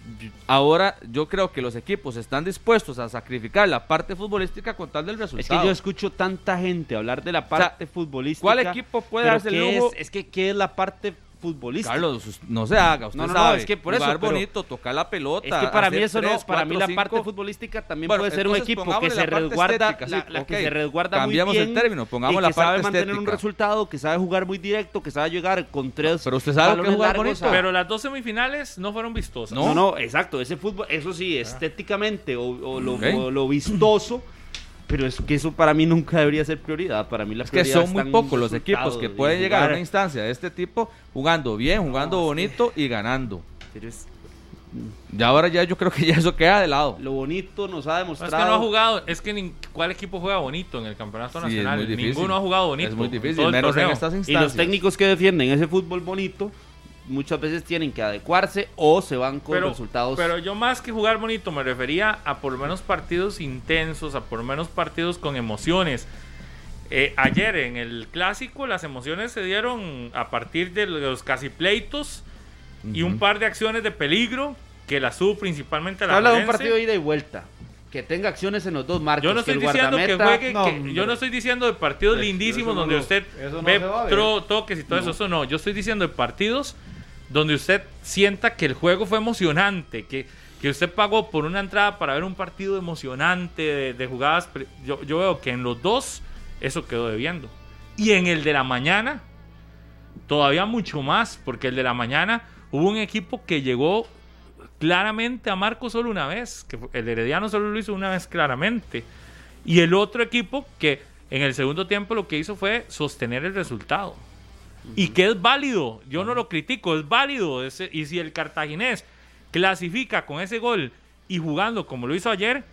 Ahora yo creo que los equipos están dispuestos a sacrificar la parte futbolística con tal del Es resultado. que yo escucho tanta gente hablar de la parte futbolística. ¿cuál equipo puede darse el ¿qué lujo? Es, es que, ¿qué es la parte futbolística? Carlos, no se haga, usted No, no, no, sabe. es que por eso, jugar pero- bonito, tocar la pelota. Es que para mí eso no, tres, para mí cuatro, la parte cinco. futbolística también Bueno, puede ser un equipo que se la parte resguarda, estética, la, sí, la que se resguarda Cambiamos muy el bien término, pongamos y la que sabe parte mantener un resultado, que sabe jugar muy directo, que sabe llegar con tres Pero usted sabe que es jugar bonito. a- Pero las dos semifinales no fueron vistosas. No, no, exacto. Ese fútbol, eso sí, estéticamente o, o lo, Ok. o lo vistoso, pero es que eso para mí nunca debería ser prioridad. Para mí la Es que son muy pocos los equipos que y pueden llegar a una instancia de este tipo jugando bien, jugando bonito y ganando. Pero es- Y ahora ya yo creo que ya eso queda de lado. lo bonito nos ha No, demostrado. es que no ha jugado, es que nin- ¿cuál equipo juega bonito en el campeonato Sí, nacional? Ninguno ha jugado bonito. Es muy difícil, menos en estas Y instancias. los técnicos que defienden ese fútbol bonito muchas veces tienen que adecuarse o se van con pero, resultados. pero yo más que jugar bonito me refería a por lo menos partidos intensos, a por lo menos partidos con emociones. Eh, ayer en el clásico las emociones se dieron a partir de los casi pleitos y un par de acciones de peligro que las tuvo principalmente la habla de un partido de ida y vuelta. Que tenga acciones en los dos marcos. Yo no que estoy el diciendo que juegue, No, que- yo no estoy diciendo de partidos lindísimos no donde usted ve toques y todo eso, eso no. Yo estoy diciendo de partidos donde usted sienta que el juego fue emocionante, que, que usted pagó por una entrada para ver un partido emocionante de, jugadas, yo, yo veo que en los dos eso quedó debiendo. Y en el de la mañana, todavía mucho más, porque el de la mañana hubo un equipo que llegó claramente a Marco solo una vez, que el Herediano solo lo hizo una vez claramente. Y el otro equipo que en el segundo tiempo lo que hizo fue sostener el resultado. Y que es válido, yo no lo critico, es válido. ese- y si el cartaginés clasifica con ese gol y jugando como lo hizo ayer,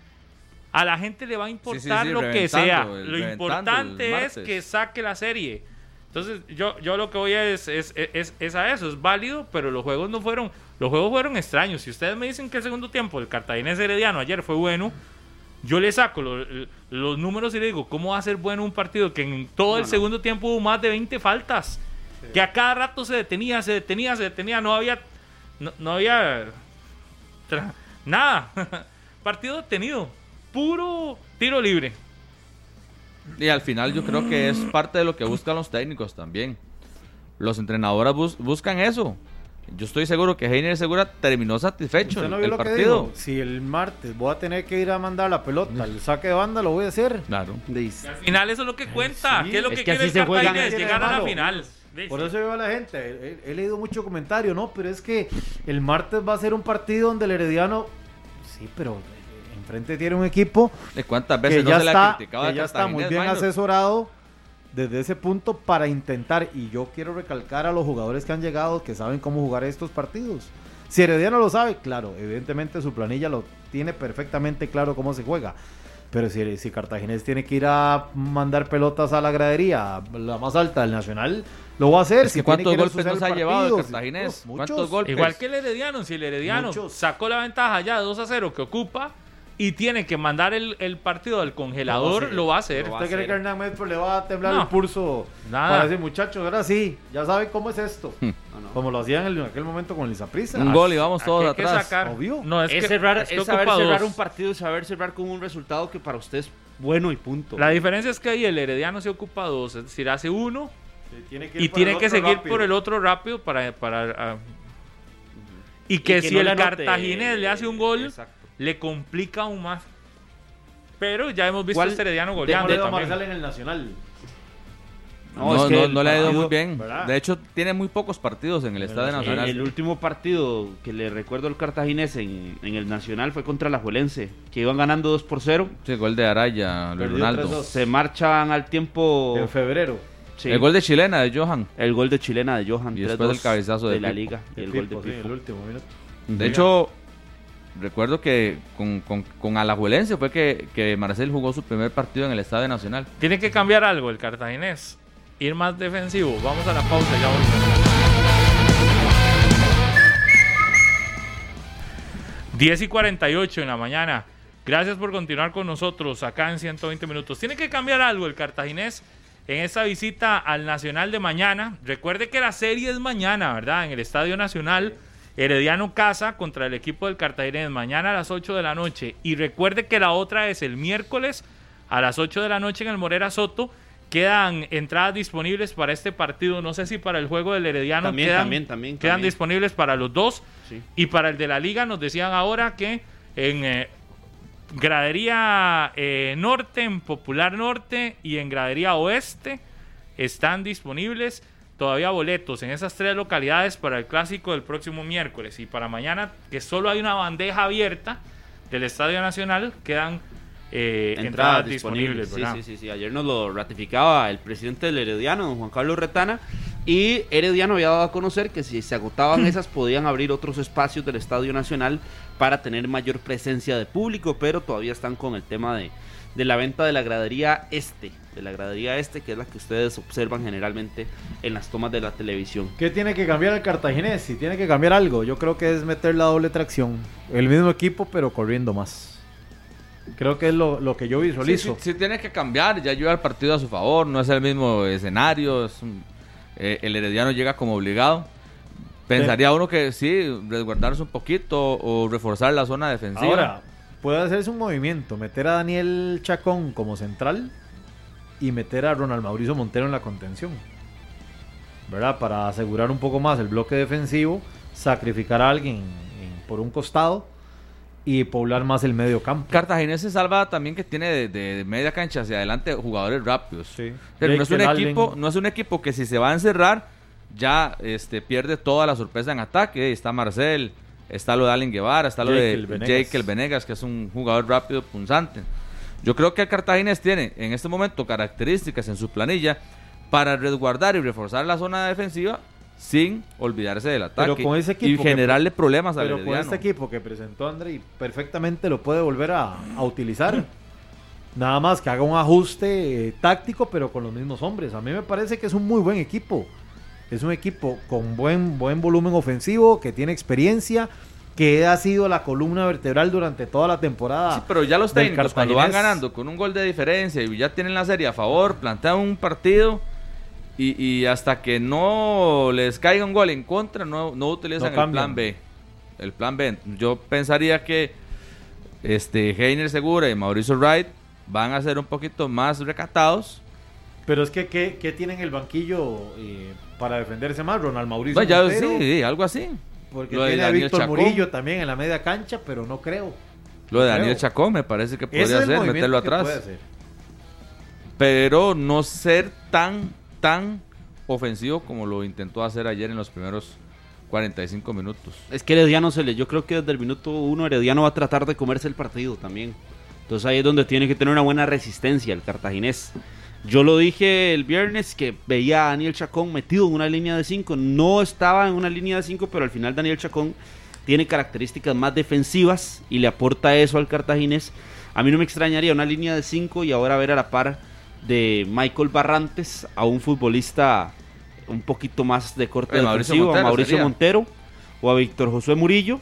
a la gente le va a importar sí, lo que sea. Lo importante es que saque la serie. Entonces, yo, yo lo que voy a es, es, es, es a eso, es válido, pero los juegos no fueron, los juegos fueron extraños. Si ustedes me dicen que el segundo tiempo del cartaginés herediano ayer fue bueno, yo le saco lo- los números y le digo, ¿cómo va a ser bueno un partido que en todo el segundo tiempo hubo más de 20 faltas? Que a cada rato se detenía, se detenía, se detenía, no había, no, no había nada. partido detenido, puro tiro libre. Y al final yo creo que es parte de lo que buscan los técnicos también. Los entrenadores bus- buscan eso. Yo estoy seguro que Heiner Segura terminó satisfecho ¿Usted el, no el partido. Si el martes voy a tener que ir a mandar la pelota, el saque de banda lo voy a hacer. Claro. Al final eso es lo que cuenta. sí. ¿Qué es lo Es que, que quiere así el tiene Llegar a la malo? final. Por eso yo a la gente, he, he- he leído mucho comentario, no, pero es que el martes va a ser un partido donde el Herediano, sí, pero enfrente tiene un equipo ¿De cuántas veces que no ya, se le está, ha criticado que ya está muy bien Minor? asesorado desde ese punto para intentar, y yo quiero recalcar a los jugadores que han llegado que saben cómo jugar estos partidos. Si Herediano lo sabe, claro, evidentemente su planilla lo tiene perfectamente claro cómo se juega. Pero si, si Cartaginés tiene que ir a mandar pelotas a la gradería, la más alta del Nacional, lo va a hacer. Es si que ¿cuántos golpes nos ha llevado el Cartaginés? Uf, ¿Cuántos muchos. golpes? Igual que el Herediano, si el Herediano Muchos. sacó la ventaja ya de 2 a 0 que ocupa y tiene que mandar el, el partido al congelador, lo va a hacer. Lo va a ¿Usted cree hacer. que Hernán Medford le va a temblar No. el pulso Nada. para decir, muchachos, ahora sí, ya saben cómo es esto? No, no. Como lo hacían en aquel momento con el Prisa. Un gol y vamos todos que atrás. sacar. Obvio. No, es, Es, que, cerrar, es que es saber cerrar dos. un partido y saber cerrar con un resultado que para usted es bueno y punto. La diferencia es que ahí el Herediano se ocupa dos, es decir, hace uno tiene y tiene que seguir por el otro rápido para... para ah, y que, si no el Cartaginés le hace un gol, Exacto. le complica aún más. Pero ya hemos visto ¿Cuál- este Herediano ¿Cómo goleando a. Marzal en el Nacional? No, No, es que no, el no le ha ido muy bien. ¿verdad? De hecho, tiene muy pocos partidos en el Estadio El, Nacional. el último partido que le recuerdo al Cartaginés en, en el Nacional fue contra la Juelense, que iban ganando 2 por 0. Sí, gol de Araya, Luis Ronaldo. 3-2. Se marchan al tiempo. En febrero. Sí, El gol de chilena de Johan. el gol de chilena de Johan. Y después 3-2 el cabezazo de la Pipo. liga. Y el gol de Pipo, sí, Pipo. el último minuto. De hecho, recuerdo que con, con, con Alajuelense fue que, que Marcel jugó su primer partido en el Estadio Nacional. Tiene que cambiar algo el cartaginés. Ir más defensivo. Vamos a la pausa ya volvemos. 10 y 48 en la mañana. Gracias por continuar con nosotros acá en 120 minutos. Tiene que cambiar algo el cartaginés en esta visita al Nacional de mañana. Recuerde que la serie es mañana, ¿verdad? En el Estadio Nacional. Herediano Casa contra el equipo del Cartaginés mañana a las 8 de la noche. Y recuerde que la otra es el miércoles a las 8 de la noche en el Morera Soto. Quedan entradas disponibles para este partido. No sé si para el juego del Herediano También, quedan, también, también, quedan disponibles para los dos. Sí. Y para el de la liga nos decían ahora que en eh, gradería eh, norte, en Popular Norte y en gradería oeste están disponibles todavía boletos en esas tres localidades para el clásico del próximo miércoles. Y para mañana, que solo hay una bandeja abierta del Estadio Nacional, quedan eh, entradas, disponibles. Sí, ¿verdad? sí, sí, sí. Ayer nos lo ratificaba el presidente del Herediano, don Juan Carlos Retana. Y Herediano había dado a conocer que si se agotaban esas, podían abrir otros espacios del Estadio Nacional para tener mayor presencia de público, pero todavía están con el tema de, de la venta de la gradería este, de la gradería este, que es la que ustedes observan generalmente en las tomas de la televisión. ¿Qué tiene que cambiar el cartaginés? Si tiene que cambiar algo, yo creo que es meter la doble tracción. El mismo equipo, pero corriendo más. Creo que es lo, lo que yo Sí, visualizo. sí, sí tiene que cambiar, ya lleva el partido a su favor, no es el mismo escenario, es un- eh, el Herediano llega como obligado. Pensaría uno que sí, resguardarse un poquito o reforzar la zona defensiva. Ahora, puede hacerse un movimiento, meter a Daniel Chacón como central y meter a Ronald Mauricio Montero en la contención. ¿Verdad? Para asegurar un poco más el bloque defensivo, sacrificar a alguien en- por un costado y poblar más el medio campo. Cartaginés se salva también que tiene de, de media cancha hacia adelante jugadores rápidos. Sí. Pero no es, un equipo, no es un equipo que si se va a encerrar, ya este, pierde toda la sorpresa en ataque. Está Marcel, está lo de Allen Guevara, está lo Jake de el Venegas. Jake el Venegas, que es un jugador rápido, punzante. Yo creo que el Cartaginés tiene en este momento características en su planilla para resguardar y reforzar la zona defensiva sin olvidarse del ataque Pero con ese y equipo que- generarle problemas al Pero con este equipo que presentó André, perfectamente lo puede volver a, a utilizar. Nada más que haga un ajuste eh, táctico, pero con los mismos hombres. A mí me parece que es un muy buen equipo. Es un equipo con buen, buen volumen ofensivo, que tiene experiencia, que ha sido la columna vertebral durante toda la temporada. Sí, pero ya los técnicos cuando van ganando con un gol de diferencia y ya tienen la serie a favor, plantean un partido y, y hasta que no les caiga un gol en contra, no, no utilizan No el plan B. El plan B. Yo pensaría que este Heiner Segura y Mauricio Wright van a ser un poquito más recatados. Pero es que, ¿qué, qué tienen el banquillo eh, para defenderse más? Ronald Mauricio. Bueno, ya Montero, sí, algo así. Porque Lo tiene a Víctor Chacón. Murillo también en la media cancha, pero no creo. Lo de Creo. Daniel Chacón me parece que podría movimiento meterlo atrás. hacer. Pero no ser tan, tan ofensivo como lo intentó hacer ayer en los primeros 45 minutos. Es que Herediano se le, yo creo que desde el minuto uno Herediano va a tratar de comerse el partido también. Entonces ahí es donde tiene que tener una buena resistencia el cartaginés. Yo lo dije el viernes que veía a Daniel Chacón metido en una línea de 5. No estaba en una línea de 5, pero al final Daniel Chacón tiene características más defensivas y le aporta eso al cartaginés. A mí no me extrañaría una línea de 5 y ahora ver a la par de Michael Barrantes a un futbolista un poquito más de corte Eh, Mauricio defensivo, a Montero Mauricio sería. Montero o a Víctor Josué Murillo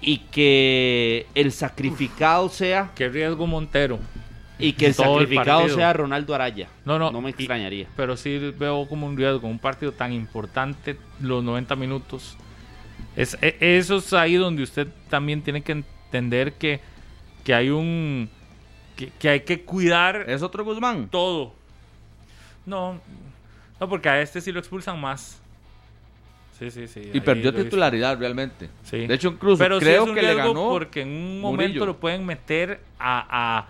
y que el sacrificado sea Qué riesgo Montero. y que el Todo sacrificado sea Ronaldo Araya. No, no. No me y- extrañaría. pero sí veo como un riesgo, un partido tan importante, los 90 minutos. Es, e- eso es ahí donde usted también tiene que entender que, que hay un. Que, que hay que cuidar ¿Es otro Guzmán? todo. No, no, porque a este sí lo expulsan más. Sí, sí, sí. Y perdió titularidad realmente. Sí. De hecho, incluso Pero sí creo un que le ganó. porque en un momento Murillo. lo pueden meter a, a-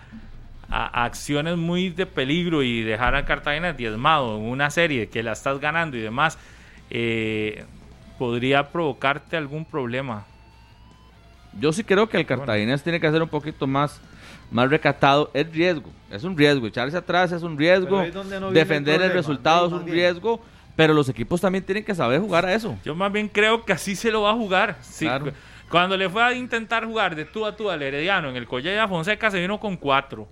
a- a acciones muy de peligro y dejar a Cartagena diezmado en una serie que la estás ganando y demás. eh, podría provocarte algún problema. Yo sí creo que el cartaginés tiene que ser un poquito más, más recatado. Es riesgo, es un riesgo. Echarse atrás es un riesgo. No el defender el, resultado es un bien. riesgo. Pero los equipos también tienen que saber jugar a eso. Yo más bien creo que así se lo va a jugar. Sí, Claro. cu- Cuando le fue a intentar jugar de tú a tú al Herediano en el Collella Fonseca se vino con cuatro.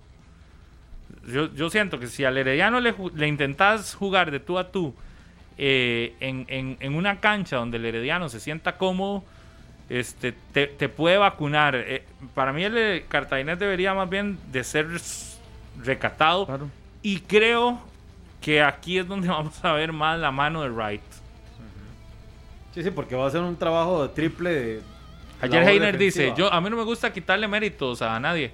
Yo, yo siento que si al Herediano le, ju- le intentas jugar de tú a tú eh, en, en- en una cancha donde el Herediano se sienta cómodo, este, te, te puede vacunar. Eh, para mí el cartaginés debería más bien de ser recatado Claro. y creo que aquí es donde vamos a ver más la mano de Wright. Sí, sí, porque va a ser un trabajo de triple de Ayer Heiner dice, yo a mí no me gusta quitarle méritos a nadie.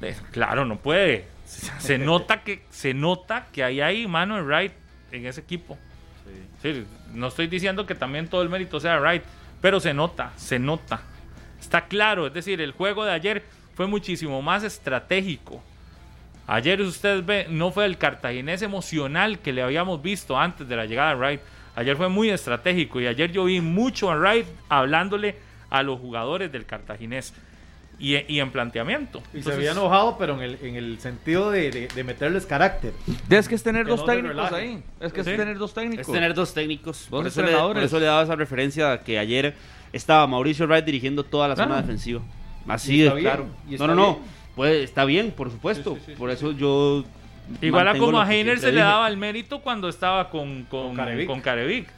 Eh, claro, no puede. Se, se nota que se nota que ahí hay mano de Wright en ese equipo. Sí, no estoy diciendo que también todo el mérito sea Wright, pero se nota, se nota. Está claro, es decir, el juego de ayer fue muchísimo más estratégico. Ayer usted ve, no fue el cartaginés emocional que le habíamos visto antes de la llegada de Wright. Ayer fue muy estratégico y ayer yo vi mucho a Wright hablándole a los jugadores del cartaginés y, y en planteamiento. Y se había enojado, pero en el, en el sentido de, de- de meterles carácter. Es que es tener Que dos no técnicos ahí. Es que Sí. es tener dos técnicos. Es tener dos técnicos. Dos por, eso le, por entrenadores. eso le daba esa referencia a que ayer estaba Mauricio Wright dirigiendo toda la zona defensiva. Así de claro. No, no, no. bien. Pues está bien, por supuesto. por eso yo. Igual a como a Heiner se le dije. daba el mérito cuando estaba con, con, Con Carevic. con Carevic.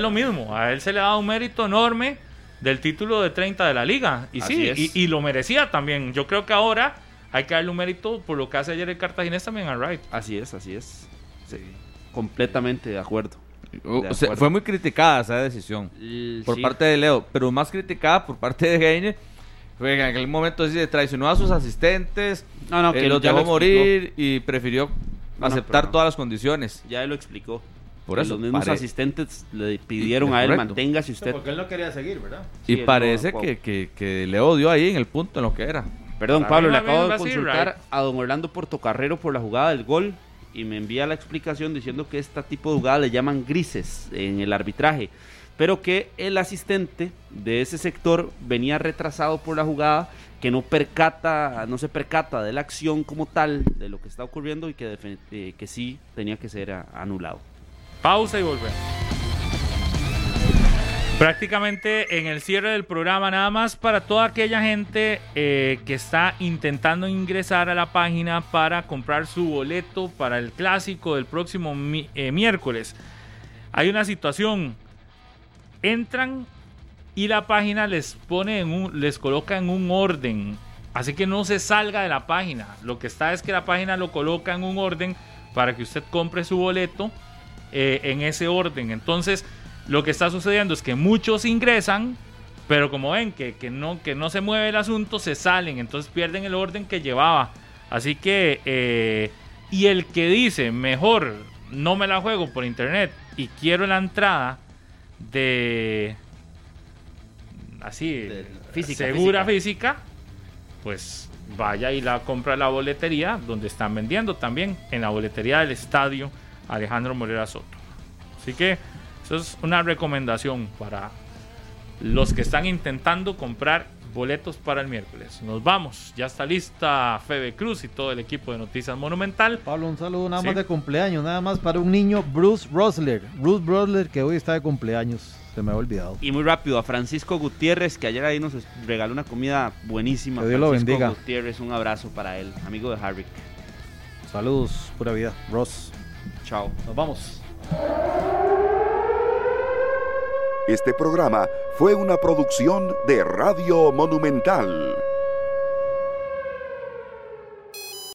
Lo mismo. A él se le daba un mérito enorme del título de 30 de la liga. Y Así sí, es. y, y lo merecía también. Yo creo que ahora hay que darle un mérito por lo que hace ayer el cartaginés también a Wright. Así es, así es. Sí, completamente de acuerdo. Fue muy criticada esa decisión por sí. parte de Leo, pero más criticada por parte de Heine. Fue que en aquel momento sí, traicionó a sus asistentes, No, no, eh, que los dejó morir y prefirió no, aceptar todas las condiciones. Ya él lo explicó. Por eso, los mismos pare- asistentes le pidieron a él, Correcto. manténgase usted. Porque él no quería seguir, ¿verdad? Y Sí, parece no- que, que, que Leo dio ahí en el punto en lo que era. Perdón, Para Pablo, le acabo de consultar right. a don Orlando Portocarrero por la jugada del gol y me envía la explicación diciendo que este tipo de jugada le llaman grises en el arbitraje, pero que el asistente de ese sector venía retrasado por la jugada, que no percata, no se percata de la acción como tal, de lo que está ocurriendo y que, eh, que sí tenía que ser anulado. Pausa y volvemos. Prácticamente en el cierre del programa, nada más para toda aquella gente eh, que está intentando ingresar a la página para comprar su boleto para el clásico del próximo eh, miércoles. Hay una situación. Entran y la página les pone en un, les coloca en un orden. Así que no se salga de la página. Lo que está es que la página lo coloca en un orden para que usted compre su boleto eh, en ese orden. Entonces, lo que está sucediendo es que muchos ingresan, pero como ven que, que no, que no se mueve el asunto, se salen. Entonces pierden el orden que llevaba. Así que, eh, y el que dice, mejor no me la juego por internet y quiero la entrada de... Así, De física, segura física, pues vaya y la compra en la boletería donde están vendiendo también en la boletería del estadio Alejandro Morera Soto. Así que eso es una recomendación para los que están intentando comprar boletos para el miércoles. Nos vamos, ya está lista Febe Cruz y todo el equipo de Noticias Monumental. Pablo, un saludo nada Sí. más de cumpleaños, nada más para un niño, Bruce Rosler. Bruce Rosler, que hoy está de cumpleaños. Se me ha olvidado. Y muy rápido, a Francisco Gutiérrez, que ayer ahí nos regaló una comida buenísima. Que Dios lo Francisco bendiga. Gutiérrez, un abrazo para él, amigo de Harvick. Saludos, pura vida. Ross, Chao. nos vamos. Este programa fue una producción de Radio Monumental.